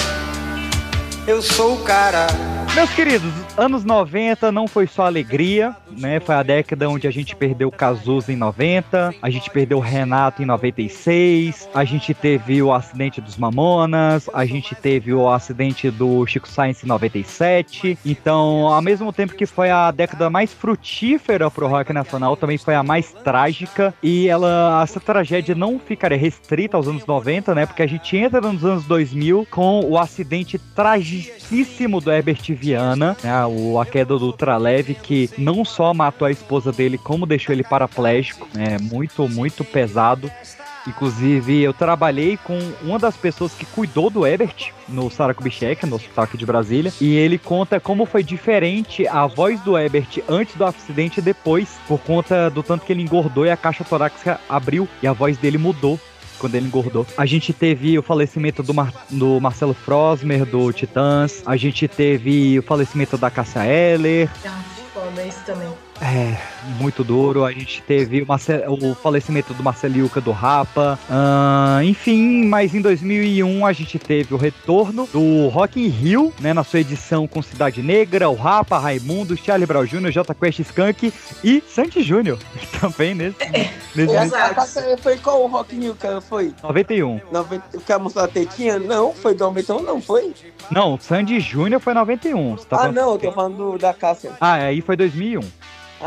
Eu sou o cara. Meus queridos, anos 90 não foi só alegria, né? Foi a década onde a gente perdeu o Cazuza em 90, a gente perdeu o Renato em 96, a gente teve o acidente dos Mamonas, a gente teve o acidente do Chico Sainz em 97. Então, ao mesmo tempo que foi a década mais frutífera pro rock nacional, também foi a mais trágica. E ela, essa tragédia não ficaria restrita aos anos 90, né? Porque a gente entra nos anos 2000 com o acidente tragicíssimo do Herbert Viana, né? O, a queda do ultraleve que não só matou a esposa dele, como deixou ele paraplégico, né? Muito, muito pesado. Inclusive, eu trabalhei com uma das pessoas que cuidou do Ebert no Sara Kubitschek, no hospital aqui de Brasília, e ele conta como foi diferente a voz do Ebert antes do acidente e depois, por conta do tanto que ele engordou e a caixa torácica abriu e a voz dele mudou quando ele engordou. A gente teve o falecimento do, Mar- do Marcelo Frosmer, do Titãs. A gente teve o falecimento da Cássia Eller. Ah, foda isso também. É, muito duro. A gente teve o, Marce- o falecimento do Marceliuca do Rapa. Ah, enfim, mas em 2001 a gente teve o retorno do Rock in Rio, né? Na sua edição com Cidade Negra, o Rapa, Raimundo, Charlie Brown Jr., J Quest Skunk e Sandy Júnior. Também nesse, nesse E essa casa foi qual o Rock in Rio que foi? 91. 90, que a moça da tetinha? Não, foi do 91, não foi? Não, Sandy Júnior foi 91. Você tá ah, não, eu tô falando do- da Cássia. Ah, aí foi 2001.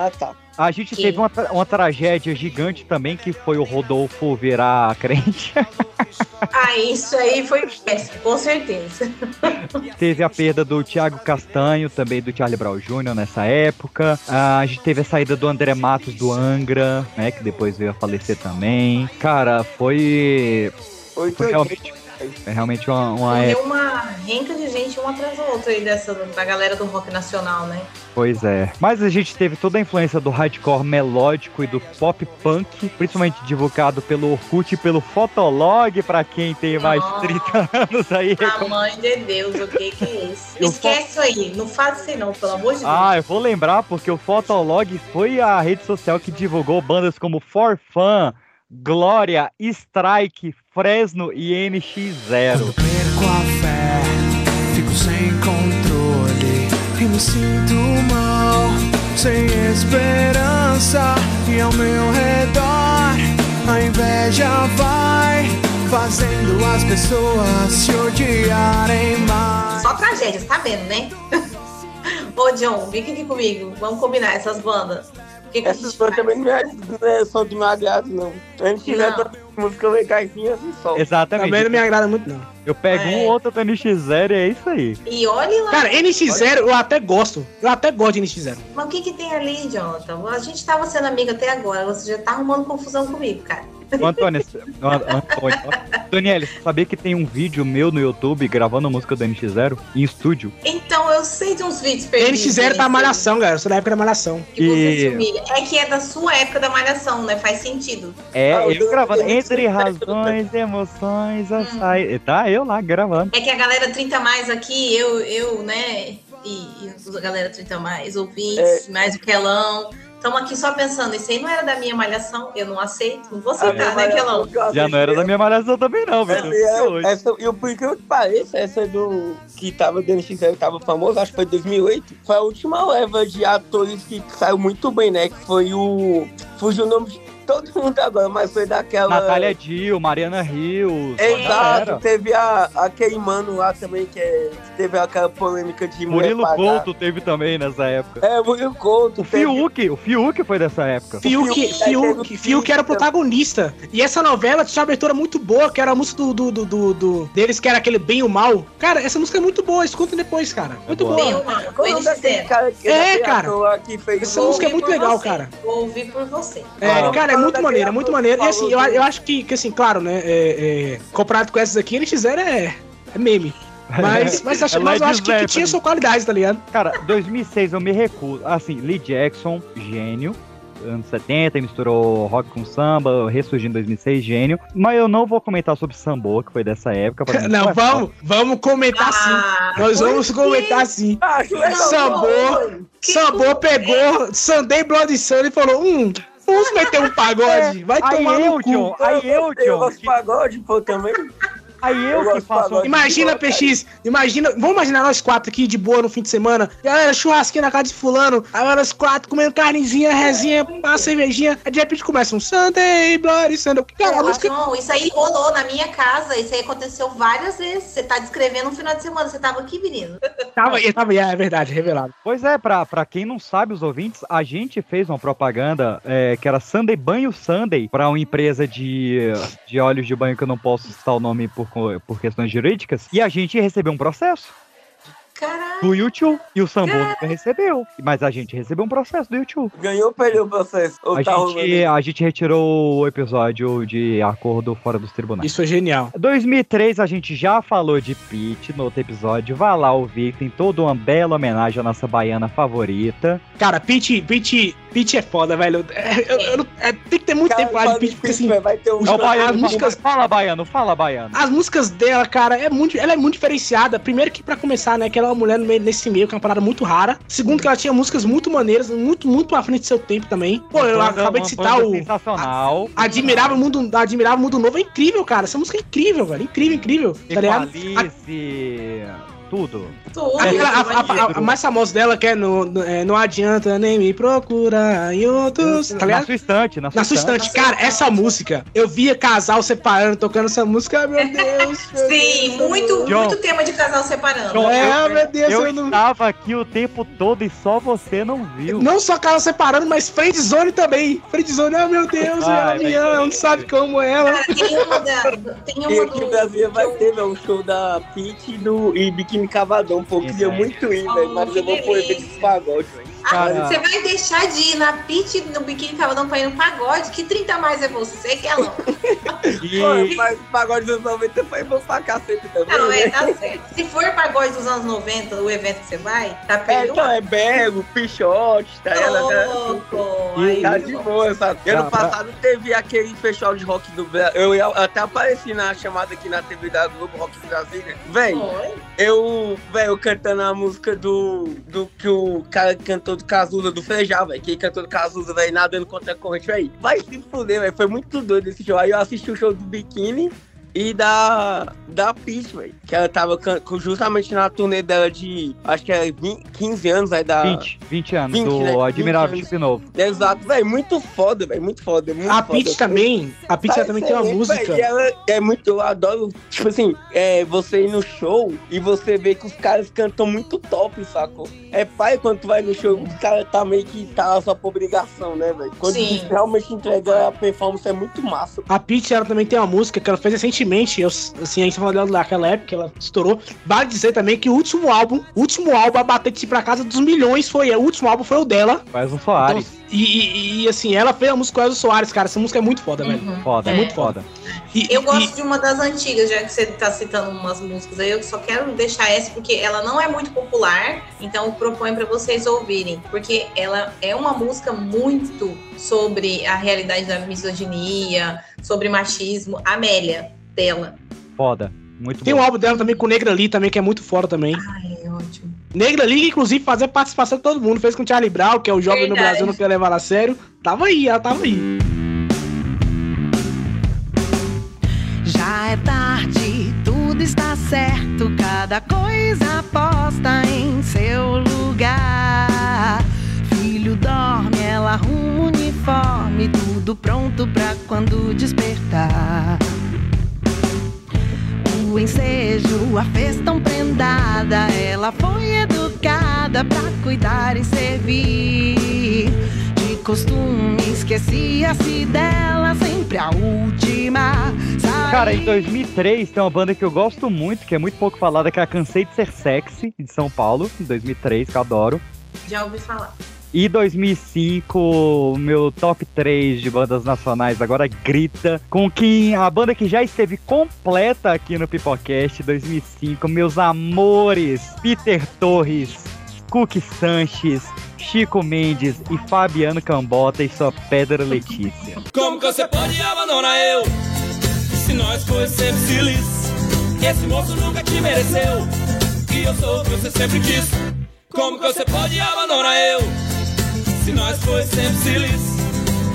Ah, tá. A gente teve uma, tra- uma tragédia gigante também, que foi o Rodolfo virar crente. Ah, isso aí foi péssimo, com certeza. teve a perda do Thiago Castanho, também do Charlie Brown Jr. nessa época. Ah, a gente teve a saída do André Matos do Angra, né? Que depois veio a falecer também. Cara, foi. Foi foi realmente É realmente uma, uma época. uma renca de gente uma atrás da outra aí dessa, da galera do rock nacional, né? Pois é. Mas a gente teve toda a influência do hardcore melódico e do pop punk, principalmente divulgado pelo Orkut e pelo Fotolog, pra quem tem mais de 30 anos aí. A mãe de Deus, o que que é isso? Eu Esquece isso aí, não faz isso aí não, pelo amor de Deus. Ah, eu vou lembrar porque o Fotolog foi a rede social que divulgou bandas como For Fun, Glória, Strike, Fresno e NX0. perco a fé, fico sem controle e me sinto mal, sem esperança. E ao meu redor a inveja vai fazendo as pessoas se odiarem mais. Só tragédia, você tá vendo, né? Ô, John, vem aqui comigo. Vamos combinar essas bandas. Que que Essas bandas também não, é, não é só do meu agrado, não. A gente Não. Músicas legaisinhas e só. Exatamente. Também não me agrada muito, não. Eu pego um ou outro do NX0 e é isso aí. E olhe lá. Cara, NX0 eu até gosto. Eu até gosto de NX0. Mas o que que tem ali, Jonathan? A gente tava sendo amigo até agora, você já tá arrumando confusão comigo, cara. Antônio, Antônio, você sabia que tem um vídeo meu no YouTube gravando música do NX0 em estúdio? Então, eu sei de uns vídeos perdidos. NX0 tá malhação, galera. Eu sou da época da malhação. que você se E humilha. É que é da sua época da malhação, né? Faz sentido. é, Ah, eu eu- gravando eu- entre razões, emoções, a sair. Tá eu lá gravando. É que a galera 30 mais aqui, eu, eu né? E, e a galera 30 mais, ouvintes, mais o Kelão. Estamos aqui só pensando, isso aí não era da minha malhação, eu não aceito, não vou aceitar, né, Kelão? Já não era da minha malhação também, não, Vitor. é, essa, e o por que eu te pareço, essa do que tava dando X0 tava famoso, acho que foi 2008. Foi a última leva de atores que saiu muito bem, né? Que foi o. Fugiu o nome de todo mundo agora, mas foi daquela. Natália Dill, Mariana Rios. Exato, teve a, aquele mano lá também que, é, que teve aquela polêmica de Murilo pagar. Couto teve também nessa época. É, Murilo Couto. O Fiuk, o Fiuk foi dessa época. Fiuk, Fiuk, Fiuk, Fiuk era o protagonista. E essa novela tinha uma abertura muito boa, que era a música do, do, do, do- do- deles, que era aquele Bem e o Mal. Cara, essa música é muito boa, escutem depois, cara. Muito boa. boa. Bem ou mal, é daquele cara que É, cara. Essa música é muito legal, você, cara. Vou ouvir por você. É, cara, é muito daquele maneiro, é muito maneiro. E assim, eu, eu acho que, que assim, claro, né? é- é, comparado com essas aqui, NX0 é, é meme. Mas, mas, acho, É mas eu acho que, que tinha sua qualidade, tá ligado? Cara, 2006 eu me recuso. Assim, Lee Jackson, gênio. Anos 70, misturou rock com samba, ressurgiu em 2006, gênio. Mas eu não vou comentar sobre Sambo, que foi dessa época. pra mim Não, vamos, vamos comentar sim. Ah, Nós por vamos comentar sim. Acho legal. Sambô, Sambô pegou Sunday Blood Sun e falou: hum, vamos meter um pagode. Vai Aí tomar eu, no John, cu. aí eu, Eu John. gosto de pagode, pô, também. Aí Eu eu que faço. Imagina, PX, imagina, vamos imaginar nós quatro aqui de boa no fim de semana. Galera, churrasquinho na casa de fulano. Agora nós quatro comendo carnezinha, resinha, uma cervejinha. Aí de repente começa um Sunday, Bloody Sunday. Cara, Porra, música... João, isso aí rolou na minha casa, isso aí aconteceu várias vezes. Você tá descrevendo um final de semana, você tava aqui, menino. Tava, tava, é verdade, revelado. Pois é, pra, pra quem não sabe, os ouvintes, a gente fez uma propaganda é, que era Sunday Banho Sunday pra uma empresa de, de óleos de banho que eu não posso citar o nome por, por questões jurídicas. E a gente recebeu um processo Caralho. do YouTube. E o Sambo nunca recebeu. Mas a gente recebeu um processo do YouTube. Ganhou ou perdeu o processo? Ou A tá gente, a gente retirou o episódio de acordo fora dos tribunais. Isso foi genial. 2003 a gente já falou de Pete no outro episódio. Vá lá ouvir, tem toda uma bela homenagem à nossa baiana favorita. Cara, Pitch, Pitch, Pitch é foda, velho. É, eu- eu é, tem que ter muito Cara, tempo falar de de porque assim, vai ter um É o as baiano, músicas, fala baiano, fala baiano. As músicas dela, cara, é muito, ela é muito diferenciada. Primeiro que pra começar, né, que ela é uma mulher nesse meio, que é uma parada muito rara. Segundo que ela tinha músicas muito maneiras, muito, muito à frente do seu tempo também. Pô, eu Banda- acabei de citar o Sensacional. Admirável Mundo, Admirável Mundo Novo, é incrível, cara. Essa música é incrível, velho. Incrível, incrível. Tá ligado? Tudo. Aquela- a, a- a- mais famosa dela, que é no, no- é, Não adianta nem me procurar em outros. Tá Na sua estante, na sua, Na sua estante. estante, cara, essa música, eu via casal separando, tocando essa música, meu Deus. meu Sim, Deus, muito, John. muito tema de casal separando. John, É, eu, meu Deus, eu eu não- estava aqui o tempo todo e só você não viu. Não só casal separando, mas friendzone também. Friendzone, ai meu Deus, ela me ama, ter. não sabe como ela. Cara, tem uma da. Tem E uma aqui do. no Brasil vai ter, um show da Pete e do, e Biquíni Cavadão, Isso, é. muito ir, velho, mas eu vou pôr esses pagodes, velho. Ah, você vai deixar de ir na pit no biquíni cavadão pra ir no pagode? Que 30 a mais é você, que é louco. Pô, mas pagode dos 90 foi bom pra cacete também. Não, né? é, tá certo. Se for pagode dos anos 90, o evento que você vai, tá É, perdoado. então é Bego, Pichote, tá ligado? Louco. E Aí, tá de boa, sabe? Tá, Ano passado teve aquele festival de rock do Brasil. Eu ia- até apareci na chamada aqui na TV da Globo Rock Brasília. Véi, Foi? eu, véi, eu cantando a música do, do que o cara que cantou do Cazuza, do Frejá, velho. Que ele cantou do Cazuza, velho, nadando contra a corrente, véi. Vai se fuder, velho. Foi muito doido esse show. Aí eu assisti o show do Biquíni e da, da Peach, velho. Que ela tava justamente na turnê dela de, acho que é 20, 15 anos, aí da... 20, 20 anos 20, do né? 20 Admirável. Chip Novo. Exato, velho, muito foda, velho, muito foda. Muito A foda. Peach também, a Peach Tá também tem uma música. véi, e ela é muito, eu adoro, tipo assim, é, você ir no show e você vê que os caras cantam muito top, sacou? É pai quando tu vai no show, os caras tá meio que tá só por obrigação, né, velho? Quando realmente entrega a performance é muito massa. A Peach, ela também tem uma música que ela fez recentemente, eu, assim, a gente falou dela naquela época, ela estourou. Vale dizer também que o último álbum, o último álbum a bater tipo, pra casa dos milhões foi, o último álbum foi o dela. Faz um Soares. Então, e, e- e, assim, ela fez a música com o Elzo Soares, cara, essa música é muito foda, velho. Foda, É muito foda. E- Eu e- gosto de uma das antigas, já que você tá citando umas músicas aí, eu só quero deixar essa porque ela não é muito popular, então eu proponho pra vocês ouvirem, porque ela é uma música muito sobre a realidade da misoginia, sobre machismo, Amélia dela. Foda. Muito Tem bom. um álbum dela também com o Negra Lee também, que é muito foda também. Ai, é. Negra Lee, inclusive, fazia participação de todo mundo. Fez com o Charlie Brown, que é o jovem no Verdade. Brasil, não quer levar a sério. Tava aí, ela tava aí. Já é tarde, tudo está certo, cada coisa posta em seu lugar. Filho dorme, ela arruma o uniforme, tudo pronto pra quando despertar. O ensejo a fez tão prendada, ela foi educada pra cuidar e servir. De costume, esquecia-se dela, sempre a última. Cara, em 2003 tem uma banda que eu gosto muito, que é muito pouco falada, que é a Cansei de Ser Sexy, de São Paulo, em 2003, que eu adoro. Já ouvi falar. E 2005, o meu top 3 de bandas nacionais agora grita com quem a banda que já esteve completa aqui no Pipocast 2005, meus amores, Peter Torres, Cookie Sanches, Chico Mendes e Fabiano Cambota e sua Pedra Letícia. Como que você pode abandonar eu? Se nós foi sempre feliz. Esse moço nunca te mereceu. E eu sou o que você sempre quis. Como que você pode abandonar eu? Se nós foi sempre feliz.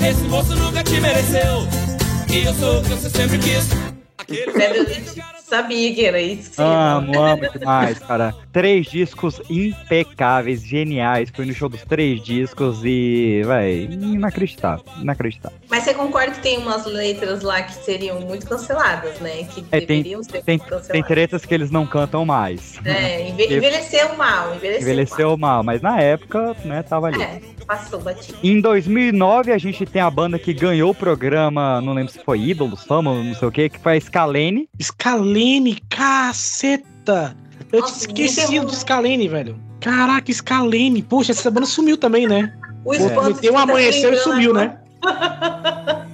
Esse moço nunca te mereceu. E eu sou o que você sempre quis. Leite, sabia que era isso. que Amo, falar. amo demais, cara. Três discos impecáveis, geniais. Fui no show dos três discos e, véi, inacreditável, inacreditável. Mas você concorda que tem umas letras lá que seriam muito canceladas, né? Que É, tem, deveriam ser tem, canceladas. tem tretas que eles não cantam mais. É, enve- envelheceu mal, envelheceu, Envelheceu mal, mas na época, né, tava ali. mal. É, passou batido. Em 2009, a gente tem a banda que ganhou o programa, não lembro se foi Ídolos, Fama, não sei o que, que foi a Scalene. Scalene, caceta! Eu Nossa, tinha esquecido do Scalene, velho. Caraca, Scalene. Poxa, essa banda sumiu também, né? O um fica amanhecer e sumiu, agora. né?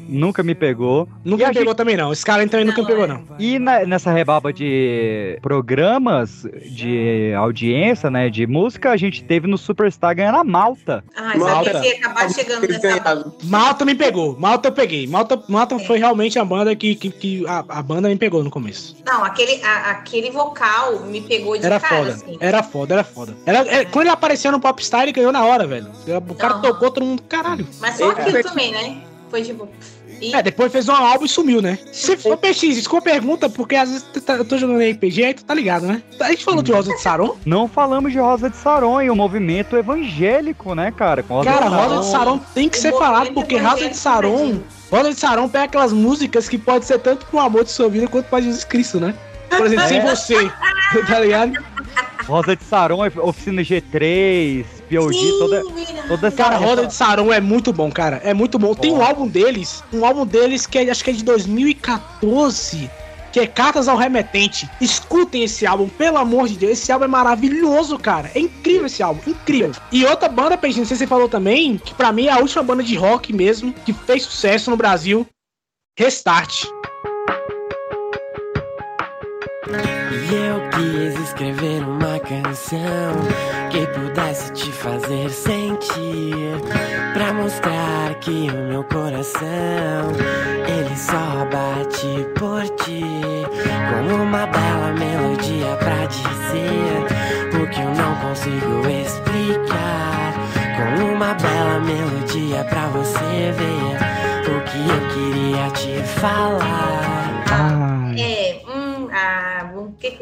Nunca me pegou. Nunca me pegou também, não. Scalene também nunca me pegou, não. E na- nessa rebaba de programas de audiência, né, de música, a gente teve no Superstar ganhando a Malta. Ah, sabia que ia acabar chegando nessa. Malta me pegou. Malta eu peguei. Malta, Malta foi realmente a banda que, que, que a, a banda me pegou no começo. Não, aquele, a- aquele vocal me pegou de Era cara, foda. assim. Era foda, era foda. Era, é, quando ele apareceu no Popstar, ele ganhou na hora, velho. O cara tocou todo mundo, caralho. Mas só aquilo também, né? Foi tipo. E É, depois fez um álbum e sumiu, né? Se for PX, isso com pergunta, porque às vezes tu tá- eu tô jogando RPG, aí tu tá ligado, né? A gente falou de Rosa de Saron. Não falamos de Rosa de Saron e o movimento evangélico, né, cara? Com Cara, de Rosa de Saron tem que ser falado, porque Rosa de Saron. Rosa de Saron pega aquelas músicas que pode ser tanto pro amor de sua vida quanto pra Jesus Cristo, né? Por exemplo, sem É. você. Tá ligado? Rosa de Saron, Oficina G3, POG, toda, toda essa... Cara, Roda de Saron é muito bom, cara. É muito bom. Tem um álbum deles, um álbum deles que é- acho que é de 2014, que é Cartas ao Remetente. Escutem esse álbum, pelo amor de Deus. Esse álbum é maravilhoso, cara. É incrível esse álbum, incrível. E outra banda, Peixinho, não sei se você falou também, que pra mim é a última banda de rock mesmo, que fez sucesso no Brasil. Restart. Eu quis escrever uma canção que pudesse te fazer sentir, pra mostrar que o meu coração ele só bate por ti, com uma bela melodia pra dizer o que eu não consigo explicar, com uma bela melodia pra você ver o que eu queria te falar.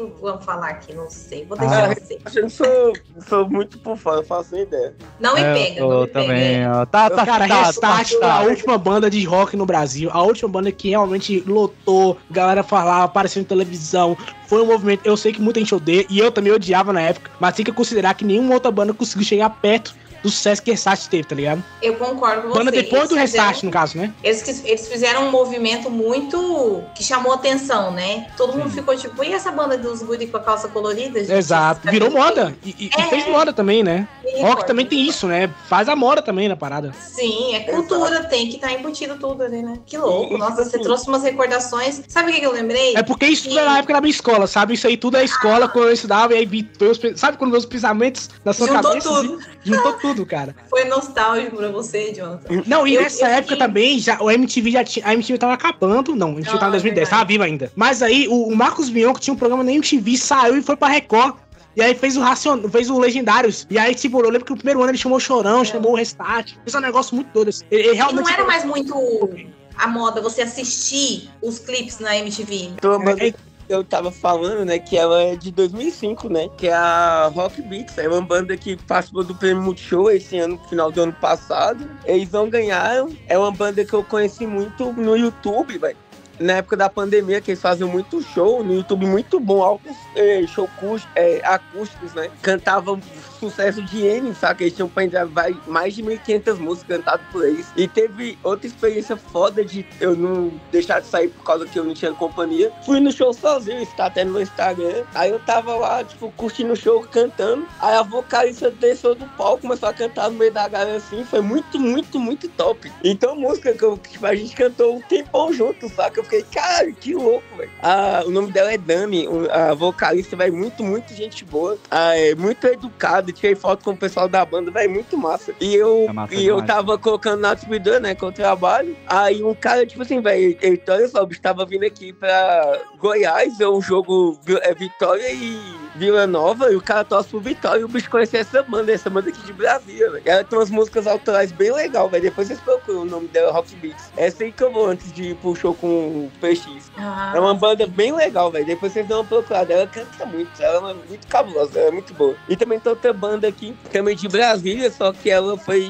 Que que vamos falar aqui? Não sei. Vou Ah, deixar você. eu não sou, sou muito por fora, eu faço nem ideia. Não me É, pega, eu não me também, pega. ó. Tá, tá, cara, tá, Restart tá, foi a tá. última banda de rock no Brasil. A última banda que realmente lotou, galera falava, apareceu em televisão. Foi um movimento. Eu sei que muita gente odeia, e eu também odiava na época, mas tem que considerar que nenhuma outra banda conseguiu chegar perto do sucesso que Restart teve, tá ligado? Eu concordo com você. Banda depois do Eles Restart, fizeram- no caso, né? Eles, eles fizeram um movimento muito que chamou atenção, né? Todo mundo ficou tipo, e essa banda dos guri com a calça colorida? gente? Exato. Virou moda. E, e- e É. fez moda também, né? Me Rock também tem isso, né? Faz a moda também na parada. Sim, é cultura, tem que estar embutido tudo ali, né? Que louco. E- Nossa, você trouxe umas recordações. Sabe o que, eu lembrei? É porque isso tudo é na época da minha escola, sabe? Isso aí tudo é escola, quando eu estudava, e aí vi, sabe quando vê os pensamentos na sua Juntou cabeça? tudo. assim? Juntou tudo, cara. Foi nostálgico pra você, Jonathan. Não, e Eu- nessa eu época fiquei- também, já, o MTV já tinha. A MTV tava acabando. Não, a MTV Não, tava em 2010, é tava viva ainda. Mas aí o, o Marcos Mion, que tinha um programa na MTV, saiu e foi pra Record. E aí fez o Racion... fez o Legendários. E aí, tipo, eu lembro que o primeiro ano ele chamou o Chorão, chamou o Restart. Fez um negócio muito doido. assim. Ele, ele E realmente. não era mais muito a moda você assistir os clipes na MTV. A banda que eu tava falando, né, que ela é de 2005, né, que é a Rock Beats, é uma banda que participou do Prêmio Multishow esse ano, final do ano passado. Eles não ganharam, é uma banda que eu conheci muito no YouTube, velho. Na época da pandemia, que eles faziam muito show no YouTube, muito bom, altos eh, show eh, acústicos, né? Cantavam sucesso de N, saca? Eles tinham pendrive, mais de 1.500 músicas cantadas por eles. E teve outra experiência foda de eu não deixar de sair por causa que eu não tinha companhia. Fui no show sozinho, está até no meu Instagram. Aí eu tava lá, tipo, curtindo o show, cantando. Aí a vocalista desceu do palco, começou a cantar no meio da galera assim. Foi muito, muito, muito top. Então, música que, eu, que a gente cantou um tempão junto, saca? Eu fiquei, cara, que louco, velho. Ah, O nome dela é Dami, o- a vocalista, vai muito, muito gente boa. Ah, é muito educada, tirei foto com o pessoal da banda, vai muito massa. E eu, É massa e eu tava colocando na distribuidora, né, que eu trabalho. Aí um cara, tipo assim, velho, ele, olha só, o bicho tava vindo aqui pra Goiás, ver um jogo é, Vitória e Vila Nova, e o cara torce pro Vitória, e o bicho conhecia essa banda, essa banda aqui de Brasília, velho. Ela tem umas músicas autorais bem legal, velho. Depois vocês procuram o nome dela, Rock Beats. Essa aí que eu vou antes de ir pro show com o PX. Ah. É uma banda bem legal, velho. Depois vocês dão uma procurada. Ela canta muito, ela é muito cabulosa, ela é muito boa. E também tem outra banda aqui, também de Brasília, só que ela foi.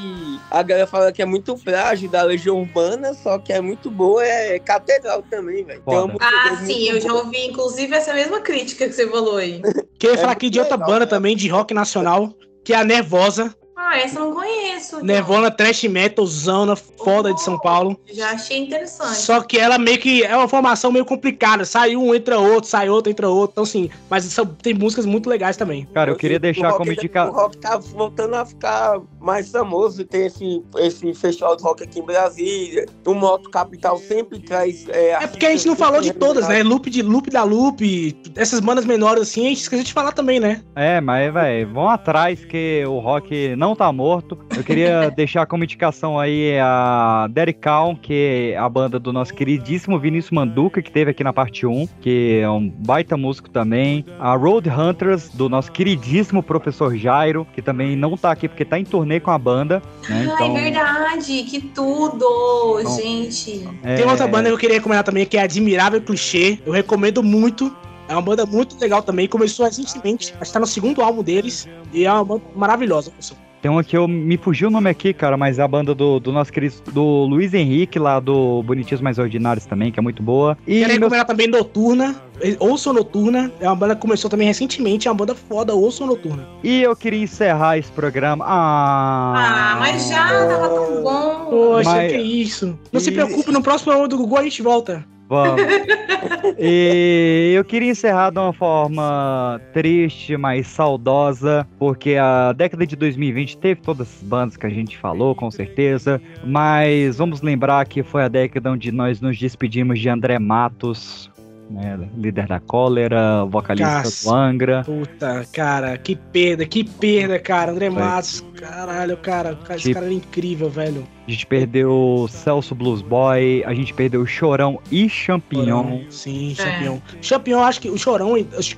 A galera fala que é muito frágil da Legião Urbana, só que é muito boa, é Catedral também, velho. Ah, sim, eu já boa. ouvi, inclusive, essa mesma crítica que você falou aí. Queria É falar aqui de outra banda também, de rock nacional, que é a Nervosa. Ah, essa eu não conheço. Nervona Trash Metal, zona foda de São Paulo. Já achei interessante. Só que ela meio que é uma formação meio complicada. Sai um, entra outro, sai outro, entra outro. Então, assim, mas são- tem músicas muito legais também. Cara, eu queria deixar o como rock, indicação. O rock tá voltando a ficar mais famoso. Tem esse, esse festival de rock aqui em Brasília. O Moto Capital sempre traz. É, É porque a gente não falou de todas, né? Loop de Loop da Loop, essas bandas menores assim, a gente esqueceu de falar também, né? É, mas, velho, vão atrás que o rock não tá morto. Eu queria deixar como indicação aí a Derek Calm, que é a banda do nosso queridíssimo Vinícius Manduca, que teve aqui na parte 1, que é um baita músico também. A Road Hunters, do nosso queridíssimo professor Jairo, que também não tá aqui porque tá em turnê com a banda, né? Ai, Então, verdade, que tudo, Então, gente. é, Tem outra banda que eu queria recomendar também, que é Admirável Clichê. Eu recomendo muito. É uma banda muito legal também. Começou recentemente, acho que tá no segundo álbum deles. E é uma banda maravilhosa, pessoal. Tem uma que eu me fugiu o nome aqui, cara, mas é a banda do, do nosso querido do Luiz Henrique, lá do Bonitinhos Mais Ordinários também, que é muito boa. E Quero meus- recomendar também Noturna. Ouçam Noturna. É uma banda que começou também recentemente. É uma banda foda. Ouçam Noturna. E eu queria encerrar esse programa. Ah, Ah, mas já tava tão bom. Poxa, Mas- que isso. Não se E- preocupe, no próximo ano do Google a gente volta. Vamos. E eu queria encerrar de uma forma triste, mas saudosa, porque a década de 2020 teve todas as bandas que a gente falou, com certeza, mas vamos lembrar que foi a década onde nós nos despedimos de André Matos, né, líder da Cólera, vocalista do Angra. Puta, cara, que perda, que perda, cara. André. Matos, caralho, cara, cara, esse Tipo- cara era incrível, velho. A gente perdeu o Celso Blues Boy, a gente perdeu o Chorão e Champignon. Sim, É. Champion. Champion, acho que o Chorão,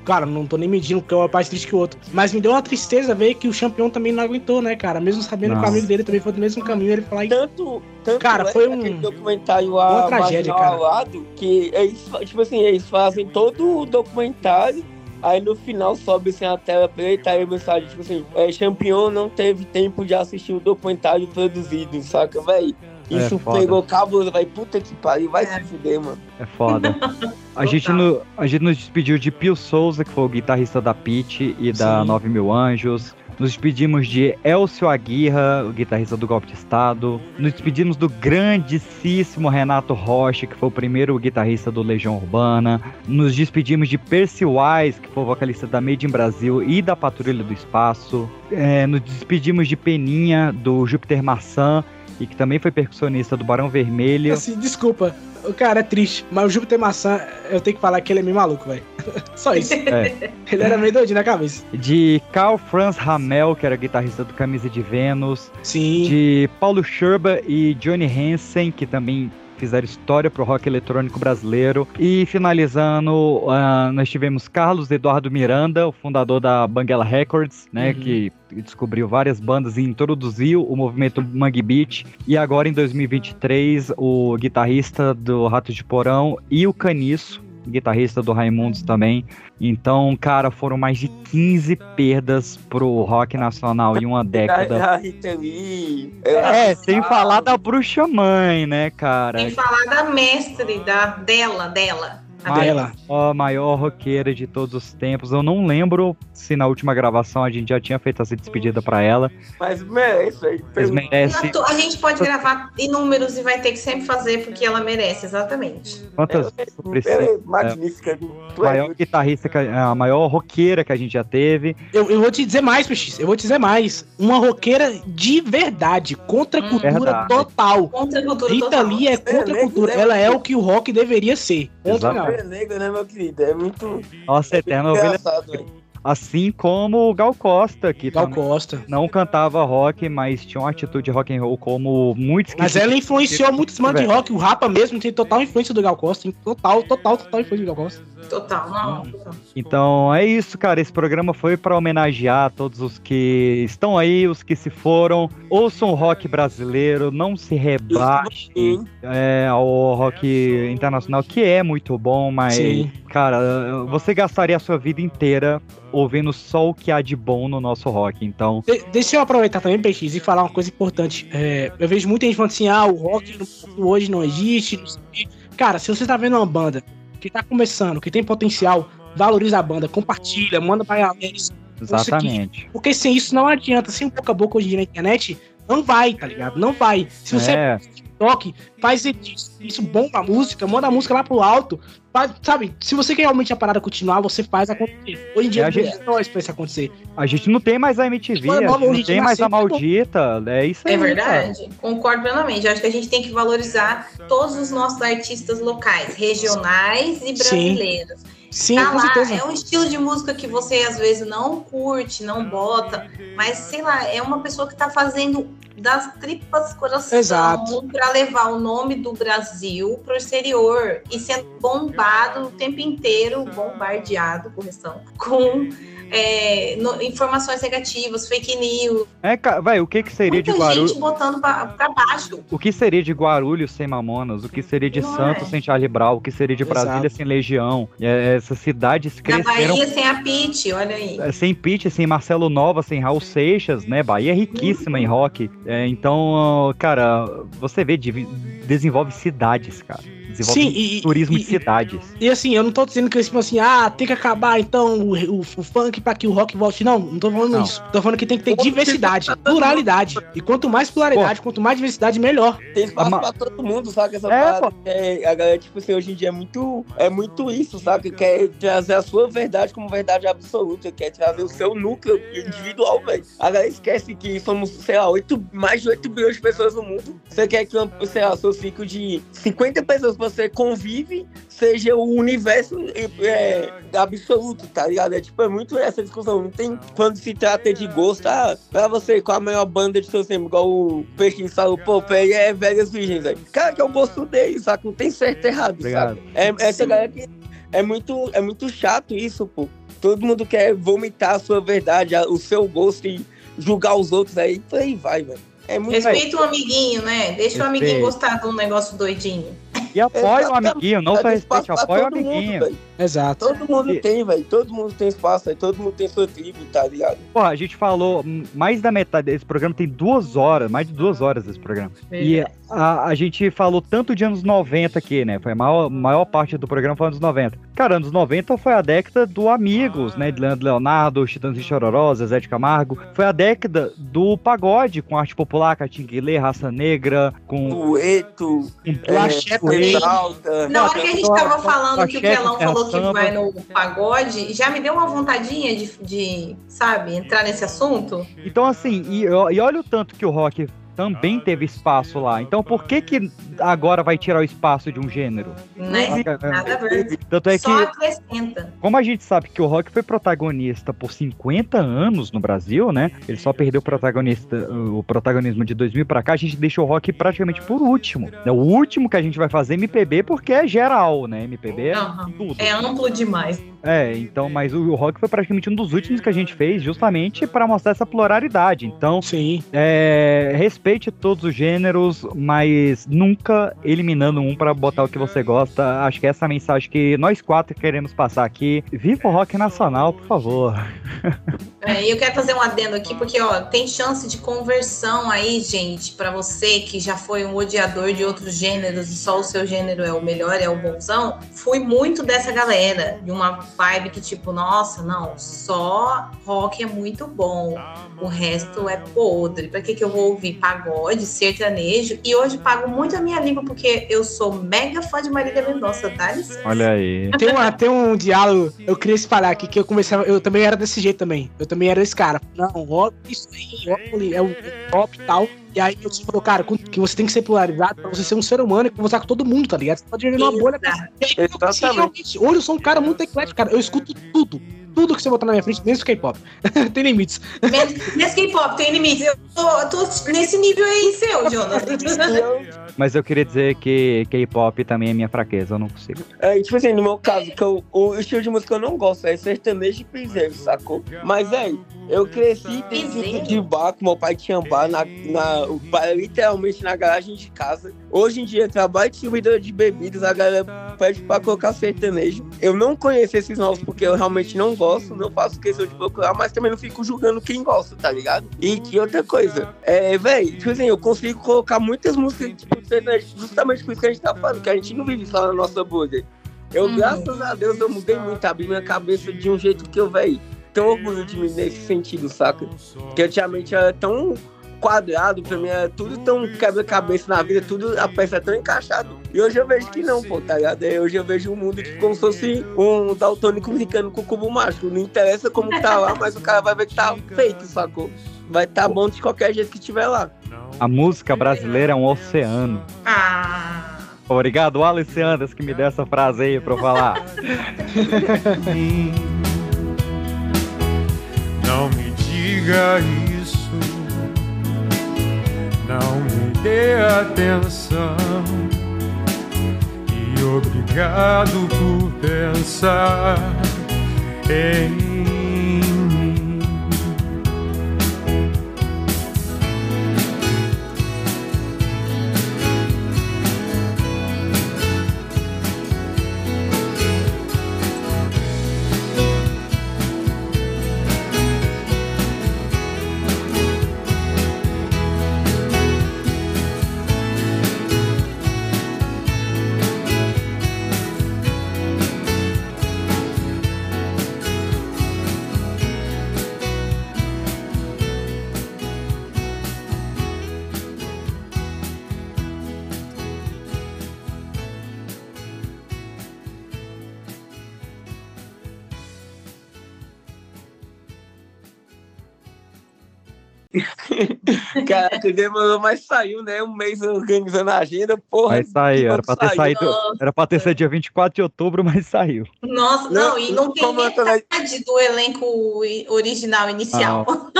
cara, não tô nem medindo porque é mais triste que o outro. Mas me deu uma tristeza ver que o Champion também não aguentou, né, cara? Mesmo sabendo que o Nossa. amigo dele também foi do mesmo caminho, ele falar. Tanto, tanto Cara, é foi que um- documentário uma a tragédia, Marginal cara. ao lado, que eles, tipo assim, eles fazem todo o documentário, aí no final sobe assim a tela preta, aí a mensagem, tipo assim, é, Champion não teve tempo de assistir o documentário produzido, saca, véi? É, Isso foda. pegou cabuloso, vai puta que pariu, vai se fuder, mano. É foda. A gente, no, a gente nos despediu de Pio Souza, que foi o guitarrista da Pit e da Sim. 9 Mil Anjos. Nos despedimos de Elcio Aguirra, o guitarrista do Golpe de Estado. Nos despedimos do grandíssimo Renato Rocha, que foi o primeiro guitarrista do Legião Urbana. Nos despedimos de Percy Wise, que foi o vocalista da Made in Brasil e da Patrulha do Espaço. É, nos despedimos de Peninha, do Júpiter Maçã, e que também foi percussionista do Barão Vermelho. Assim, desculpa, o cara é triste, mas o Júpiter Maçã, eu tenho que falar que ele é meio maluco, velho. Só isso. É. Ele era meio doidinho na cabeça. de Carl Franz Hamel, que era guitarrista do Camisa de Vênus, Sim. de Paulo Scherba e Johnny Hansen, que também fizeram história pro rock eletrônico brasileiro. E finalizando, ah, nós tivemos Carlos Eduardo Miranda, o fundador da Banguela Records, né, Uhum. que descobriu várias bandas e introduziu o movimento Mangue Beat. E agora em 2023, o guitarrista do Ratos de Porão e o Caniço, guitarrista do Raimundos também. Então, cara, foram mais de 15 perdas pro rock nacional em uma década. A Rita Lee, É, sem falar da bruxa mãe, né, cara? Que falar da mestre, da, dela, dela. A Maior- A maior roqueira de todos os tempos. Eu não lembro se na última gravação a gente já tinha feito essa despedida pra ela. Mas merece, velho. Mas merece. A gente pode gravar inúmeros e vai ter que sempre fazer porque ela merece, exatamente. Quantas vezes? Ela é É, magnífica. É maior guitarrista, que a a maior roqueira que a gente já teve. Eu, eu vou te dizer mais, PX. Eu vou te dizer mais. Uma roqueira de verdade. Contra a cultura Verdade. total. Contra a cultura Rita total. Lee é contra a É, cultura. né? Ela é o que o rock deveria ser. Ponto É negra, né, meu querido? É muito Nossa, eterna ovelha. engraçado, velho. Assim como o Gal Costa, que Gal Costa. não cantava rock, mas tinha uma atitude rock and roll como muitos que Mas ela influenciou muitos bandas de rock. O Rapa mesmo tem total influência do Gal Costa. Tem total, total, total influência do Gal Costa. Total, não. total. Então é isso, cara. Esse programa foi pra homenagear todos os que estão aí, os que se foram. Ouçam o rock brasileiro, não se rebaixe é, ao rock internacional, que é muito bom, mas, Sim. cara, você gastaria a sua vida inteira ouvindo só o que há de bom no nosso rock. Então, De- deixa eu aproveitar também, PX, e falar uma coisa importante. É, eu vejo muita gente falando assim: ah, o rock hoje não existe. não sei o quê. Cara, se você tá vendo uma banda que tá começando, que tem potencial, valoriza a banda, compartilha, manda pra galera. isso aqui. exatamente. Porque sem isso não adianta. Sem boca a boca hoje na internet, não vai, tá ligado? Não vai. Se você É. TikTok, faz isso, isso bomba a música, manda a música lá pro alto. Faz- sabe, se você quer realmente a parada continuar, você faz acontecer. Hoje em dia É, a é, gente- nós pra isso acontecer. A gente não tem mais a MTV, Foi a nova, gente não tem mais a maldita. É isso aí. É cara. verdade. Concordo plenamente. Eu acho que a gente tem que valorizar todos os nossos artistas locais, regionais e brasileiros. Sim, tá com lá, certeza. é um estilo de música que você às vezes não curte, não bota, mas sei lá, é uma pessoa que tá fazendo das tripas coração para levar o nome do Brasil pro exterior e sendo bombado o tempo inteiro, bombardeado, correção, com é, no- informações negativas, fake news, É, vai, o que que seria de muita Guarulhos? gente botando pra, pra baixo. O que seria de Guarulhos sem Mamonas? O que seria de Não Santos é. sem Charlie Brown? O que seria de Exato. Brasília sem Legião? É, essas cidades Na cresceram Bahia sem a Pitty, olha aí. é, sem Pitch, sem Marcelo Nova, sem Raul Seixas, né? Bahia é riquíssima em rock. É, então, cara, você vê, desenvolve cidades, cara. Desenvolve Sim, e- turismo e- de cidades. E assim, eu não tô dizendo que tipo assim, ah, tem que acabar então o, o- o funk pra que o rock volte. Não, não tô falando Não. isso. Tô falando que tem que ter diversidade, pluralidade. E quanto mais pluralidade, quanto mais diversidade, melhor. Tem espaço Ama- pra todo mundo, sabe? Essa É. É, a galera, tipo assim, hoje em dia é muito, é muito isso, sabe? Quer trazer a sua verdade como verdade absoluta, quer trazer o seu núcleo individual, velho. A galera esquece que somos, sei lá, 8, mais de 8 bilhões de pessoas no mundo. Você quer que, sei lá, seu ciclo de 50 pessoas você convive seja o universo é, absoluto, tá ligado? É tipo, é muito essa discussão. Não tem quando se trata de gosto, ah, pra você, qual a melhor banda de seu tempo? Igual o Peixe falou, pô, Pé é Velhas Virgens, velho. Cara, que é o gosto dele, saca? Não tem certo e errado, Obrigado. sabe? É, essa galera que é muito, é muito chato isso, pô. Todo mundo quer vomitar a sua verdade, o seu gosto e julgar os outros aí. Por aí vai, velho. É muito Respeita o amiguinho, né? Deixa o amiguinho Respeito. gostar de um negócio doidinho. E apoia o amiguinho, não respeite, pra apoia o mundo, amiguinho. velho. Exato. Todo mundo E- tem, velho. Todo mundo tem espaço, aí todo mundo tem sua tribo, tá ligado? Porra, a gente falou mais da metade desse programa, tem duas horas, mais de duas horas desse programa. E a, a gente falou tanto de anos 90 aqui, né? Foi a maior, maior parte do programa foi anos 90. Cara, anos 90 foi a década do Amigos, né? De Leandro Leonardo, Titãs e Chororó, Zezé de Camargo. Foi a década do pagode, com arte popular, Catinguelê, Raça Negra, com... Dueto, com é, Axé Exalta. Na hora que a gente tava falando que o Pelão falou que Samba. vai no pagode, já me deu uma vontadinha de, de, sabe, entrar nesse assunto. Então, assim, e, e olha o tanto que o rock também teve espaço lá. Então, por que que agora vai tirar o espaço de um gênero? Né? Nada a ver. Tanto é Só que, acrescenta. como a gente sabe que o rock foi protagonista por 50 anos no Brasil, né? Ele só perdeu o protagonista, o protagonismo de 2000 pra cá, a gente deixou o rock praticamente por último. É o último que a gente vai fazer MPB porque é geral, né? MPB é Aham. tudo. É amplo demais. É, então, mas o, o rock foi praticamente um dos últimos que a gente fez justamente para mostrar essa pluralidade. Então, Sim. é, respeite todos os gêneros, mas nunca eliminando um para botar o que você gosta. Acho que essa é a mensagem que nós quatro queremos passar aqui. Viva o rock nacional, por favor. É, e eu quero fazer um adendo aqui, porque ó, tem chance de conversão aí, gente, pra você que já foi um odiador de outros gêneros e só o seu gênero é o melhor, é o bonzão. Fui muito dessa galera, de uma vibe que tipo, nossa, não, só rock é muito bom, o resto é podre. Pra que que eu vou ouvir pagode, sertanejo? E hoje pago muito a minha língua porque eu sou mega fã de Marília Mendonça, tá? licença. Olha aí. Tem, uma, tem um diálogo, eu queria espalhar aqui, que eu comecei, eu também era desse jeito também. Eu também era esse cara. Não, ó, isso aí, ó, é o top e tal. E aí eu te falou, cara, que você tem que ser polarizado pra você ser um ser humano e conversar com todo mundo, tá ligado? Você pode viver numa bolha. E aí, eu, assim, hoje eu sou um cara muito eclético, cara. Eu escuto tudo. Tudo que você botar na minha frente, mesmo K-pop. tem limites. Menos- Nesse K-pop tem limites. Eu tô, tô nesse nível aí seu, Jonas. Mas eu queria dizer que K-pop também é minha fraqueza, eu não consigo. É, tipo assim, no meu caso, que eu, o estilo de música eu não gosto é sertanejo e piseiro, sacou? Mas, é, eu cresci dentro de bar, com meu pai tinha bar, na, na, literalmente na garagem de casa. Hoje em dia, trabalho de distribuidor de bebidas, a galera pede pra colocar sertanejo. Eu não conheço esses novos porque eu realmente não gosto, não faço questão de procurar, mas também não fico julgando quem gosta, tá ligado? E que outra coisa, é, velho, tipo assim, eu consigo colocar muitas músicas tipo, de sertanejo, justamente por isso que a gente tá falando, que a gente não vive só na nossa bolha. Eu, Uhum. graças a Deus, eu mudei muito, abri minha cabeça de um jeito que eu, velho, tenho orgulho de mim nesse sentido, saca? Que antigamente era tão quadrado, pra mim era tudo tão quebra-cabeça na vida, tudo a peça é tão encaixada. E hoje eu vejo que não, pô, tá ligado? É, Hoje eu vejo o mundo tipo, como se fosse um daltônico brincando com o cubo mágico. Não interessa como tá lá, mas o cara vai ver que tá feito, sacou? Vai tá bom de qualquer jeito que tiver lá. A música brasileira é um oceano. Ah, Obrigado, Alice Anderson, que me deu essa frase aí pra eu falar. Não me diga isso, não me dê atenção. E obrigado por pensar em Caraca, demorou, mas saiu, né? Um mês organizando a agenda, porra. Mas saiu, era pra ter saiu. saído. Era pra ter sido dia 24 de outubro, mas saiu. Nossa, não, e não tem como na- metade do elenco original inicial.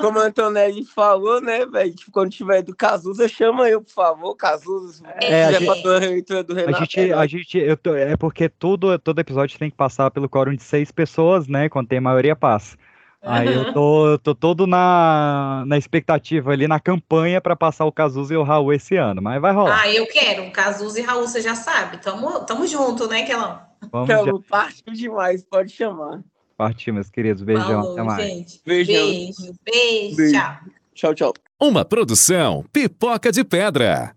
Como a Antonelli falou, né, velho? Tipo, quando tiver do Cazuza, chama eu, por favor. Cazuza, É, a se gente- do A Renato. gente, a gente, eu tô- é porque todo, todo episódio tem que passar pelo quórum de seis pessoas, né? Quando tem maioria passa. Aí eu tô, eu tô todo na, na expectativa ali, na campanha pra passar o Cazuza e o Raul esse ano, mas vai rolar. Ah, eu quero. Cazuza e Raul, você já sabe. Tamo, tamo junto, né, Kelão? Vamos já Então, partiu demais, pode chamar. partir, meus queridos. Beijão, Falou, até mais. gente. Beijão. Beijo, beijo, Beijo. tchau. Tchau, tchau. Uma produção Pipoca de Pedra.